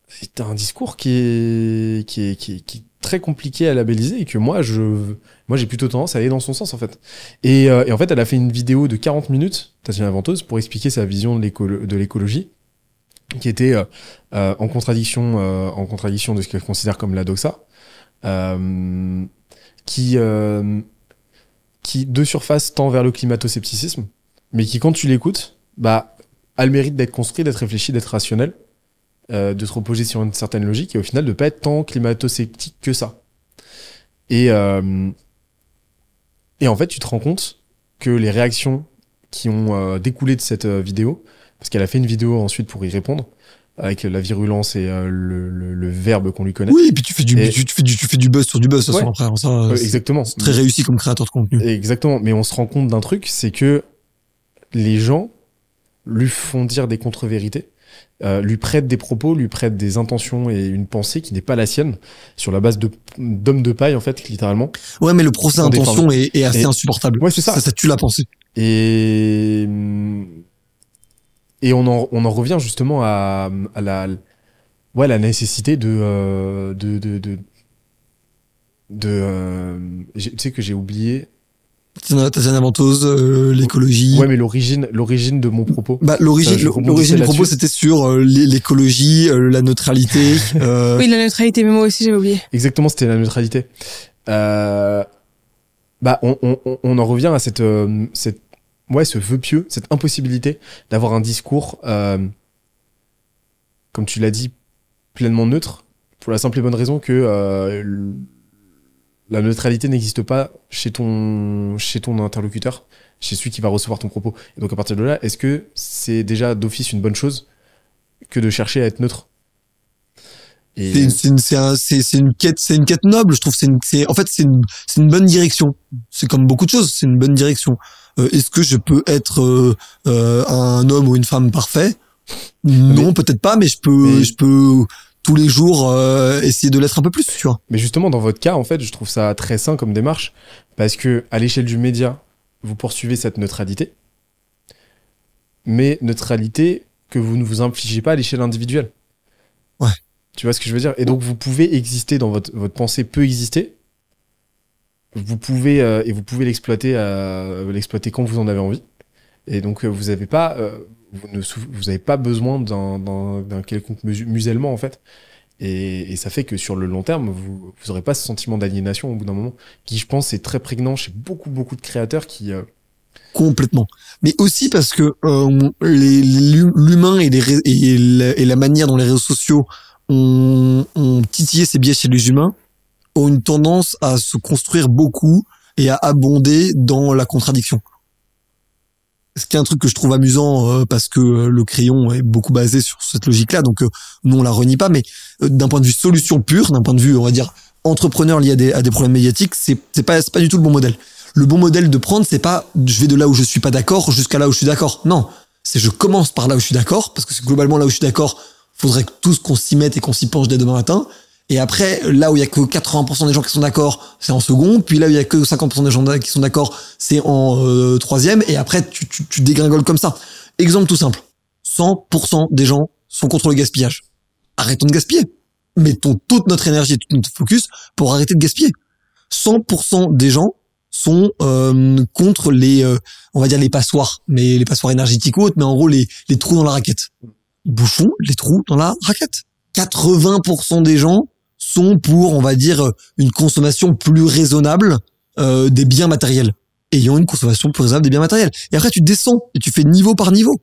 c'est un discours qui est, qui est, qui est, qui est très compliqué à labelliser et que moi, je, moi, j'ai plutôt tendance à aller dans son sens, en fait. Et, euh, en fait, elle a fait une vidéo de 40 minutes, Tatiana Venteuse, pour expliquer sa vision de l'écolo- de l'écologie, qui était euh, euh, en contradiction, en contradiction de ce qu'elle considère comme la doxa, qui, qui de surface tend vers le climato-scepticisme, mais qui, quand tu l'écoutes, bah, a le mérite d'être construit, d'être réfléchi, d'être rationnel, euh, de te reposer sur une certaine logique et au final de pas être tant climato-sceptique que ça. Et, euh, et en fait, tu te rends compte que les réactions qui ont euh, découlé de cette euh, vidéo, parce qu'elle a fait une vidéo ensuite pour y répondre, avec la virulence et euh, le, le, le verbe qu'on lui connaît. Oui, et puis tu fais du, Et- tu, tu fais du, tu fais du buzz sur du buzz, Ouais. après. Ça, exactement. c'est très réussi comme créateur de contenu. Exactement. Mais on se rend compte d'un truc, c'est que les gens lui font dire des contre-vérités, euh, lui prêtent des propos, lui prêtent des intentions et une pensée qui n'est pas la sienne, sur la base de d'hommes de paille en fait, littéralement. Ouais, mais le procès intention est, est assez Et- insupportable. Ouais, c'est ça. Ça, ça tue la pensée. Et et on en on en revient justement à, à la ouais la nécessité de euh, de de de, de euh, tu sais que j'ai oublié Tatiana Ventouse, euh, l'écologie. ouais mais l'origine l'origine de mon propos Bah, l'origine, l'origine du propos, c'était sur euh, l'é- l'écologie, euh, la neutralité. euh, Oui, la neutralité, mais moi aussi j'avais oublié. Exactement, c'était la neutralité. Euh, bah, on, on, on- on en revient à cette, euh, cette, ouais, ce vœu pieux, cette impossibilité d'avoir un discours, euh, comme tu l'as dit, pleinement neutre, pour la simple et bonne raison que euh, la neutralité n'existe pas chez ton, chez ton interlocuteur, chez celui qui va recevoir ton propos. Et donc à partir de là, est-ce que c'est déjà d'office une bonne chose que de chercher à être neutre? C'est une, un- une quête, c'est une quête noble. Je trouve, c'est en fait, c'est une, c'est une bonne direction. C'est comme beaucoup de choses, c'est une bonne direction. Euh, est-ce que je peux être euh, euh, un homme ou une femme parfait? Non, peut-être pas, mais je peux, Mais- je peux tous les jours euh, essayer de l'être un peu plus, tu vois. Mais justement, dans votre cas, en fait, je trouve ça très sain comme démarche, parce que à l'échelle du média, vous poursuivez cette neutralité, mais neutralité que vous ne vous infligez pas à l'échelle individuelle. Ouais. Tu vois ce que je veux dire? Et donc, vous pouvez exister dans votre votre pensée peut exister. Vous pouvez euh, et vous pouvez l'exploiter euh, l'exploiter quand vous en avez envie. Et donc, euh, vous avez pas euh, vous ne vous avez pas besoin d'un quelconque musellement en fait. Et, et ça fait que sur le long terme, vous vous aurez pas ce sentiment d'aliénation au bout d'un moment, qui je pense est très prégnant chez beaucoup beaucoup de créateurs qui euh, Complètement. Mais aussi parce que euh, l'humain et, la, et la manière dont les réseaux sociaux ont, ont titillé ces biais chez les humains ont une tendance à se construire beaucoup et à abonder dans la contradiction. Ce qui est un truc que je trouve amusant euh, parce que euh, le crayon est beaucoup basé sur cette logique-là, donc euh, nous on la renie pas, mais d'un point de vue solution pure, d'un point de vue on va dire entrepreneur lié à des, des problèmes médiatiques, c'est c'est pas c'est pas du tout le bon modèle le bon modèle de prendre, c'est pas je vais de là où je suis pas d'accord jusqu'à là où je suis d'accord. Non, c'est je commence par là où je suis d'accord, parce que globalement là où je suis d'accord, faudrait que tous qu'on s'y mette et qu'on s'y penche dès demain matin. Et après, là où il y a que 80% des gens qui sont d'accord, c'est en second. Puis là où il y a que 50% des gens qui sont d'accord, c'est en euh, troisième. Et après, tu, tu, tu dégringoles comme ça. Exemple tout simple. 100% des gens sont contre le gaspillage. Arrêtons de gaspiller. Mettons toute notre énergie et tout notre focus pour arrêter de gaspiller. 100% des gens sont euh, contre les, euh, on va dire les passoires, mais les passoires énergétiques ou autres, mais en gros les, les trous dans la raquette. Bouchons les trous dans la raquette. 80% des gens sont pour, on va dire, une consommation plus raisonnable euh, des biens matériels, ayant une consommation plus raisonnable des biens matériels. Et après tu descends et tu fais niveau par niveau.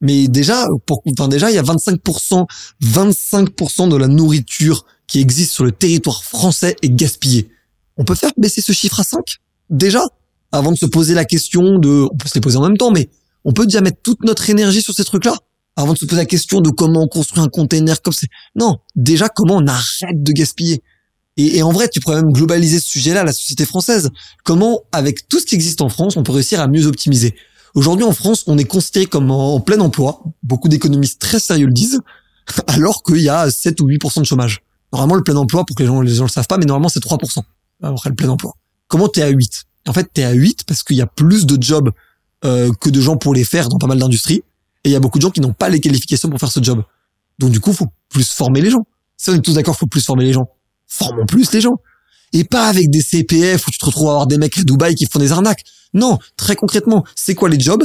Mais déjà, pour, enfin déjà, il y a 25%, 25% de la nourriture qui existe sur le territoire français est gaspillée. On peut faire baisser ce chiffre à 5 déjà avant de se poser la question de on peut se les poser en même temps mais on peut déjà mettre toute notre énergie sur ces trucs-là avant de se poser la question de comment on construit un container comme c'est non déjà comment on arrête de gaspiller? Et, et en vrai tu pourrais même globaliser ce sujet-là la société française. Comment avec tout ce qui existe en France on peut réussir à mieux optimiser? Aujourd'hui en France on est considéré comme en, en plein emploi. Beaucoup d'économistes très sérieux le disent alors qu'il y a 7 ou 8% de chômage. Normalement le plein emploi pour que les gens les gens le savent pas mais normalement c'est 3% après le plein emploi. Comment t'es à 8 En fait, t'es à 8 parce qu'il y a plus de jobs euh, que de gens pour les faire dans pas mal d'industries. Et il y a beaucoup de gens qui n'ont pas les qualifications pour faire ce job. Donc du coup, faut plus former les gens. Si on est tous d'accord, faut plus former les gens. Formons plus les gens. Et pas avec des CPF où tu te retrouves à avoir des mecs à Dubaï qui font des arnaques. Non, très concrètement, c'est quoi les jobs?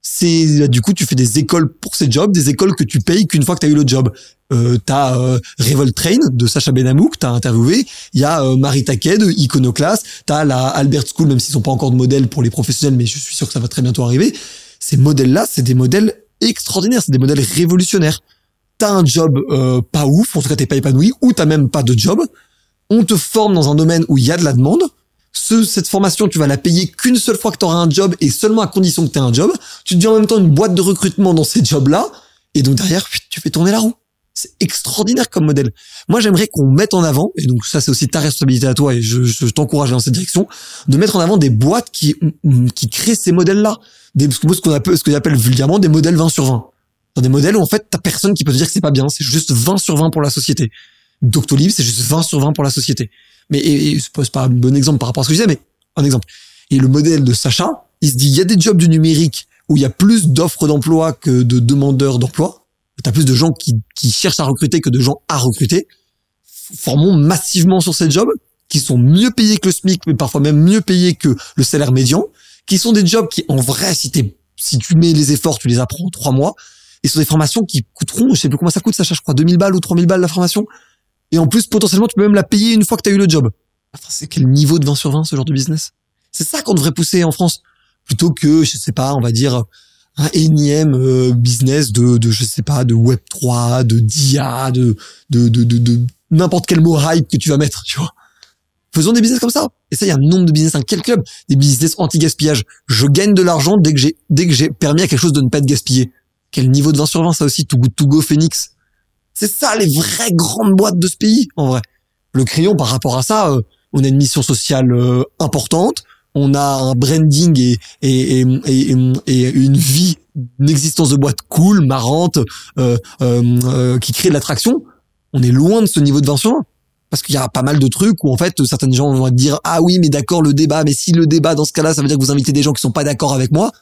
C'est du coup tu fais des écoles pour ces jobs, des écoles que tu payes qu'une fois que tu as eu le job. Euh, t'as euh, Revolt Train de Sacha Benamouk, t'as interviewé. Il y a euh, Marie Taquet de Iconoclast. T'as la Albert School, même s'ils sont pas encore de modèles pour les professionnels, mais je suis sûr que ça va très bientôt arriver. Ces modèles-là, c'est des modèles extraordinaires, c'est des modèles révolutionnaires. t'as un job euh, pas ouf, en tout cas t'es pas épanoui, ou t'as même pas de job. On te forme dans un domaine où il y a de la demande. Ce, cette formation, tu vas la payer qu'une seule fois que tu auras un job et seulement à condition que tu aies un job. Tu deviens en même temps une boîte de recrutement dans ces jobs-là. Et donc derrière, tu fais tourner la roue. C'est extraordinaire comme modèle. Moi, j'aimerais qu'on mette en avant, et donc ça c'est aussi ta responsabilité à toi, et je, je t'encourage dans cette direction, de mettre en avant des boîtes qui qui créent ces modèles-là, des ce qu'on appelle ce que j'appelle vulgairement des modèles 20 sur 20. Dans des modèles où en fait t'as personne qui peut te dire que c'est pas bien, c'est juste 20 sur 20 pour la société. Doctolib, c'est juste 20 sur 20 pour la société. Mais et, et c'est pas un bon exemple par rapport à ce que je disais, mais un exemple. Et le modèle de Sacha, il se dit il y a des jobs du numérique où il y a plus d'offres d'emploi que de demandeurs d'emploi t'as plus de gens qui, cherchent à recruter que de gens à recruter, formons massivement sur ces jobs qui sont mieux payés que le SMIC, mais parfois même mieux payés que le salaire médian, qui sont des jobs qui, en vrai, si si tu mets les efforts, tu les apprends en trois mois, et sont des formations qui coûteront, je sais plus comment ça coûte, ça je crois, 2000 balles ou 3000 balles la formation. Et en plus, potentiellement, tu peux même la payer une fois que tu as eu le job. C'est quel niveau de 20 sur 20, ce genre de business? C'est ça qu'on devrait pousser en France. Plutôt que, je sais pas, on va dire, un énième euh, business de, de je sais pas de Web 3, de DIA, de de de de, n'importe quel mot hype que tu vas mettre, tu vois. Faisons des business comme ça. Et ça, il y a un nombre de business, un quel club, des business anti-gaspillage. Je gagne de l'argent dès que j'ai dès que j'ai permis à quelque chose de ne pas être gaspillé. Quel niveau de 20 sur 20 ça aussi, Good To Go, Phoenix. C'est ça les vraies grandes boîtes de ce pays, en vrai. Le crayon, par rapport à ça, euh, on a une mission sociale euh, importante on a un branding et, et, et, et, une vie, une existence de boîte cool, marrante, euh, euh, euh, qui crée de l'attraction, on est loin de ce niveau de 20 Parce qu'il y a pas mal de trucs où en fait certaines gens vont dire ah oui mais d'accord le débat mais si le débat dans ce cas-là ça veut dire que vous invitez des gens qui sont pas d'accord avec moi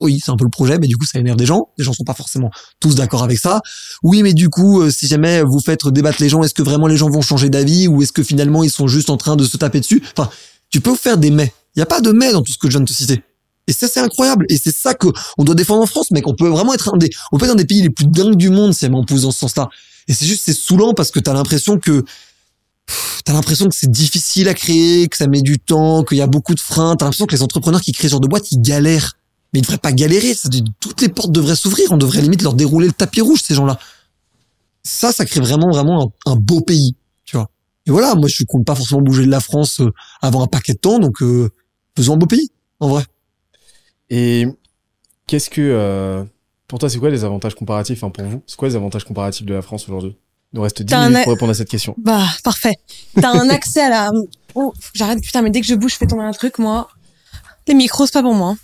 oui c'est un peu le projet mais du coup ça énerve des gens. Les gens sont pas forcément tous d'accord avec ça. Oui mais du coup si jamais vous faites débattre les gens est-ce que vraiment les gens vont changer d'avis ou est-ce que finalement ils sont juste en train de se taper dessus? Enfin tu peux faire des mais il n'y a pas de mais dans tout ce que je viens de te citer. Et ça, c'est incroyable. Et c'est ça que on doit défendre en France, mec. On peut vraiment être un des, on peut être un des pays les plus dingues du monde si on pousse dans ce sens-là. Et c'est juste, c'est saoulant parce que t'as l'impression que, t'as l'impression que c'est difficile à créer, que ça met du temps, qu'il y a beaucoup de freins. T'as l'impression que les entrepreneurs qui créent ce genre de boîte, ils galèrent. Mais ils devraient pas galérer. Toutes les portes devraient s'ouvrir. On devrait limite leur dérouler le tapis rouge, ces gens-là. Ça, ça crée vraiment, vraiment un, beau pays. Tu vois. Et voilà, moi, je compte pas forcément bouger de la France euh, avant un paquet de temps, donc, euh, faisons un beau pays, en vrai. Et qu'est-ce que, euh, pour toi, c'est quoi les avantages comparatifs, enfin pour vous, c'est quoi les avantages comparatifs de la France aujourd'hui? Il nous reste 10 minutes pour répondre à cette question. Bah, parfait. T'as un accès à la... Oh, j'arrête, putain, mais dès que je bouge, je fais tomber un truc, moi. Les micros, c'est pas pour moi.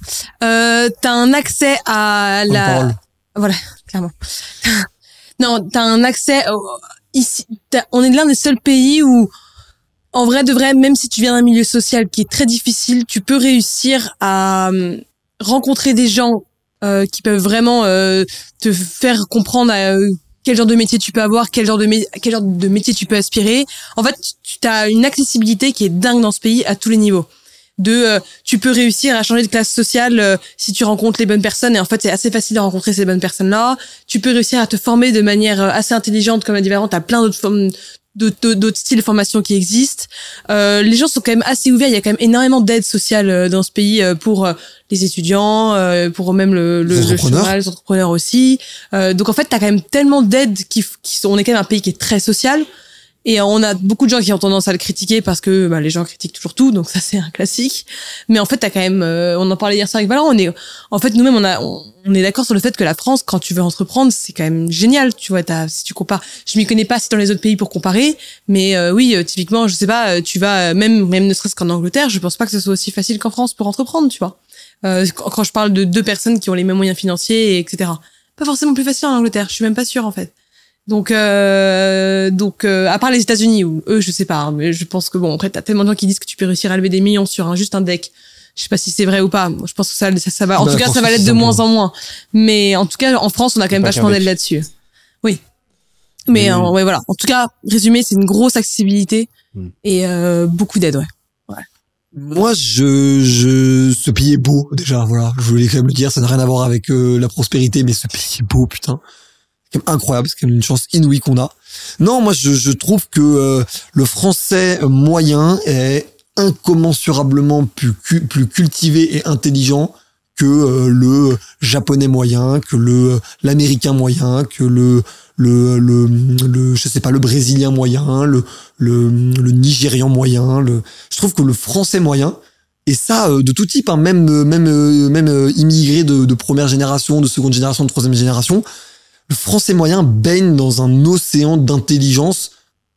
Euh, t'as un accès à la... Voilà, clairement. non, t'as un accès... Ici, on est l'un des seuls pays où en vrai de vrai, même si tu viens d'un milieu social qui est très difficile, tu peux réussir à euh, rencontrer des gens euh, qui peuvent vraiment euh, te faire comprendre quel genre de métier tu peux avoir, quel genre de quel genre de métier tu peux aspirer. En fait, tu as une accessibilité qui est dingue dans ce pays à tous les niveaux. De, tu peux réussir à changer de classe sociale si tu rencontres les bonnes personnes et en fait c'est assez facile de rencontrer ces bonnes personnes là. Tu peux réussir à te former de manière assez intelligente comme a dit Valérie, t'as plein d'autres formes d'autres styles de formation qui existent. Euh, les gens sont quand même assez ouverts. Il y a quand même énormément d'aide sociale euh, dans ce pays euh, pour les étudiants, pour même le, le, les, entrepreneurs. les entrepreneurs aussi. donc en fait, tu as quand même tellement d'aides qui, qui sont. On est quand même un pays qui est très social. Et on a beaucoup de gens qui ont tendance à le critiquer parce que bah, les gens critiquent toujours tout, donc ça c'est un classique. Mais en fait, t'as quand même, euh, on en parlait hier soir avec Valent, on est, en fait nous-mêmes on on, est d'accord sur le fait que la France, quand tu veux entreprendre, c'est quand même génial. Tu vois, as, si tu compares, je m'y connais pas c'est dans les autres pays pour comparer, mais euh, oui, euh, typiquement, je sais pas, tu vas même, même ne serait-ce qu'en Angleterre, je pense pas que ce soit aussi facile qu'en France pour entreprendre, tu vois. quand je parle de deux personnes qui ont les mêmes moyens financiers, etc. Pas forcément plus facile en Angleterre. Je suis même pas sûre en fait. Donc, euh, donc euh, à part les États-Unis où eux, je sais pas, hein, mais je pense que bon, après t'as tellement de gens qui disent que tu peux réussir à lever des millions sur un juste un deck. Je sais pas si c'est vrai ou pas. je pense que ça, ça, va. En bah, tout cas, ça va l'être de moins en moins. Mais en tout cas, en France, on a quand même vachement d'aide là-dessus. Oui. Mais euh, ouais, voilà. En tout cas, résumé, c'est une grosse accessibilité hmm. et euh, beaucoup d'aide, ouais. Moi, je, je, ce pays est beau déjà. Voilà, je voulais quand même le dire. Ça n'a rien à voir avec la prospérité, mais ce pays est beau, putain incroyable, c'est quand même une chance inouïe qu'on a. Non, moi je, je trouve que euh, le français moyen est incommensurablement plus, plus cultivé et intelligent que euh, le japonais moyen, que le l'américain moyen, que le le le je sais pas le brésilien moyen, le le le nigérian moyen, le je trouve que le français moyen et ça euh, de tout type hein, même même même immigré de première génération, de seconde génération, de troisième génération, le français moyen baigne dans un océan d'intelligence.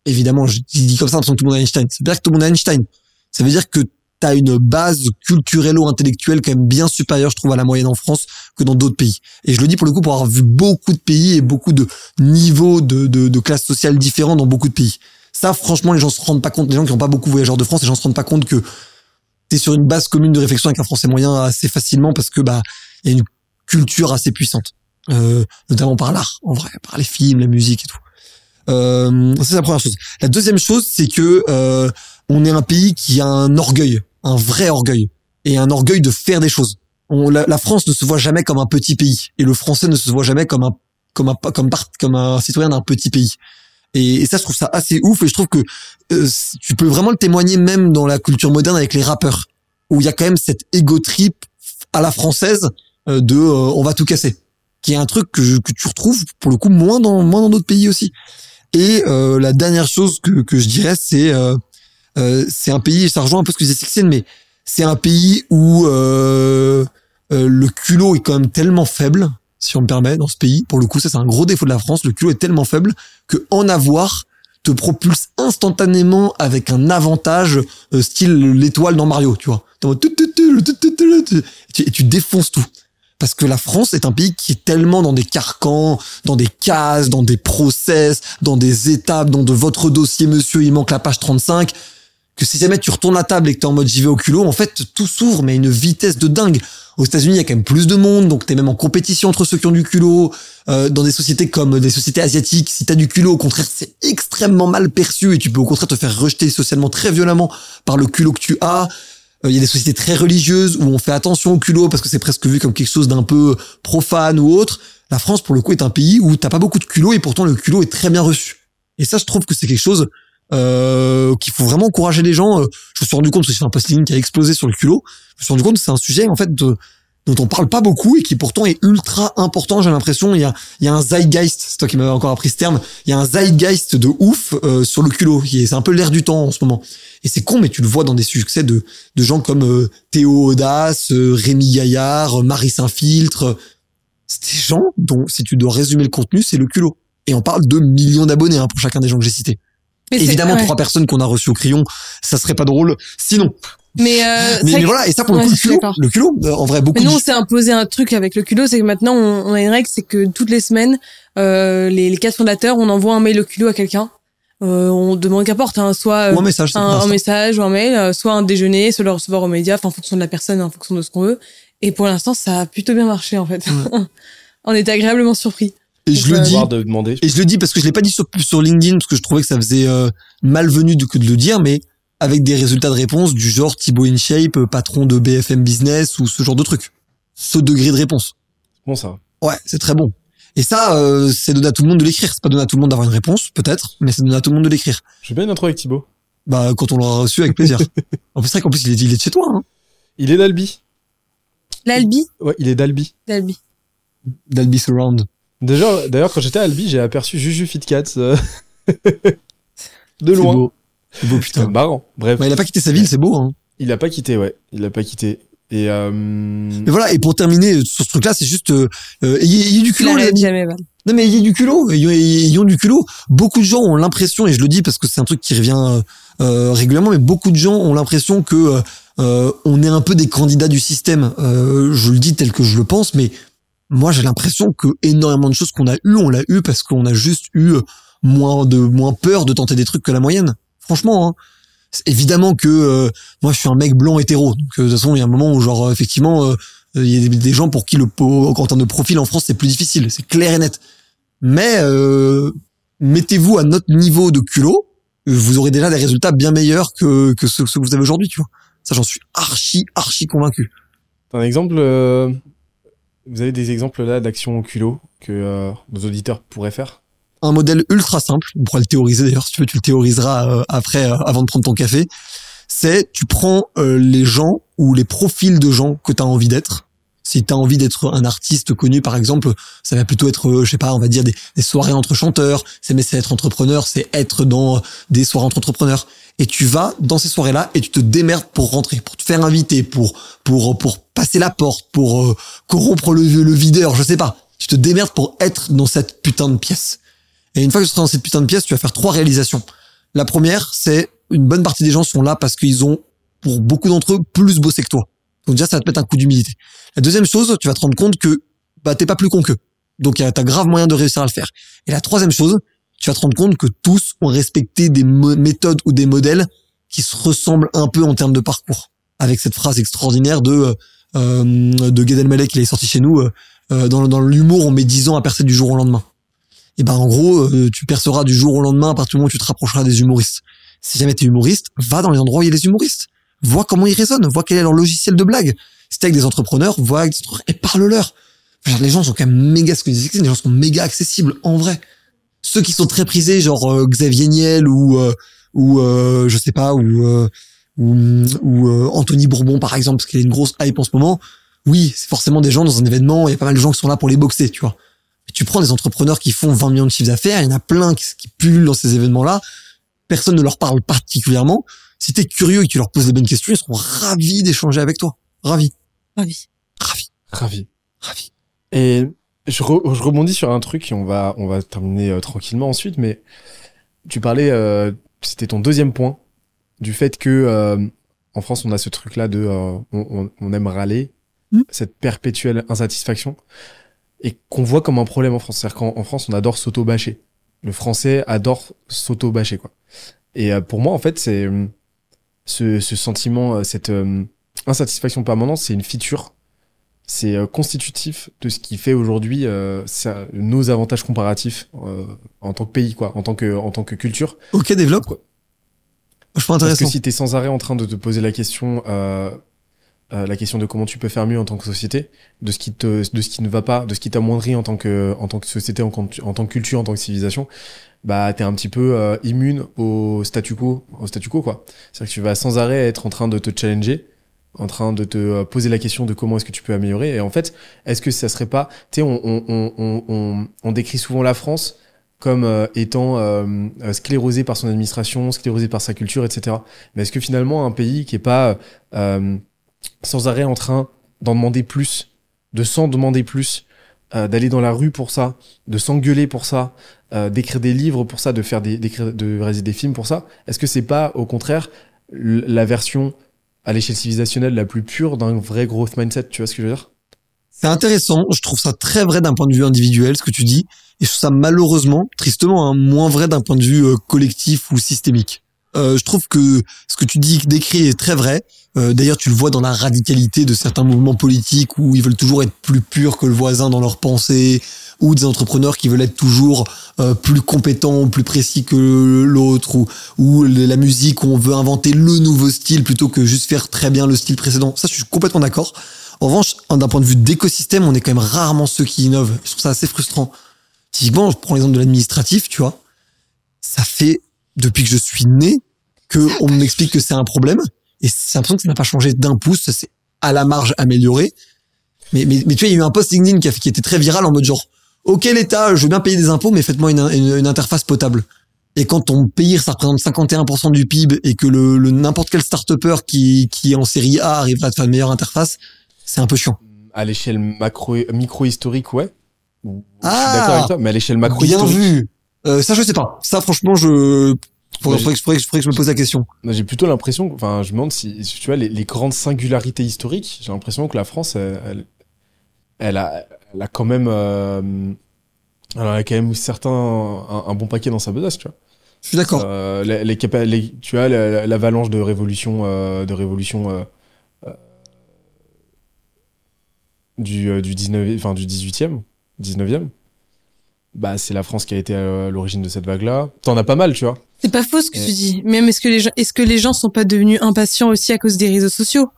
Évidemment, je dis comme ça parce que tout le monde est Einstein. C'est dire que tout le monde est Einstein. Ça veut dire que t'as une base culturelle ou intellectuelle quand même bien supérieure, je trouve, à la moyenne en France que dans d'autres pays. Et je le dis pour le coup pour avoir vu beaucoup de pays et beaucoup de niveaux de, de, de classes sociales différents dans beaucoup de pays. Ça, franchement, les gens se rendent pas compte, les gens qui n'ont pas beaucoup voyagé de France, les gens se rendent pas compte que t'es sur une base commune de réflexion avec un français moyen assez facilement parce que, bah, il y a une culture assez puissante. Euh, notamment par l'art, en vrai, par les films, la musique et tout. Euh, c'est la première chose. La deuxième chose, c'est que euh, on est un pays qui a un orgueil un vrai orgueil et un orgueil de faire des choses. La, France ne se voit jamais comme un petit pays et le français ne se voit jamais comme un comme un comme un citoyen d'un petit pays. Et, ça, je trouve ça assez ouf et je trouve que euh, tu peux vraiment le témoigner même dans la culture moderne avec les rappeurs où il y a quand même cette ego trip à la française euh, de euh, on va tout casser, qui est un truc que, que tu retrouves pour le coup moins dans moins dans d'autres pays aussi. Et la dernière chose que, que je dirais, c'est euh, c'est un pays, ça rejoint un peu ce que disait Sixtine, mais c'est un pays où euh, euh, le culot est quand même tellement faible, si on me permet, dans ce pays. Pour le coup, ça c'est un gros défaut de la France. Le culot est tellement faible que en avoir te propulse instantanément avec un avantage style l'étoile dans Mario, tu vois. Et tu défonces tout. Parce que la France est un pays qui est tellement dans des carcans, dans des cases, dans des process, dans des étapes, dans de votre dossier, monsieur, il manque la page 35 que si jamais tu retournes la table et que t'es en mode j'y vais au culot, en fait, tout s'ouvre, mais à une vitesse de dingue. Aux États-Unis, il y a quand même plus de monde, donc t'es même en compétition entre ceux qui ont du culot. Euh, dans des sociétés comme des sociétés asiatiques, si t'as du culot, au contraire, c'est extrêmement mal perçu et tu peux au contraire te faire rejeter socialement très violemment par le culot que tu as. Euh, il y a des sociétés très religieuses où on fait attention au culot parce que c'est presque vu comme quelque chose d'un peu profane ou autre. La France, pour le coup, est un pays où t'as pas beaucoup de culot et pourtant le culot est très bien reçu. Et ça, je trouve que c'est quelque chose euh, qu'il faut vraiment encourager les gens. Euh, je me suis rendu compte que c'est un posting qui a explosé sur le culot. Je me suis rendu compte que c'est un sujet en fait de, dont on parle pas beaucoup et qui pourtant est ultra important. J'ai l'impression il y a il y a un zeitgeist. C'est toi qui m'avais encore appris ce terme. Il y a un zeitgeist de ouf euh, sur le culot. C'est un peu l'air du temps en ce moment. Et c'est con, mais tu le vois dans des succès de de gens comme euh, Théo Audace, Rémi Gaillard, Marie Saint-Filtre. C'est des gens dont si tu dois résumer le contenu, c'est le culot. Et on parle de millions d'abonnés hein, pour chacun des gens que j'ai cités. Évidemment, trois personnes qu'on a reçues au crayon, ça serait pas drôle. Sinon. Mais, euh, mais, voilà, et ça pour le coup, le culot, le culot, euh, en vrai, beaucoup. Mais nous, on s'est imposé un truc avec le culot, c'est que maintenant, on, a une règle, c'est que toutes les semaines, euh, les, les quatre fondateurs, on envoie un mail au culot à quelqu'un. Euh, on demande qu'apporte, hein, soit un message, un, un message ou un mail, euh, soit un déjeuner, soit le recevoir aux médias, en fonction de la personne, en fonction de ce qu'on veut. Et pour l'instant, ça a plutôt bien marché, en fait. on était agréablement surpris. Et je le dis. Et je le dis parce que je l'ai pas dit sur, sur LinkedIn parce que je trouvais que ça faisait euh, malvenu de, de le dire, mais avec des résultats de réponse du genre Thibaut InShape, patron de BFM Business ou ce genre de truc. Ce degré de réponse. Bon ça. Ouais, c'est très bon. Et ça, euh, c'est donné à tout le monde de l'écrire. C'est pas donné à tout le monde d'avoir une réponse, peut-être, mais c'est donné à tout le monde de l'écrire. Je vais bien une intro avec Thibaut. Bah, quand on l'aura reçu, avec plaisir. en plus, c'est vrai qu'en plus, il est, il est de chez toi. Hein. Il est d'Albi. L'Albi? Ouais, il est d'Albi. D'Albi. D'Albi Surround. Déjà, d'ailleurs, quand j'étais à Albi, j'ai aperçu Juju Fitcats euh, de loin. Beau. C'est beau, putain. marrant. Bref. Bah, il a pas quitté sa ville, c'est beau. Hein. Il a pas quitté, ouais. Il a pas quitté. Et euh... Mais voilà. Et pour terminer sur ce truc-là, c'est juste euh, euh ayez, du culot. Les jamais, non mais ayez du culot. Ayons, du culot. Beaucoup de gens ont l'impression, et je le dis parce que c'est un truc qui revient euh, régulièrement, mais beaucoup de gens ont l'impression que euh, on est un peu des candidats du système. je le dis tel que je le pense, mais moi j'ai l'impression que énormément de choses qu'on a eu, on l'a eu parce qu'on a juste eu euh, moins de moins peur de tenter des trucs que la moyenne. Franchement, hein. évidemment que euh, moi je suis un mec blanc hétéro, euh, de toute façon il y a un moment où genre effectivement il y a des, gens pour qui le en termes de profil en France c'est plus difficile, c'est clair et net. Mais mettez-vous à notre niveau de culot, vous aurez déjà des résultats bien meilleurs que que ceux, que vous avez aujourd'hui, tu vois. Ça j'en suis archi archi convaincu. un exemple vous avez des exemples là d'actions au culot que euh, nos auditeurs pourraient faire? Un modèle ultra simple, on pourra le théoriser d'ailleurs, si tu veux, tu le théoriseras euh, après, euh, avant de prendre ton café. C'est tu prends les gens ou les profils de gens que tu as envie d'être. Si t'as envie d'être un artiste connu, par exemple, ça va plutôt être, euh, je sais pas, on va dire des, soirées entre chanteurs. C'est mais c'est être entrepreneur, c'est être dans des soirées entre entrepreneurs. Et tu vas dans ces soirées-là et tu te démerdes pour rentrer, pour te faire inviter, pour pour pour passer la porte, pour euh, corrompre le, le videur, je sais pas. Tu te démerdes pour être dans cette putain de pièce. Et une fois que tu seras dans cette putain de pièce, tu vas faire trois réalisations. La première, c'est une bonne partie des gens sont là parce qu'ils ont, pour beaucoup d'entre eux, plus bossé que toi. Donc déjà, ça va te mettre un coup d'humilité. La deuxième chose, tu vas te rendre compte que bah t'es pas plus con qu'eux. Donc t'as grave moyen de réussir à le faire. Et la troisième chose, tu vas te rendre compte que tous ont respecté des méthodes ou des modèles qui se ressemblent un peu en termes de parcours. Avec cette phrase extraordinaire de euh, de Gad qui est sorti chez nous, euh, dans, dans l'humour, on met 10 ans à percer du jour au lendemain. Et ben en gros, euh, tu perceras du jour au lendemain à partir du moment où tu te rapprocheras des humoristes. Si jamais t'es humoriste, va dans les endroits où il y a des humoristes. Vois comment ils résonnent, vois quel est leur logiciel de blague. Si t'es avec des entrepreneurs, vois avec des entrepreneurs et parle-leur. les gens sont quand même méga, ce que les gens sont méga accessibles, en vrai. Ceux qui sont très prisés, genre euh, Xavier Niel ou, euh, ou euh, je sais pas, ou, ou, ou Anthony Bourbon, par exemple, parce qu'il a une grosse hype en ce moment. Oui, c'est forcément des gens dans un événement, il y a pas mal de gens qui sont là pour les boxer, tu vois. Tu prends des entrepreneurs qui font 20 millions de chiffres d'affaires, il y en a plein qui, qui pullulent dans ces événements-là personne ne leur parle particulièrement. Si t'es curieux et que tu leur poses des bonnes questions, ils seront ravis d'échanger avec toi. Ravis. Ravis. Ravis. Ravi. Ravis. Et je, je rebondis sur un truc et on va, on va terminer euh, tranquillement ensuite, mais tu parlais, euh, c'était ton deuxième point, du fait que euh, en France on a ce truc-là de euh, on, on, aime râler, Mm. cette perpétuelle insatisfaction, et qu'on voit comme un problème en France. C'est-à-dire qu'en en France on adore s'auto-bâcher. Le français adore s'auto-bâcher, quoi. Et euh, pour moi, en fait, c'est euh, ce, ce sentiment, euh, cette euh, insatisfaction permanente, c'est une feature. C'est euh, constitutif de ce qui fait aujourd'hui euh, nos avantages comparatifs euh, en tant que pays, quoi, en tant que, en tant que culture. Ok, développe. Quoi. Je trouve Parce intéressant. que si t'es sans arrêt en train de te poser la question, euh, la question de comment tu peux faire mieux en tant que société, de ce qui te, de ce qui ne va pas, de ce qui t'amoindrit en tant que, en tant que société, en, en tant que culture, en tant que civilisation, bah t'es un petit peu euh, immune au statu quo, au statu quo quoi. C'est-à-dire que tu vas sans arrêt être en train de te challenger, en train de te euh, poser la question de comment est-ce que tu peux améliorer. Et en fait, est-ce que ça serait pas, tu sais, on, on, on, on, on, décrit souvent la France comme euh, étant euh, euh, par son administration, sclérosé par sa culture, etc. Mais est-ce que finalement un pays qui est pas euh, sans arrêt en train d'en demander plus, de s'en demander plus, euh, d'aller dans la rue pour ça, de s'engueuler pour ça, euh, d'écrire des livres pour ça, de faire des, de réaliser des films pour ça, est-ce que c'est pas au contraire la version à l'échelle civilisationnelle la plus pure d'un vrai growth mindset, tu vois ce que je veux dire? C'est intéressant. Je trouve ça très vrai d'un point de vue individuel, ce que tu dis. Et je trouve ça malheureusement, tristement, hein, moins vrai d'un point de vue euh, collectif ou systémique. Euh, je trouve que ce que tu dis, décrit est très vrai. Euh, D'ailleurs, tu le vois dans la radicalité de certains mouvements politiques où ils veulent toujours être plus purs que le voisin dans leurs pensées, ou des entrepreneurs qui veulent être toujours euh, plus compétents, plus précis que l'autre, ou, ou la musique où on veut inventer le nouveau style plutôt que juste faire très bien le style précédent. Ça, je suis complètement d'accord. En revanche, d'un point de vue d'écosystème, on est quand même rarement ceux qui innovent. Je trouve ça assez frustrant. Typiquement, je prends l'exemple de l'administratif, tu vois. Ça fait, depuis que je suis né, que on m'explique que c'est un problème. Et c'est l'impression que ça n'a pas changé d'un pouce. Ça s'est à la marge amélioré. Mais, mais, mais tu vois, il y a eu un post LinkedIn qui, a, qui était très viral en mode genre, OK, l'État, je veux bien payer des impôts, mais faites-moi une, une, une interface potable. Et quand ton pays, ça représente 51% du PIB et que le, le n'importe quel start-upper qui, qui est en série A arriverait à te faire une meilleure interface, c'est un peu chiant. À l'échelle macro, micro-historique, ouais. Je suis Ah d'accord avec toi, mais à l'échelle Bien macro-historique, vu. Euh, ça, je sais pas. Ça, franchement, je faudrait, faudrait que, faudrait que- faudrait que je me pose la question. J'ai plutôt l'impression, enfin, je me demande si, tu vois, les, les grandes singularités historiques, j'ai l'impression que la France, elle, elle, elle a, elle a quand même, euh, elle a quand même certains, un, un bon paquet dans sa besace, tu vois. Je suis d'accord. Euh, les, les capa- les- tu vois, la- la- l'avalanche de révolution, euh, de révolution euh, du, du 19, enfin, du 18e, 19e. Bah, c'est la France qui a été à l'origine de cette vague-là. T'en as pas mal, tu vois. C'est pas faux ce que tu dis. Même est-ce que les gens, est-ce que les gens sont pas devenus impatients aussi à cause des réseaux sociaux?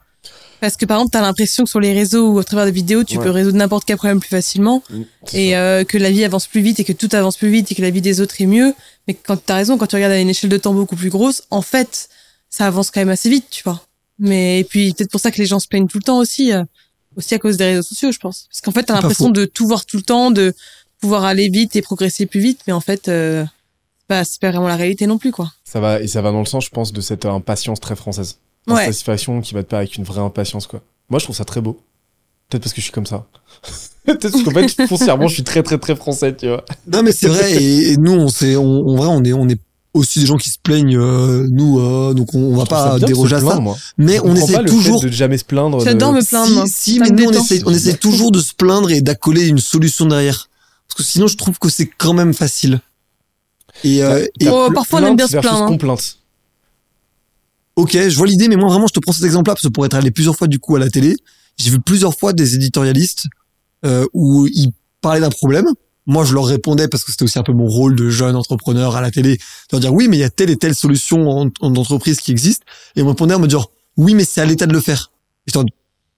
Parce que par exemple, t'as l'impression que sur les réseaux ou à travers des vidéos, tu Ouais. peux résoudre n'importe quel problème plus facilement C'est et euh, que la vie avance plus vite et que tout avance plus vite et que la vie des autres est mieux. Mais quand t'as raison, quand tu regardes à une échelle de temps beaucoup plus grosse, en fait, ça avance quand même assez vite, tu vois. Mais et puis peut-être pour ça que les gens se plaignent tout le temps aussi. euh. aussi à cause des réseaux sociaux, je pense. Parce qu'en fait, t'as l'impression de tout voir tout le temps, de pouvoir aller vite et progresser plus vite, mais en fait, euh, pas, c'est pas vraiment la réalité non plus, quoi. Ça va, et ça va dans le sens, je pense, de cette euh, impatience très française. Une Ouais. satisfaction qui va te pair avec une vraie impatience, quoi. Moi, je trouve ça très beau. Peut-être parce que je suis comme ça. Peut-être parce qu'en fait, foncièrement, je suis très, très, très français, tu vois. Non mais c'est vrai et, et nous on sait on, en vrai on est on est aussi des gens qui se plaignent euh, nous euh, donc on, on va pas de déroger à ça plaindre, moi. mais Je on essaie toujours de jamais se plaindre. de- J'adore me plaindre, si, moi. si mais nous on essaie on essaie toujours de se plaindre et d'accoler une solution derrière parce que sinon je trouve que c'est quand même facile et, euh, et Oh, parfois, on aime bien se plaindre, hein. complainte. ok je vois l'idée mais moi vraiment je te prends cet exemple là parce que pour être allé plusieurs fois du coup à la télé. J'ai vu plusieurs fois des éditorialistes euh, où ils parlaient d'un problème. Moi je leur répondais parce que c'était aussi un peu mon rôle de jeune entrepreneur à la télé de leur dire oui mais il y a telle et telle solution en, en entreprise qui existe. Et ils me répondaient en me disant oui mais c'est à l'État de le faire. Et j'étais en mode,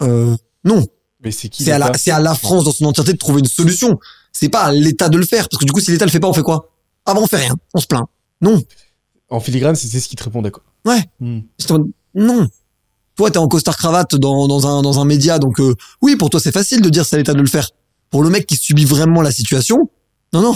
euh, non. Mais c'est qui c'est à la à la France dans son entièreté de trouver une solution. C'est pas à l'État de le faire parce que du coup si l'État le fait pas on fait quoi? Ah bah on fait rien on se plaint non En filigrane, c'était ce qui te répondait, quoi. Ouais. Hmm. Non. Toi, t'es en costard cravate dans, dans un, dans un média, donc euh, oui, pour toi, c'est facile de dire c'est à l'État de le faire. Pour le mec qui subit vraiment la situation, non, non.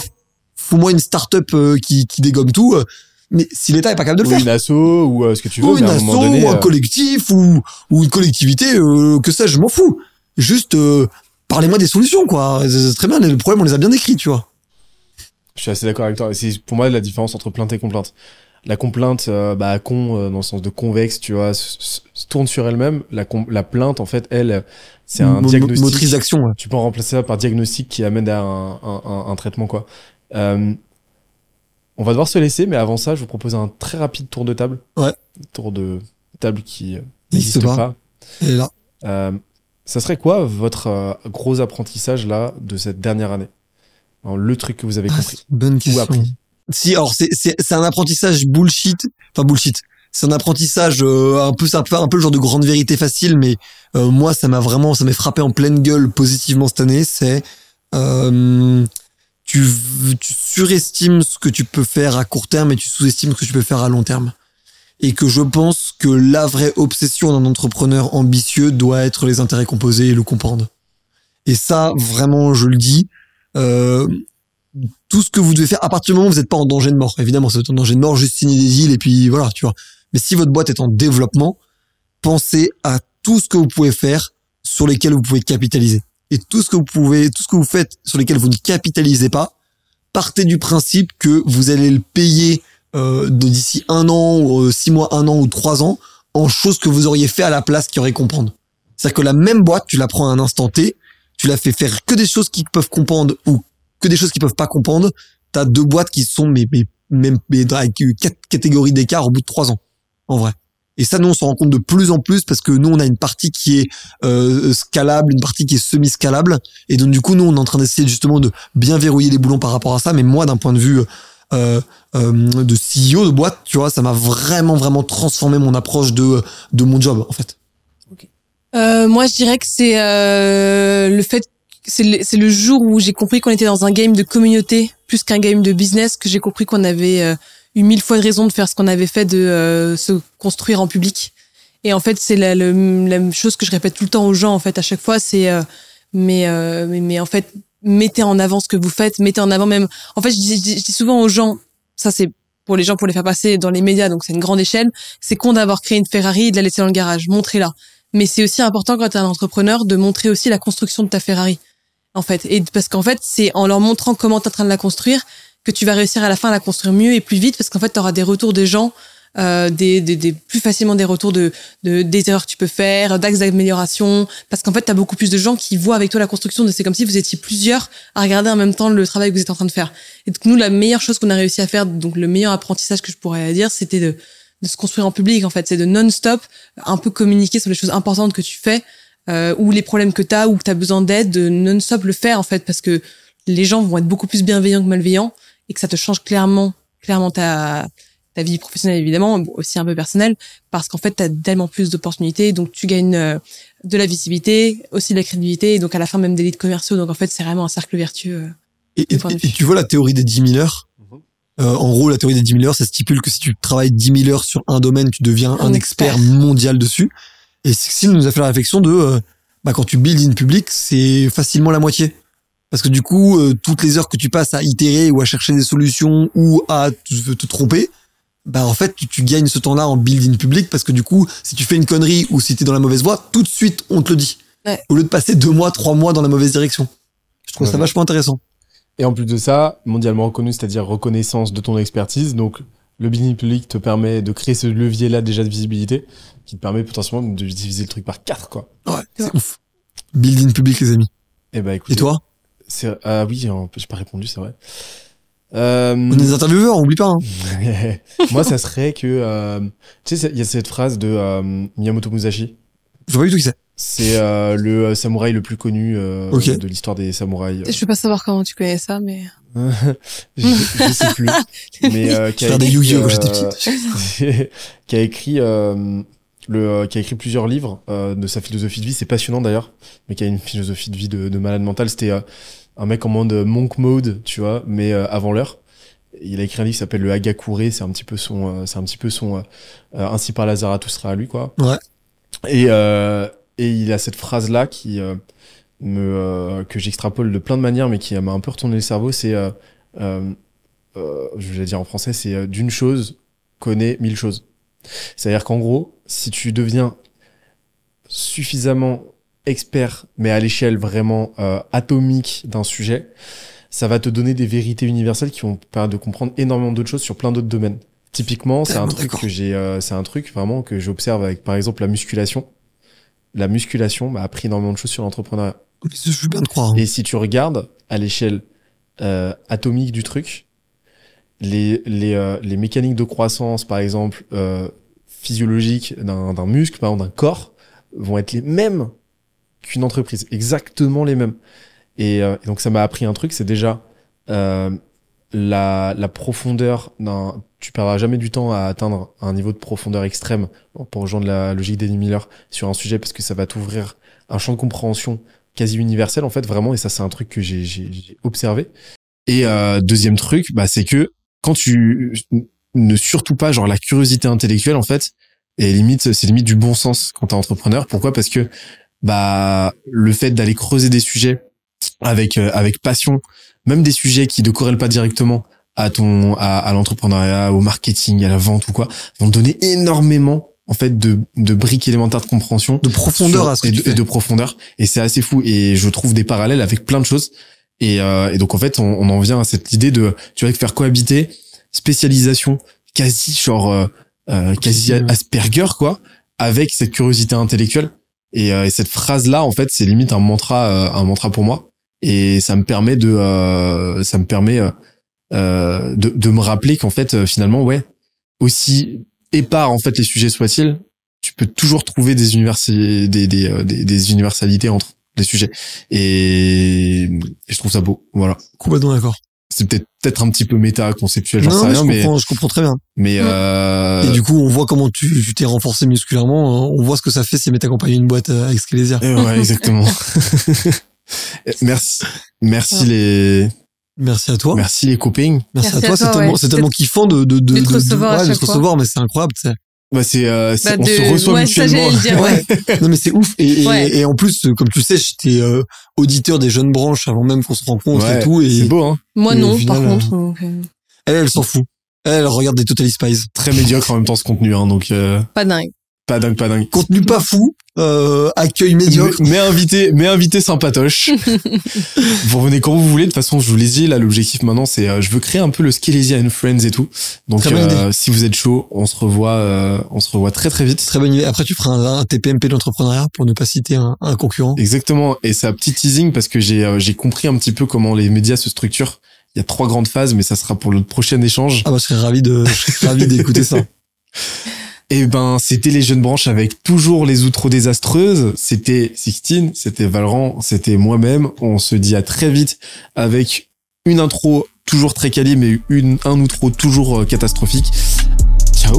Fous-moi une start-up euh, qui, qui dégomme tout. euh, mais si l'État est pas capable de le Ou faire, une asso, ou euh, ce que tu veux, ou une asso, donné. ou un collectif, ou, ou une collectivité, euh, que sais-je, je m'en fous. Juste, euh, parlez-moi des solutions, quoi. C'est c'est très bien, les problèmes, on les a bien décrits, tu vois. Je suis assez d'accord avec toi. C'est pour moi la différence entre plainte et complainte. La complainte, euh, bah, con, euh, dans le sens de convexe, tu vois, se, tourne sur elle-même. La, plainte, en fait, elle, c'est un Mo- diagnostic. Motrice d'action, ouais. Tu peux remplacer ça par diagnostic qui amène à un, un, un- un traitement, quoi. Euh, on va devoir se laisser, mais avant ça, je vous propose un très rapide tour de table. Ouais. Tour de table qui euh, n'existe pas. pas. Et là. Euh, ça serait quoi votre gros apprentissage là de cette dernière année? Alors, Le truc que vous avez Ah, compris. une bonne question. appris. Si, alors c'est c'est c'est un apprentissage bullshit, enfin bullshit. C'est un apprentissage euh, un peu c'est un peu un peu le genre de grande vérité facile, mais euh, moi ça m'a vraiment ça m'est frappé en pleine gueule positivement cette année. C'est euh, tu tu surestimes ce que tu peux faire à court terme et tu sous-estimes ce que tu peux faire à long terme. Et que je pense que la vraie obsession d'un entrepreneur ambitieux doit être les intérêts composés et le comprendre. Et ça, vraiment, je le dis. Euh, tout ce que vous devez faire, à partir du moment où vous n'êtes pas en danger de mort, évidemment, c'est en danger de mort, juste signer des deals et puis voilà, tu vois. Mais si votre boîte est en développement, pensez à tout ce que vous pouvez faire sur lesquels vous pouvez capitaliser. Et tout ce que vous pouvez, tout ce que vous faites sur lesquels vous ne capitalisez pas, partez du principe que vous allez le payer euh, d'ici un an, ou euh, six mois, un an ou trois ans en choses que vous auriez fait à la place qui auraient comprendre. C'est-à-dire que la même boîte, tu la prends à un instant T, tu la fais faire que des choses qui peuvent comprendre ou que des choses qui peuvent pas comprendre, t'as deux boîtes qui sont mais, mais même mais avec quatre catégories d'écart au bout de trois ans, en vrai. Et ça, nous, on s'en rend compte de plus en plus parce que nous, on a une partie qui est euh, scalable, une partie qui est semi-scalable. Et donc, du coup, nous, on est en train d'essayer justement de bien verrouiller les boulons par rapport à ça. Mais moi, d'un point de vue euh, euh, de CEO de boîte, tu vois, ça m'a vraiment, vraiment transformé mon approche de, de mon job, en fait. Euh, moi, je dirais que c'est euh, le fait, c'est le, le jour où j'ai compris qu'on était dans un game de communauté plus qu'un game de business, que j'ai compris qu'on avait euh, eu mille fois de raison de faire ce qu'on avait fait, de euh, se construire en public. Et en fait, c'est la, la chose que je répète tout le temps aux gens, en fait, à chaque fois, c'est euh, mais, mais mais en fait, mettez en avant ce que vous faites, mettez en avant même. En fait, je dis- je dis souvent aux gens, ça c'est pour les gens pour les faire passer dans les médias, donc c'est une grande échelle. C'est con d'avoir créé une Ferrari et de la laisser dans le garage, montrez-la mais c'est aussi important quand tu es un entrepreneur de montrer aussi la construction de ta Ferrari. En fait. Et parce qu'en fait c'est en leur montrant comment tu es en train de la construire que tu vas réussir à la fin à la construire mieux et plus vite parce qu'en fait tu auras des retours des gens euh, des, des, des plus facilement des retours de, de des erreurs que tu peux faire d'axes d'amélioration. Parce qu'en fait tu as beaucoup plus de gens qui voient avec toi la construction de c'est comme si vous étiez plusieurs à regarder en même temps le travail que vous êtes en train de faire. Et donc nous la meilleure chose qu'on a réussi à faire donc le meilleur apprentissage que je pourrais dire c'était de de se construire en public en fait c'est de non-stop un peu communiquer sur les choses importantes que tu fais euh, ou les problèmes que tu as ou que tu as besoin d'aide de non-stop le faire en fait parce que les gens vont être beaucoup plus bienveillants que malveillants et que ça te change clairement clairement ta ta vie professionnelle évidemment aussi un peu personnelle parce qu'en fait tu as tellement plus d'opportunités donc tu gagnes euh, de la visibilité aussi de la crédibilité et donc à la fin même des leads commerciaux donc en fait c'est vraiment un cercle vertueux euh. Et, tu vois la théorie des 10 000 heures? Euh, En gros, la théorie des 10 000 heures, ça stipule que si tu travailles 10 000 heures sur un domaine, tu deviens un, Un expert. expert. mondial dessus. Et Cécile nous a fait la réflexion de, euh, bah quand tu build in public, c'est facilement la moitié. Parce que du coup, euh, toutes les heures que tu passes à itérer ou à chercher des solutions ou à te, te tromper, bah en fait, tu, tu gagnes ce temps-là en build in public parce que du coup, si tu fais une connerie ou si t'es dans la mauvaise voie, tout de suite, on te le dit. Ouais. Au lieu de passer deux mois, trois mois dans la mauvaise direction. Je trouve ça vachement intéressant. Et en plus de ça, mondialement reconnu, c'est-à-dire reconnaissance de ton expertise. Donc, le building public te permet de créer ce levier-là déjà de visibilité, qui te permet potentiellement de diviser le truc par quatre, quoi. Ouais, c'est ouf. Build in public, les amis. Et bah, écoute. Et toi? c'est, ah oui, en- j'ai pas répondu, c'est vrai. Euh, On est des intervieweurs, on oublie pas. Hein. moi, ça serait que, euh, tu sais, il y a cette phrase de euh, Miyamoto Musashi. Je vois pas du tout qui c'est. C'est euh, le euh, samouraï le plus connu euh, de l'histoire des samouraïs. Je veux pas savoir comment tu connais ça, mais. je, je sais plus. Mais euh, qui a Faire des écrit, Yu-Gi-Oh quand j'étais euh, petite. qui a écrit euh, le euh, qui a écrit plusieurs livres euh, de sa philosophie de vie. C'est passionnant d'ailleurs, mais qui a une philosophie de vie de, de malade mental. C'était euh, un mec en mode monk mode, tu vois, mais euh, avant l'heure. Il a écrit un livre qui s'appelle le Hagakure. C'est un petit peu son, euh, c'est un petit peu son euh, ainsi par la Zarathustra à lui, quoi. Ouais. Et euh, et il a cette phrase là qui euh, me euh, que j'extrapole de plein de manières, mais qui m'a un peu retourné le cerveau. C'est euh, euh, euh, je vais dire en français, c'est euh, d'une chose connaît mille choses. C'est-à-dire qu'en gros, si tu deviens suffisamment expert, mais à l'échelle vraiment euh, atomique d'un sujet, ça va te donner des vérités universelles qui vont permettre de comprendre énormément d'autres choses sur plein d'autres domaines. Typiquement, c'est un truc que j'ai, euh, c'est un truc vraiment que j'observe avec, par exemple, la musculation. La musculation m'a appris énormément de choses sur l'entrepreneuriat. Je bien croire. hein. Et si tu regardes à l'échelle euh, atomique du truc, les, les, euh, les mécaniques de croissance, par exemple, euh, physiologiques d'un d'un muscle, par exemple d'un corps, vont être les mêmes qu'une entreprise, exactement les mêmes. Et, euh, et donc ça m'a appris un truc, c'est déjà euh, la, la profondeur d'un... Tu perdras jamais du temps à atteindre un niveau de profondeur extrême pour rejoindre la logique d'Eddie Miller sur un sujet, parce que ça va t'ouvrir un champ de compréhension quasi universel en fait vraiment et ça c'est un truc que j'ai observé. Et euh, deuxième truc bah c'est que quand tu ne surtout pas genre la curiosité intellectuelle en fait et limite c'est limite du bon sens quand t'es entrepreneur. Pourquoi? Parce que bah le fait d'aller creuser des sujets avec euh, avec passion même des sujets qui ne corrèlent pas directement à ton à, à l'entrepreneuriat au marketing à la vente ou quoi vont donner énormément en fait de de briques élémentaires de compréhension De profondeur sur- à ce que et de, fais. et de profondeur. Et c'est assez fou. Et je trouve des parallèles avec plein de choses. Et, euh, et donc en fait on, on en vient à cette idée de tu vois faire cohabiter spécialisation quasi genre euh, euh, quasi. Asperger quoi avec cette curiosité intellectuelle. Et, euh, et cette phrase là en fait c'est limite un mantra euh, un mantra pour moi et ça me permet de euh, ça me permet euh, euh, de, de me rappeler qu'en fait euh, finalement ouais aussi épars en fait les sujets soient-ils tu peux toujours trouver des universi des, des, euh, des, des universalités entre les sujets et, et je trouve ça beau voilà Complètement d'accord. c'est peut-être peut-être un petit peu méta conceptuel j'en sais mais rien je mais comprends, je comprends très bien. mais euh, Et du coup, on voit comment tu tu t'es renforcé musculairement. hein. On voit ce que ça fait si t'as accompagné une boîte avec euh, ouais exactement merci merci les Merci à toi. merci les copains Merci, Merci à toi. toi, C'est tellement, ouais. c'est tellement kiffant de de de De te recevoir à ouais, de recevoir, mais c'est incroyable. tu sais. bah c'est euh, c'est- Bah, on de- se reçoit ouais, ça, mutuellement le dire, ouais. non mais c'est ouf. Et, et, Ouais. et en plus, euh, comme tu sais, j'étais euh, auditeur des jeunes branches avant même qu'on se rencontre Ouais, et tout. c'est Et beau hein Moi non, final, par euh, contre. donc, euh, elle, elle s'en fout. Elle, elle regarde des Totally Spies. très médiocre en même temps ce contenu hein donc euh, pas dingue. Pas dingue pas dingue Contenu pas fou, euh, accueil médiocre. Mais, mais invité, mais invité sympatoche. vous revenez quand vous voulez. De toute façon, je vous l'ai dit, là, l'objectif maintenant, c'est, euh, je veux créer un peu le Skelesia and Friends et tout. Donc, euh, si vous êtes chaud, on se revoit, euh, on se revoit très très vite. Très bonne idée. Après, tu feras un, un TPMP d'entrepreneuriat pour ne pas citer un, un concurrent. Exactement. Et c'est un petit teasing parce que j'ai, euh, j'ai compris un petit peu comment les médias se structurent. Il y a trois grandes phases, mais ça sera pour le prochain échange. Ah bah, je serais ravi de, je serais ravi d'écouter ça. Et ben, c'était les jeunes branches avec toujours les outros désastreuses. C'était Sixteen, c'était Valran, c'était moi-même. On se dit à très vite avec une intro toujours très quali, mais une, un outro toujours euh, catastrophique. Ciao